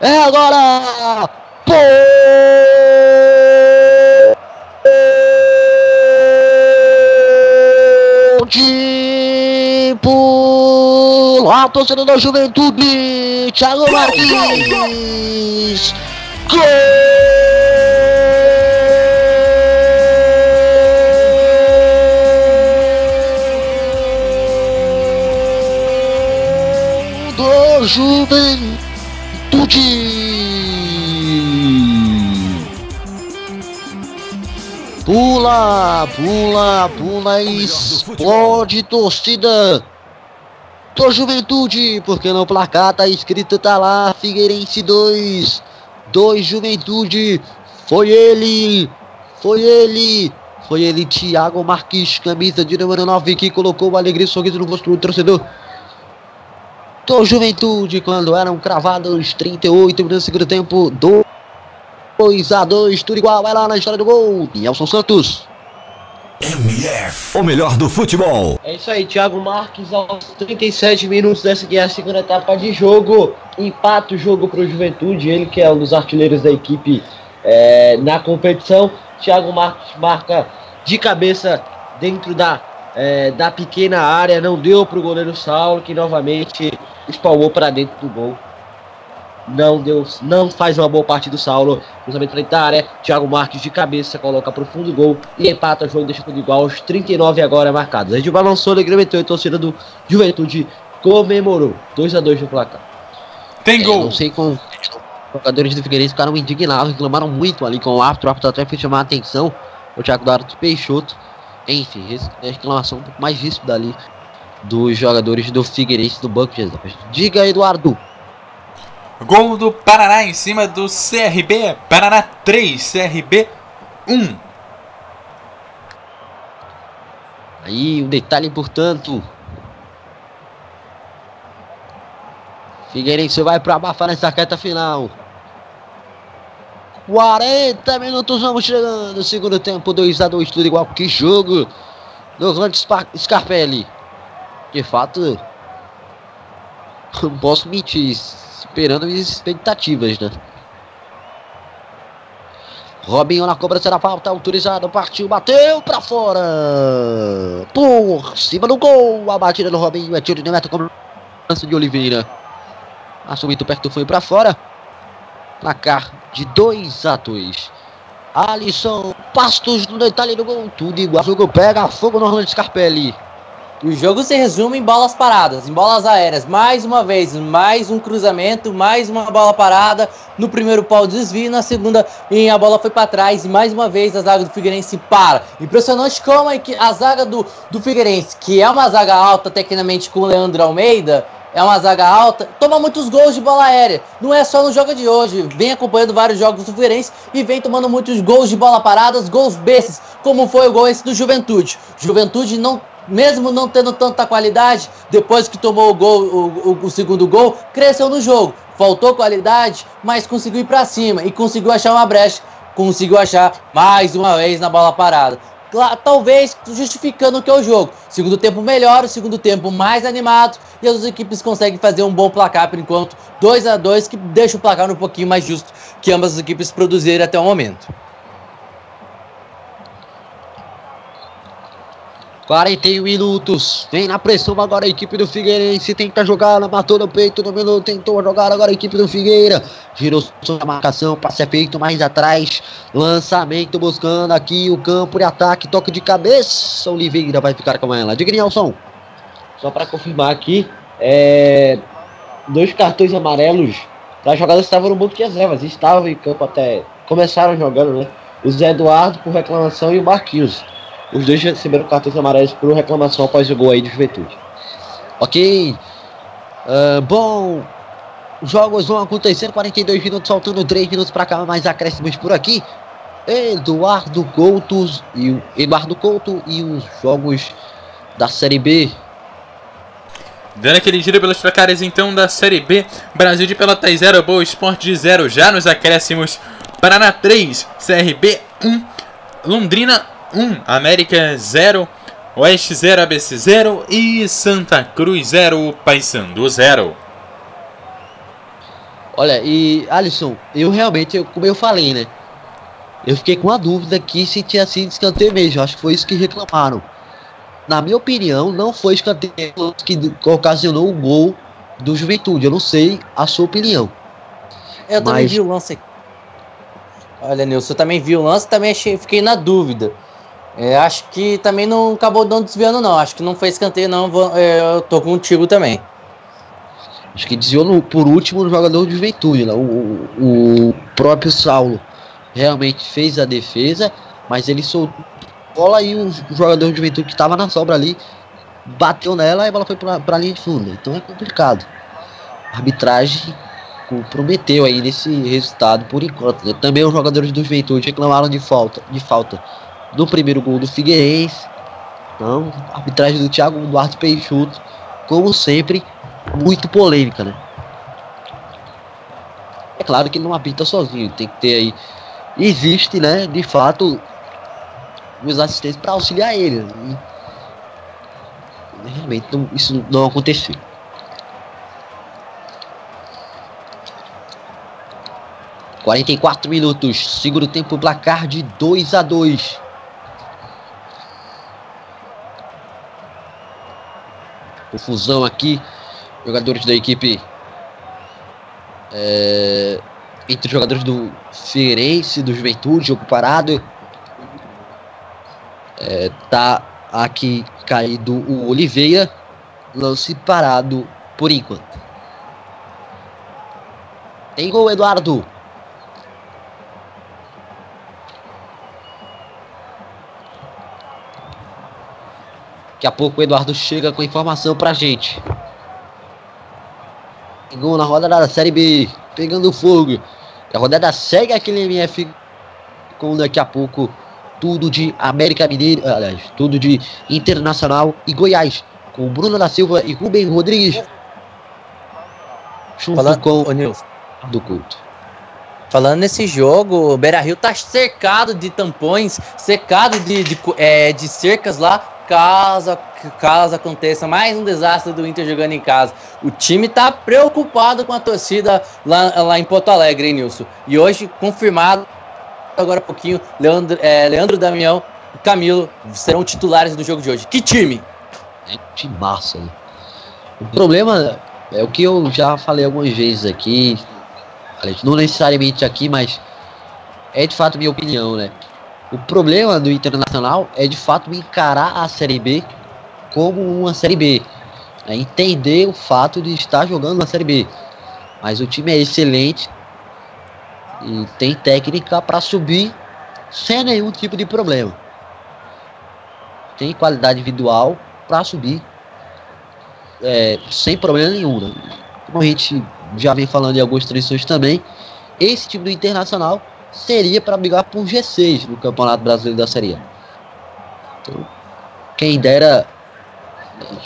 É agora. Tipo, a torcida da juventude, Thiago Martins. Gol! do Juventude. Pula, pula, pula e explode torcida do Juventude, porque no placar tá escrito, tá lá, Figueirense 2, 2 Juventude, foi ele, foi ele, foi ele, Thiago Marques, camisa de número 9, que colocou alegria e sorriso no rosto do torcedor do Juventude, quando eram cravados 38 minutos do segundo tempo, 2 a 2 tudo igual, vai lá na história do gol, Nelson Santos. MF, o melhor do futebol. É isso aí, Thiago Marques aos 37 minutos dessa aqui é a segunda etapa de jogo. Empata o jogo para o Juventude, ele que é um dos artilheiros da equipe é, na competição. Thiago Marques marca de cabeça dentro da, é, da pequena área, não deu para o goleiro Saulo, que novamente espalmou para dentro do gol. Não deu, não faz uma boa partida do Saulo. Cruzamento frente da área. Thiago Marques de cabeça coloca pro fundo do gol e empata o jogo, deixa tudo igual aos 39 agora marcados. A gente balançou, alegrementou e a torcida do Juventude comemorou. 2 a 2 no placar. Tem É, gol. não sei como os jogadores do Figueirense ficaram indignados, reclamaram muito ali com o árbitro. O árbitro até foi chamar a atenção. O Thiago Duarte Peixoto. Enfim, é reclamação um pouco mais ríspida ali dos jogadores do Figueirense do banco de. Diga, Eduardo. Gol do Paraná em cima do CRB. Paraná 3, CRB 1. Aí um detalhe importante. Figueirense vai para abafar nessa reta final. 40 minutos vamos chegando. Segundo tempo, 2 a 2 tudo igual. Que jogo do grande Scarpelli. De fato, [LAUGHS] não posso mentir. Esperando minhas expectativas, né? Robinho na cobrança da falta, autorizado, partiu, bateu pra fora. Por cima do gol, a batida do Robinho, é tiro de meta, cobrança de Oliveira. Passou perto, foi pra fora. Placar de 2 a 2. Alisson, Pastos no detalhe do gol, tudo igual. O jogo pega fogo no Orlando Scarpelli. O jogo se resume em bolas paradas, em bolas aéreas. Mais uma vez, mais um cruzamento, mais uma bola parada. No primeiro pau desvio, na segunda a bola foi para trás e mais uma vez a zaga do Figueirense para. Impressionante como é que a zaga do, do Figueirense, que é uma zaga alta tecnicamente com o Leandro Almeida, é uma zaga alta, toma muitos gols de bola aérea. Não é só no jogo de hoje, vem acompanhando vários jogos do Figueirense e vem tomando muitos gols de bola paradas, gols bestas, como foi o gol esse do Juventude. Juventude não mesmo não tendo tanta qualidade, depois que tomou o gol, o, o- o segundo gol, cresceu no jogo. Faltou qualidade, mas conseguiu ir pra cima e conseguiu achar uma brecha. Conseguiu achar mais uma vez na bola parada. Cla- Talvez justificando o que é o jogo. Segundo tempo melhor, segundo tempo mais animado e as equipes conseguem fazer um bom placar por enquanto. 2 a 2 que deixa o placar um pouquinho mais justo que ambas as equipes produzirem até o momento. 41 minutos. Vem na pressão agora a equipe do Figueirense. Tenta jogar, matou no peito no minuto. Tentou jogar agora a equipe do Figueira. Girou sua marcação, passe é feito mais atrás. Lançamento buscando aqui o campo de ataque. Toque de cabeça. Oliveira vai ficar com ela. Diga, Nelson. Só para confirmar aqui, é, dois cartões amarelos para jogadores que estavam no banco de reservas. Estavam em campo até. Começaram jogando, né? O Zé Eduardo por reclamação e o Marquinhos. Os dois receberam cartões amarelos por reclamação após o gol aí de juventude. Ok. Ah, bom. Os jogos vão acontecendo. 42 minutos, faltando 3 minutos para acabar mais acréscimos por aqui. Eduardo Couto e o Eduardo Couto e os jogos da Série B. Dando aquele giro pelos placares então da Série B, Brasil de Pelotas 0, Boa Esporte de 0, já nos acréscimos, Paraná 3, CRB 1, Londrina 1, América 0, Oeste 0, ABC 0 e Santa Cruz 0, Paysandu 0. Olha, e Alisson, eu realmente, eu- como eu falei, né? Eu fiquei com a dúvida aqui se tinha sido escanteio mesmo. Acho que foi isso que reclamaram. Na minha opinião, não foi escanteio que ocasionou o gol do Juventude. Eu não sei a sua opinião. Eu também Mas- vi o lance aqui. Olha, Nilson, eu também vi o lance também achei, fiquei na dúvida. É, acho que também não acabou não desviando, não. Acho que não foi escanteio, não. Vou- é, eu tô contigo também. Acho que desviou no- por último no jogador de juventude. Né? O, o- próprio Saulo realmente fez a defesa, mas ele soltou a bola e o jogador de juventude que estava na sobra ali bateu nela e a bola foi pra, pra linha de fundo. Então é complicado. A arbitragem comprometeu aí nesse resultado por enquanto. né? Também os jogadores do Juventude reclamaram de falta, de falta no primeiro gol do Figueirense. Então, a arbitragem do Thiago Duarte Peixoto, como sempre, muito polêmica, né? É claro que não apita sozinho, tem que ter aí. Existe, né, de fato, os assistentes para auxiliar ele. né? Realmente não- isso não aconteceu. Quarenta e quatro minutos, segundo tempo, placar de 2 a 2 Confusão aqui, jogadores da equipe é, entre os jogadores do Figueirense, do Juventude, jogo parado. É, tá aqui caído o Oliveira, lance parado por enquanto. Tem gol, Eduardo. Daqui a pouco o Eduardo chega com informação pra gente. Tem Gol na rodada da Série B, pegando fogo. A rodada segue aquele MF com daqui a pouco tudo de América Mineiro, aliás, tudo de Internacional e Goiás, com Bruno da Silva e Rubem Rodrigues. Junto Falando, com Nilson, do culto. falando nesse jogo, o Beira Rio tá cercado de tampões, cercado de, de, é, de cercas lá, caso, caso aconteça mais um desastre do Inter jogando em casa. O time tá preocupado com a torcida lá, lá em Porto Alegre, hein, Nilson? E hoje, confirmado, agora há pouquinho, Leandro, é, Leandro Damião e Camilo serão titulares do jogo de hoje. Que time! É de massa. Né? O problema é o que eu já falei algumas vezes aqui, não necessariamente aqui, mas é de fato minha opinião, né? O problema do Internacional é de fato encarar a Série B como uma Série B. né? Entender o fato de estar jogando na Série B. Mas o time é excelente e tem técnica para subir sem nenhum tipo de problema. Tem qualidade individual para subir é, sem problema nenhum. Né? Como a gente já vem falando em algumas transmissões também, esse time do Internacional seria para brigar por G6 no Campeonato Brasileiro da Série A. Então, quem dera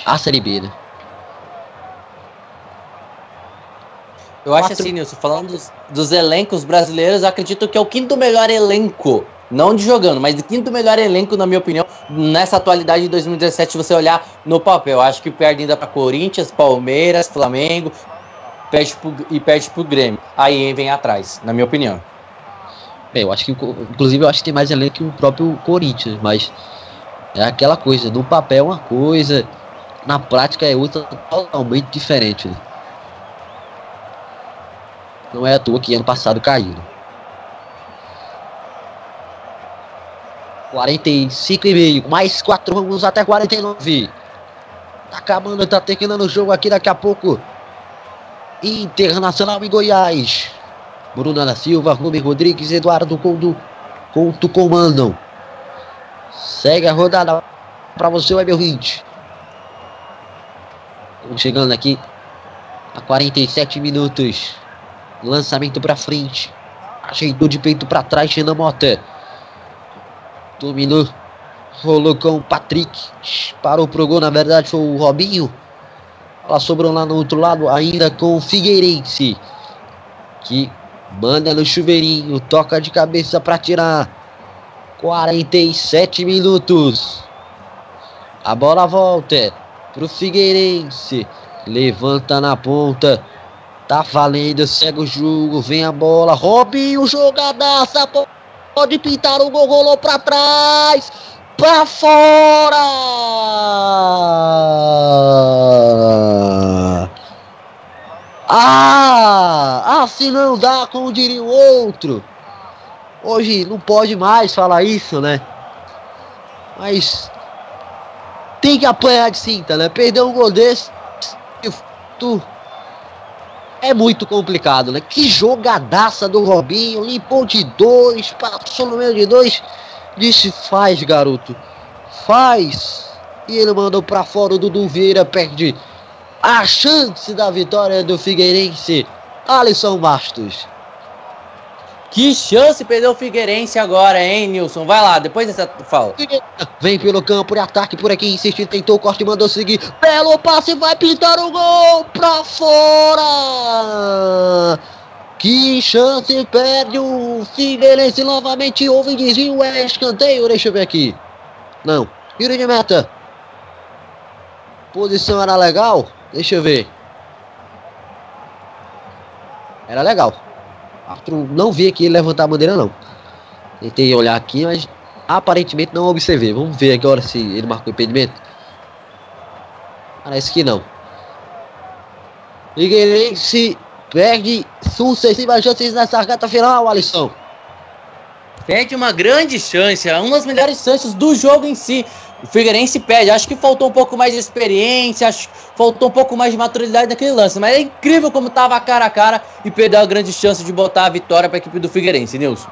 a Série B, né? Eu acho assim, Nilson, falando dos, dos elencos brasileiros, acredito que é o quinto melhor elenco. Não de jogando, mas o quinto melhor elenco, na minha opinião, nessa atualidade de 2017, se você olhar no papel. Acho que perde ainda para Corinthians, Palmeiras, Flamengo perde pro, e perde pro Grêmio. Aí vem atrás, na minha opinião. Bem, eu acho que, inclusive, eu acho que tem mais elenco que o próprio Corinthians, mas é aquela coisa, no papel é uma coisa, na prática é outra totalmente diferente. né? Não é à toa que ano passado caiu. né? 45 e meio, mais 4 vamos até 49. Tá acabando, tá terminando o jogo aqui daqui a pouco. Internacional e Goiás. Bruna da Silva, Rubem Rodrigues, Eduardo Couto, Couto comandam. Segue a rodada para você, Weber 20. Estamos chegando aqui a 47 minutos. Lançamento para frente. Ajeitou de peito para trás, Renan Mota. Dominou. Rolou com o Patrick. Parou pro gol, na verdade foi o Robinho. Ela sobrou lá no outro lado, ainda com o Figueirense. Que manda no chuveirinho, toca de cabeça para tirar. 47 minutos. A bola volta pro Figueirense. Levanta na ponta. Tá valendo, segue o jogo, vem a bola. Robinho, jogadaça. po- Pode pintar o gol, rolou pra trás. Pra fora. Ah, assim não dá, como diria o outro. Hoje não pode mais falar isso, né? Mas tem que apanhar de cinta, né? Perder um gol desse, é muito complicado, né? Que jogadaça do Robinho, limpou de dois, passou no meio de dois, disse faz, garoto, faz. E ele mandou pra fora o Dudu Vieira, perde a chance da vitória do Figueirense. Alisson Bastos. Que chance perdeu o Figueirense agora, hein, Nilson? Vai lá, depois dessa fala. Vem pelo campo de ataque por aqui, insistiu, tentou o corte, mandou seguir. Belo passe, vai pintar o gol pra fora. Que chance perde o Figueirense novamente. Houve desvio, é escanteio. Deixa eu ver aqui. Não, tiro de meta. Posição era legal? Deixa eu ver. Era legal. Arthur não vi aqui ele levantar a bandeira não. Tentei olhar aqui, mas aparentemente não observei. Vamos ver agora se ele marcou impedimento. Parece que não. Figueirense perde sucessivas chances nessa reta final, Alisson. Perde uma grande chance, é uma das melhores chances do jogo em si. O Figueirense perde. Acho que faltou um pouco mais de experiência, acho que faltou um pouco mais de maturidade naquele lance. Mas é incrível como tava cara a cara e perdeu a grande chance de botar a vitória para a equipe do Figueirense, Nilson.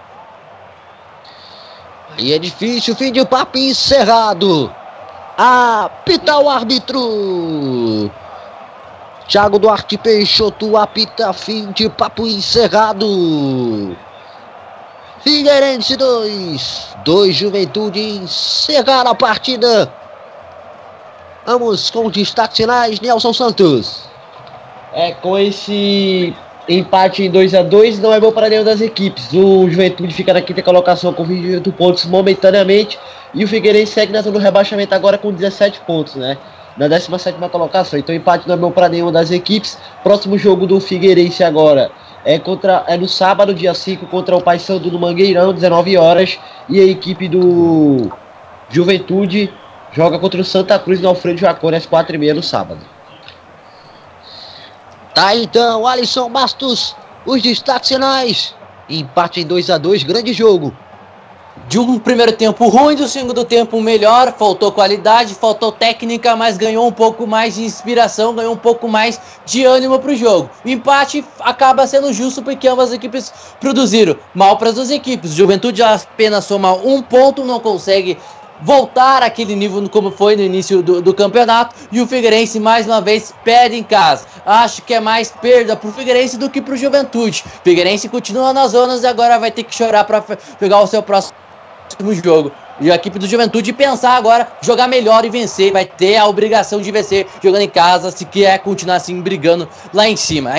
E é difícil, fim de papo encerrado. Apita o árbitro. Thiago Duarte Peixoto apita fim de papo encerrado. Figueirense 2, 2 Juventude encerrar a partida. Vamos com destaques finais, Nelson Santos. É, com esse empate em 2 a 2 não é bom para nenhuma das equipes. O Juventude fica na quinta colocação com 28 pontos momentaneamente. E o Figueirense segue na zona do rebaixamento agora com 17 pontos, né? Na 17 colocação. Então empate não é bom para nenhuma das equipes. Próximo jogo do Figueirense agora é, contra, é no sábado, dia 5, contra o Paysandu do Mangueirão, 19 horas. E a equipe do Juventude joga contra o Santa Cruz no Alfredo Jacone às 4h30 no sábado. Tá então, Alisson Bastos, os destaques finais. Empate em 2 a 2 grande jogo. De um primeiro tempo ruim, do segundo tempo melhor, faltou qualidade, faltou técnica, mas ganhou um pouco mais de inspiração, ganhou um pouco mais de ânimo para o jogo. O empate acaba sendo justo porque ambas as equipes produziram mal para as duas equipes. Juventude apenas soma um ponto, não consegue voltar àquele nível como foi no início do, do, campeonato e o Figueirense mais uma vez perde em casa. Acho que é mais perda pro Figueirense do que pro Juventude. Figueirense continua nas zonas e agora vai ter que chorar para pegar o seu próximo jogo. E a equipe do Juventude pensar agora, jogar melhor e vencer. Vai ter a obrigação de vencer jogando em casa se quer continuar assim brigando lá em cima.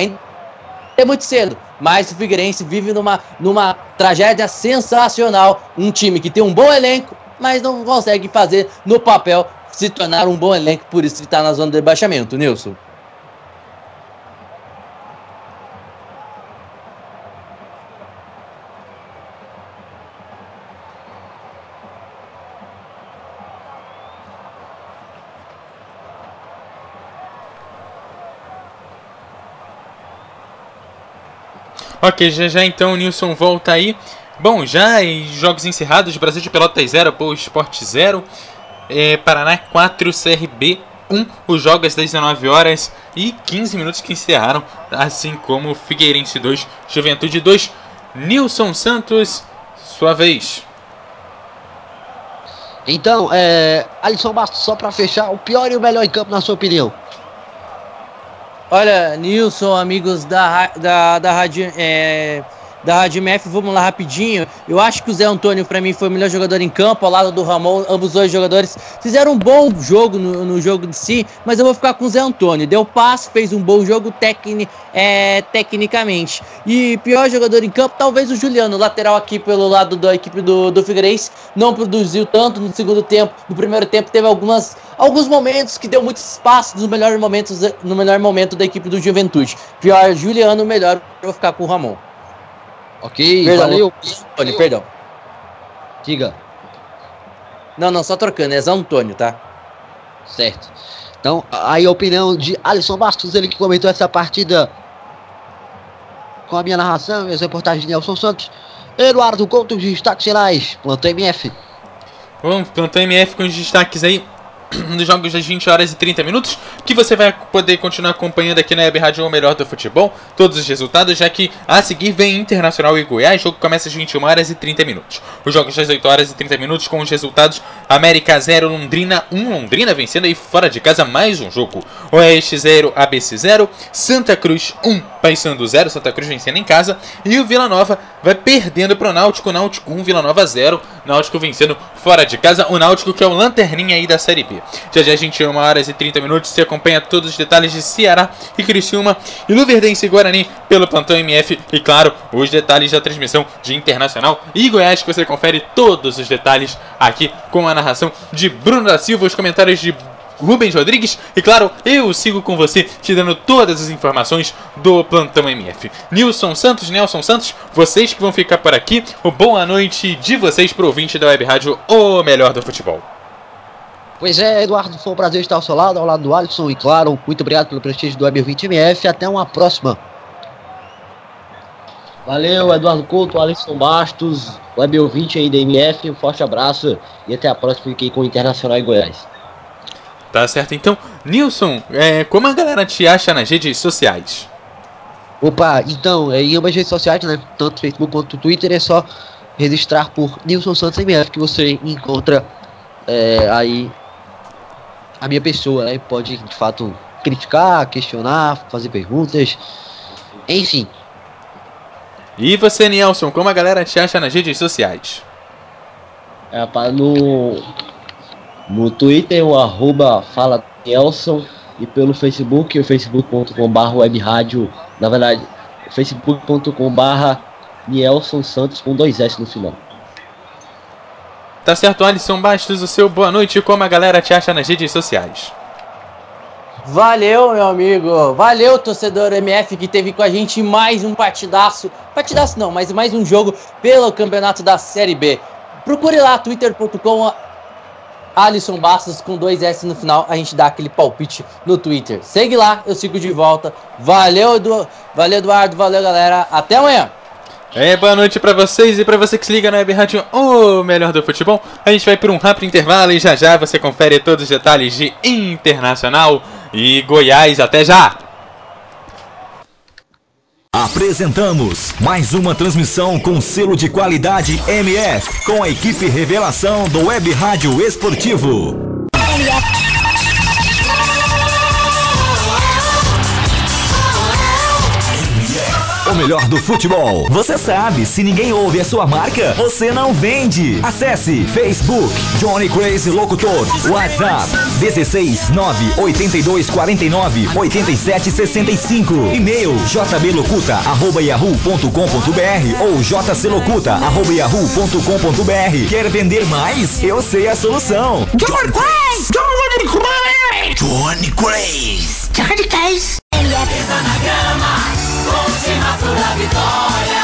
É muito cedo, mas o Figueirense vive numa, numa tragédia sensacional. Um time que tem um bom elenco, mas não consegue fazer no papel se tornar um bom elenco, por isso está na zona de rebaixamento, Nilson. Ok, já já então o Nilson volta aí. Bom, já em jogos encerrados, Brasil de Pelotas 0, Boa Esporte 0, é, Paraná 4, CRB 1, os jogos às 19 horas e 15 minutos que encerraram, assim como Figueirense 2, Juventude 2, Nilson Santos, sua vez. Então, é, Alisson Bastos, só para fechar, o pior e o melhor em campo, na sua opinião? Olha, Nilson, amigos da, da, da Rádio. É da Rádio MF, vamos lá rapidinho. Eu acho que o Zé Antônio, para mim, foi o melhor jogador em campo, ao lado do Ramon. Ambos dois jogadores fizeram um bom jogo no, no jogo de si, mas eu vou ficar com o Zé Antônio. Deu passo, fez um bom jogo tecni, é, tecnicamente. E pior jogador em campo, talvez o Juliano, lateral aqui pelo lado da equipe do, do Figueirense. Não produziu tanto no segundo tempo. No primeiro tempo teve algumas, alguns momentos que deu muito espaço nos melhores momentos, no melhor momento da equipe do Juventude. Pior Juliano, melhor eu vou ficar com o Ramon. Ok, perdão, valeu. Antônio, perdão. Diga. Não, não, só trocando, é Zé Antônio, tá? Certo. Então, aí a opinião de Alisson Bastos, ele que comentou essa partida com a minha narração e as reportagens de Nelson Santos. Eduardo Couto, os destaques finais, plantão MF. Bom, plantão MF com os destaques aí. [CLEARS THROAT] nos jogos das 20 horas e 30 minutos, que você vai poder continuar acompanhando aqui na Web Rádio O Melhor do Futebol, todos os resultados, já que a seguir vem Internacional e Goiás, jogo começa às 21 horas e 30 minutos. Os jogos das 8 horas e 30 minutos com os resultados América 0, Londrina 1, Londrina vencendo aí fora de casa mais um jogo. Oeste 0, ABC 0, Santa Cruz 1, Paysandu 0, Santa Cruz vencendo em casa, e o Vila Nova vai perdendo para o Náutico, Náutico 1, Vila Nova 0, Náutico vencendo fora de casa, o Náutico que é o lanterninha aí da Série B. Já já 21 horas e 30 minutos, você acompanha todos os detalhes de Ceará e Criciúma e Luverdense e Guarani pelo Plantão MF e claro, os detalhes da transmissão de Internacional e Goiás que você confere todos os detalhes aqui com a narração de Bruno da Silva, os comentários de Rubens Rodrigues e claro, eu sigo com você te dando todas as informações do Plantão MF. Nilson Santos, Nelson Santos, vocês que vão ficar por aqui, boa noite de vocês pro ouvinte da Web Rádio O Melhor do Futebol. Pois é, Eduardo, foi um prazer estar ao seu lado, ao lado do Alisson e claro, muito obrigado pelo prestígio do Web 20 MF. Até uma próxima. Valeu, Eduardo Couto, Alisson Bastos, Web 20 aí da MF. Um forte abraço e até a próxima. Fiquei com o Internacional e Goiás. Tá certo, então, Nilson, é, como a galera te acha nas redes sociais? Opa, então, é, em ambas as redes sociais, né, tanto Facebook quanto Twitter, é só registrar por Nilson Santos MF que você encontra é, aí a minha pessoa, né? Pode de fato criticar, questionar, fazer perguntas, enfim. E você, Nelson, como a galera te acha nas redes sociais? É, pá, no, no Twitter, o arroba fala Nelson e pelo Facebook, o facebook.com.br webradio, na verdade, facebook.com.br Nielson Santos com dois S no final. Tá certo, Alisson Bastos, o seu boa noite, como a galera te acha nas redes sociais? Valeu, meu amigo. Valeu, torcedor MF que teve com a gente mais um partidaço. Partidaço não, mas mais um jogo pelo campeonato da Série B. Procure lá, twitter.com Alisson Bastos com dois S no final. A gente dá aquele palpite no Twitter. Segue lá, eu sigo de volta. Valeu, Edu... valeu Eduardo. Valeu, galera. Até amanhã. É, boa noite pra vocês e pra você que se liga na Web Rádio O Melhor do Futebol. A gente vai por um rápido intervalo e já já você confere todos os detalhes de Internacional e Goiás. Até já! Apresentamos mais uma transmissão com selo de qualidade MF, com a equipe revelação do Web Rádio Esportivo. O melhor do futebol. Você sabe, se ninguém ouve a sua marca, você não vende. Acesse Facebook Johnny Crazy Locutor, WhatsApp 16 9 82 49 87 65. E-mail jblocuta@yahoo.com.br ou jcelocuta@yahoo.com.br. Quer vender mais? Eu sei a solução. Johnny Crazy, Johnny Crazy, Johnny Crazy, Johnny Crazy. Ele é na grama. Conte na sua vitória.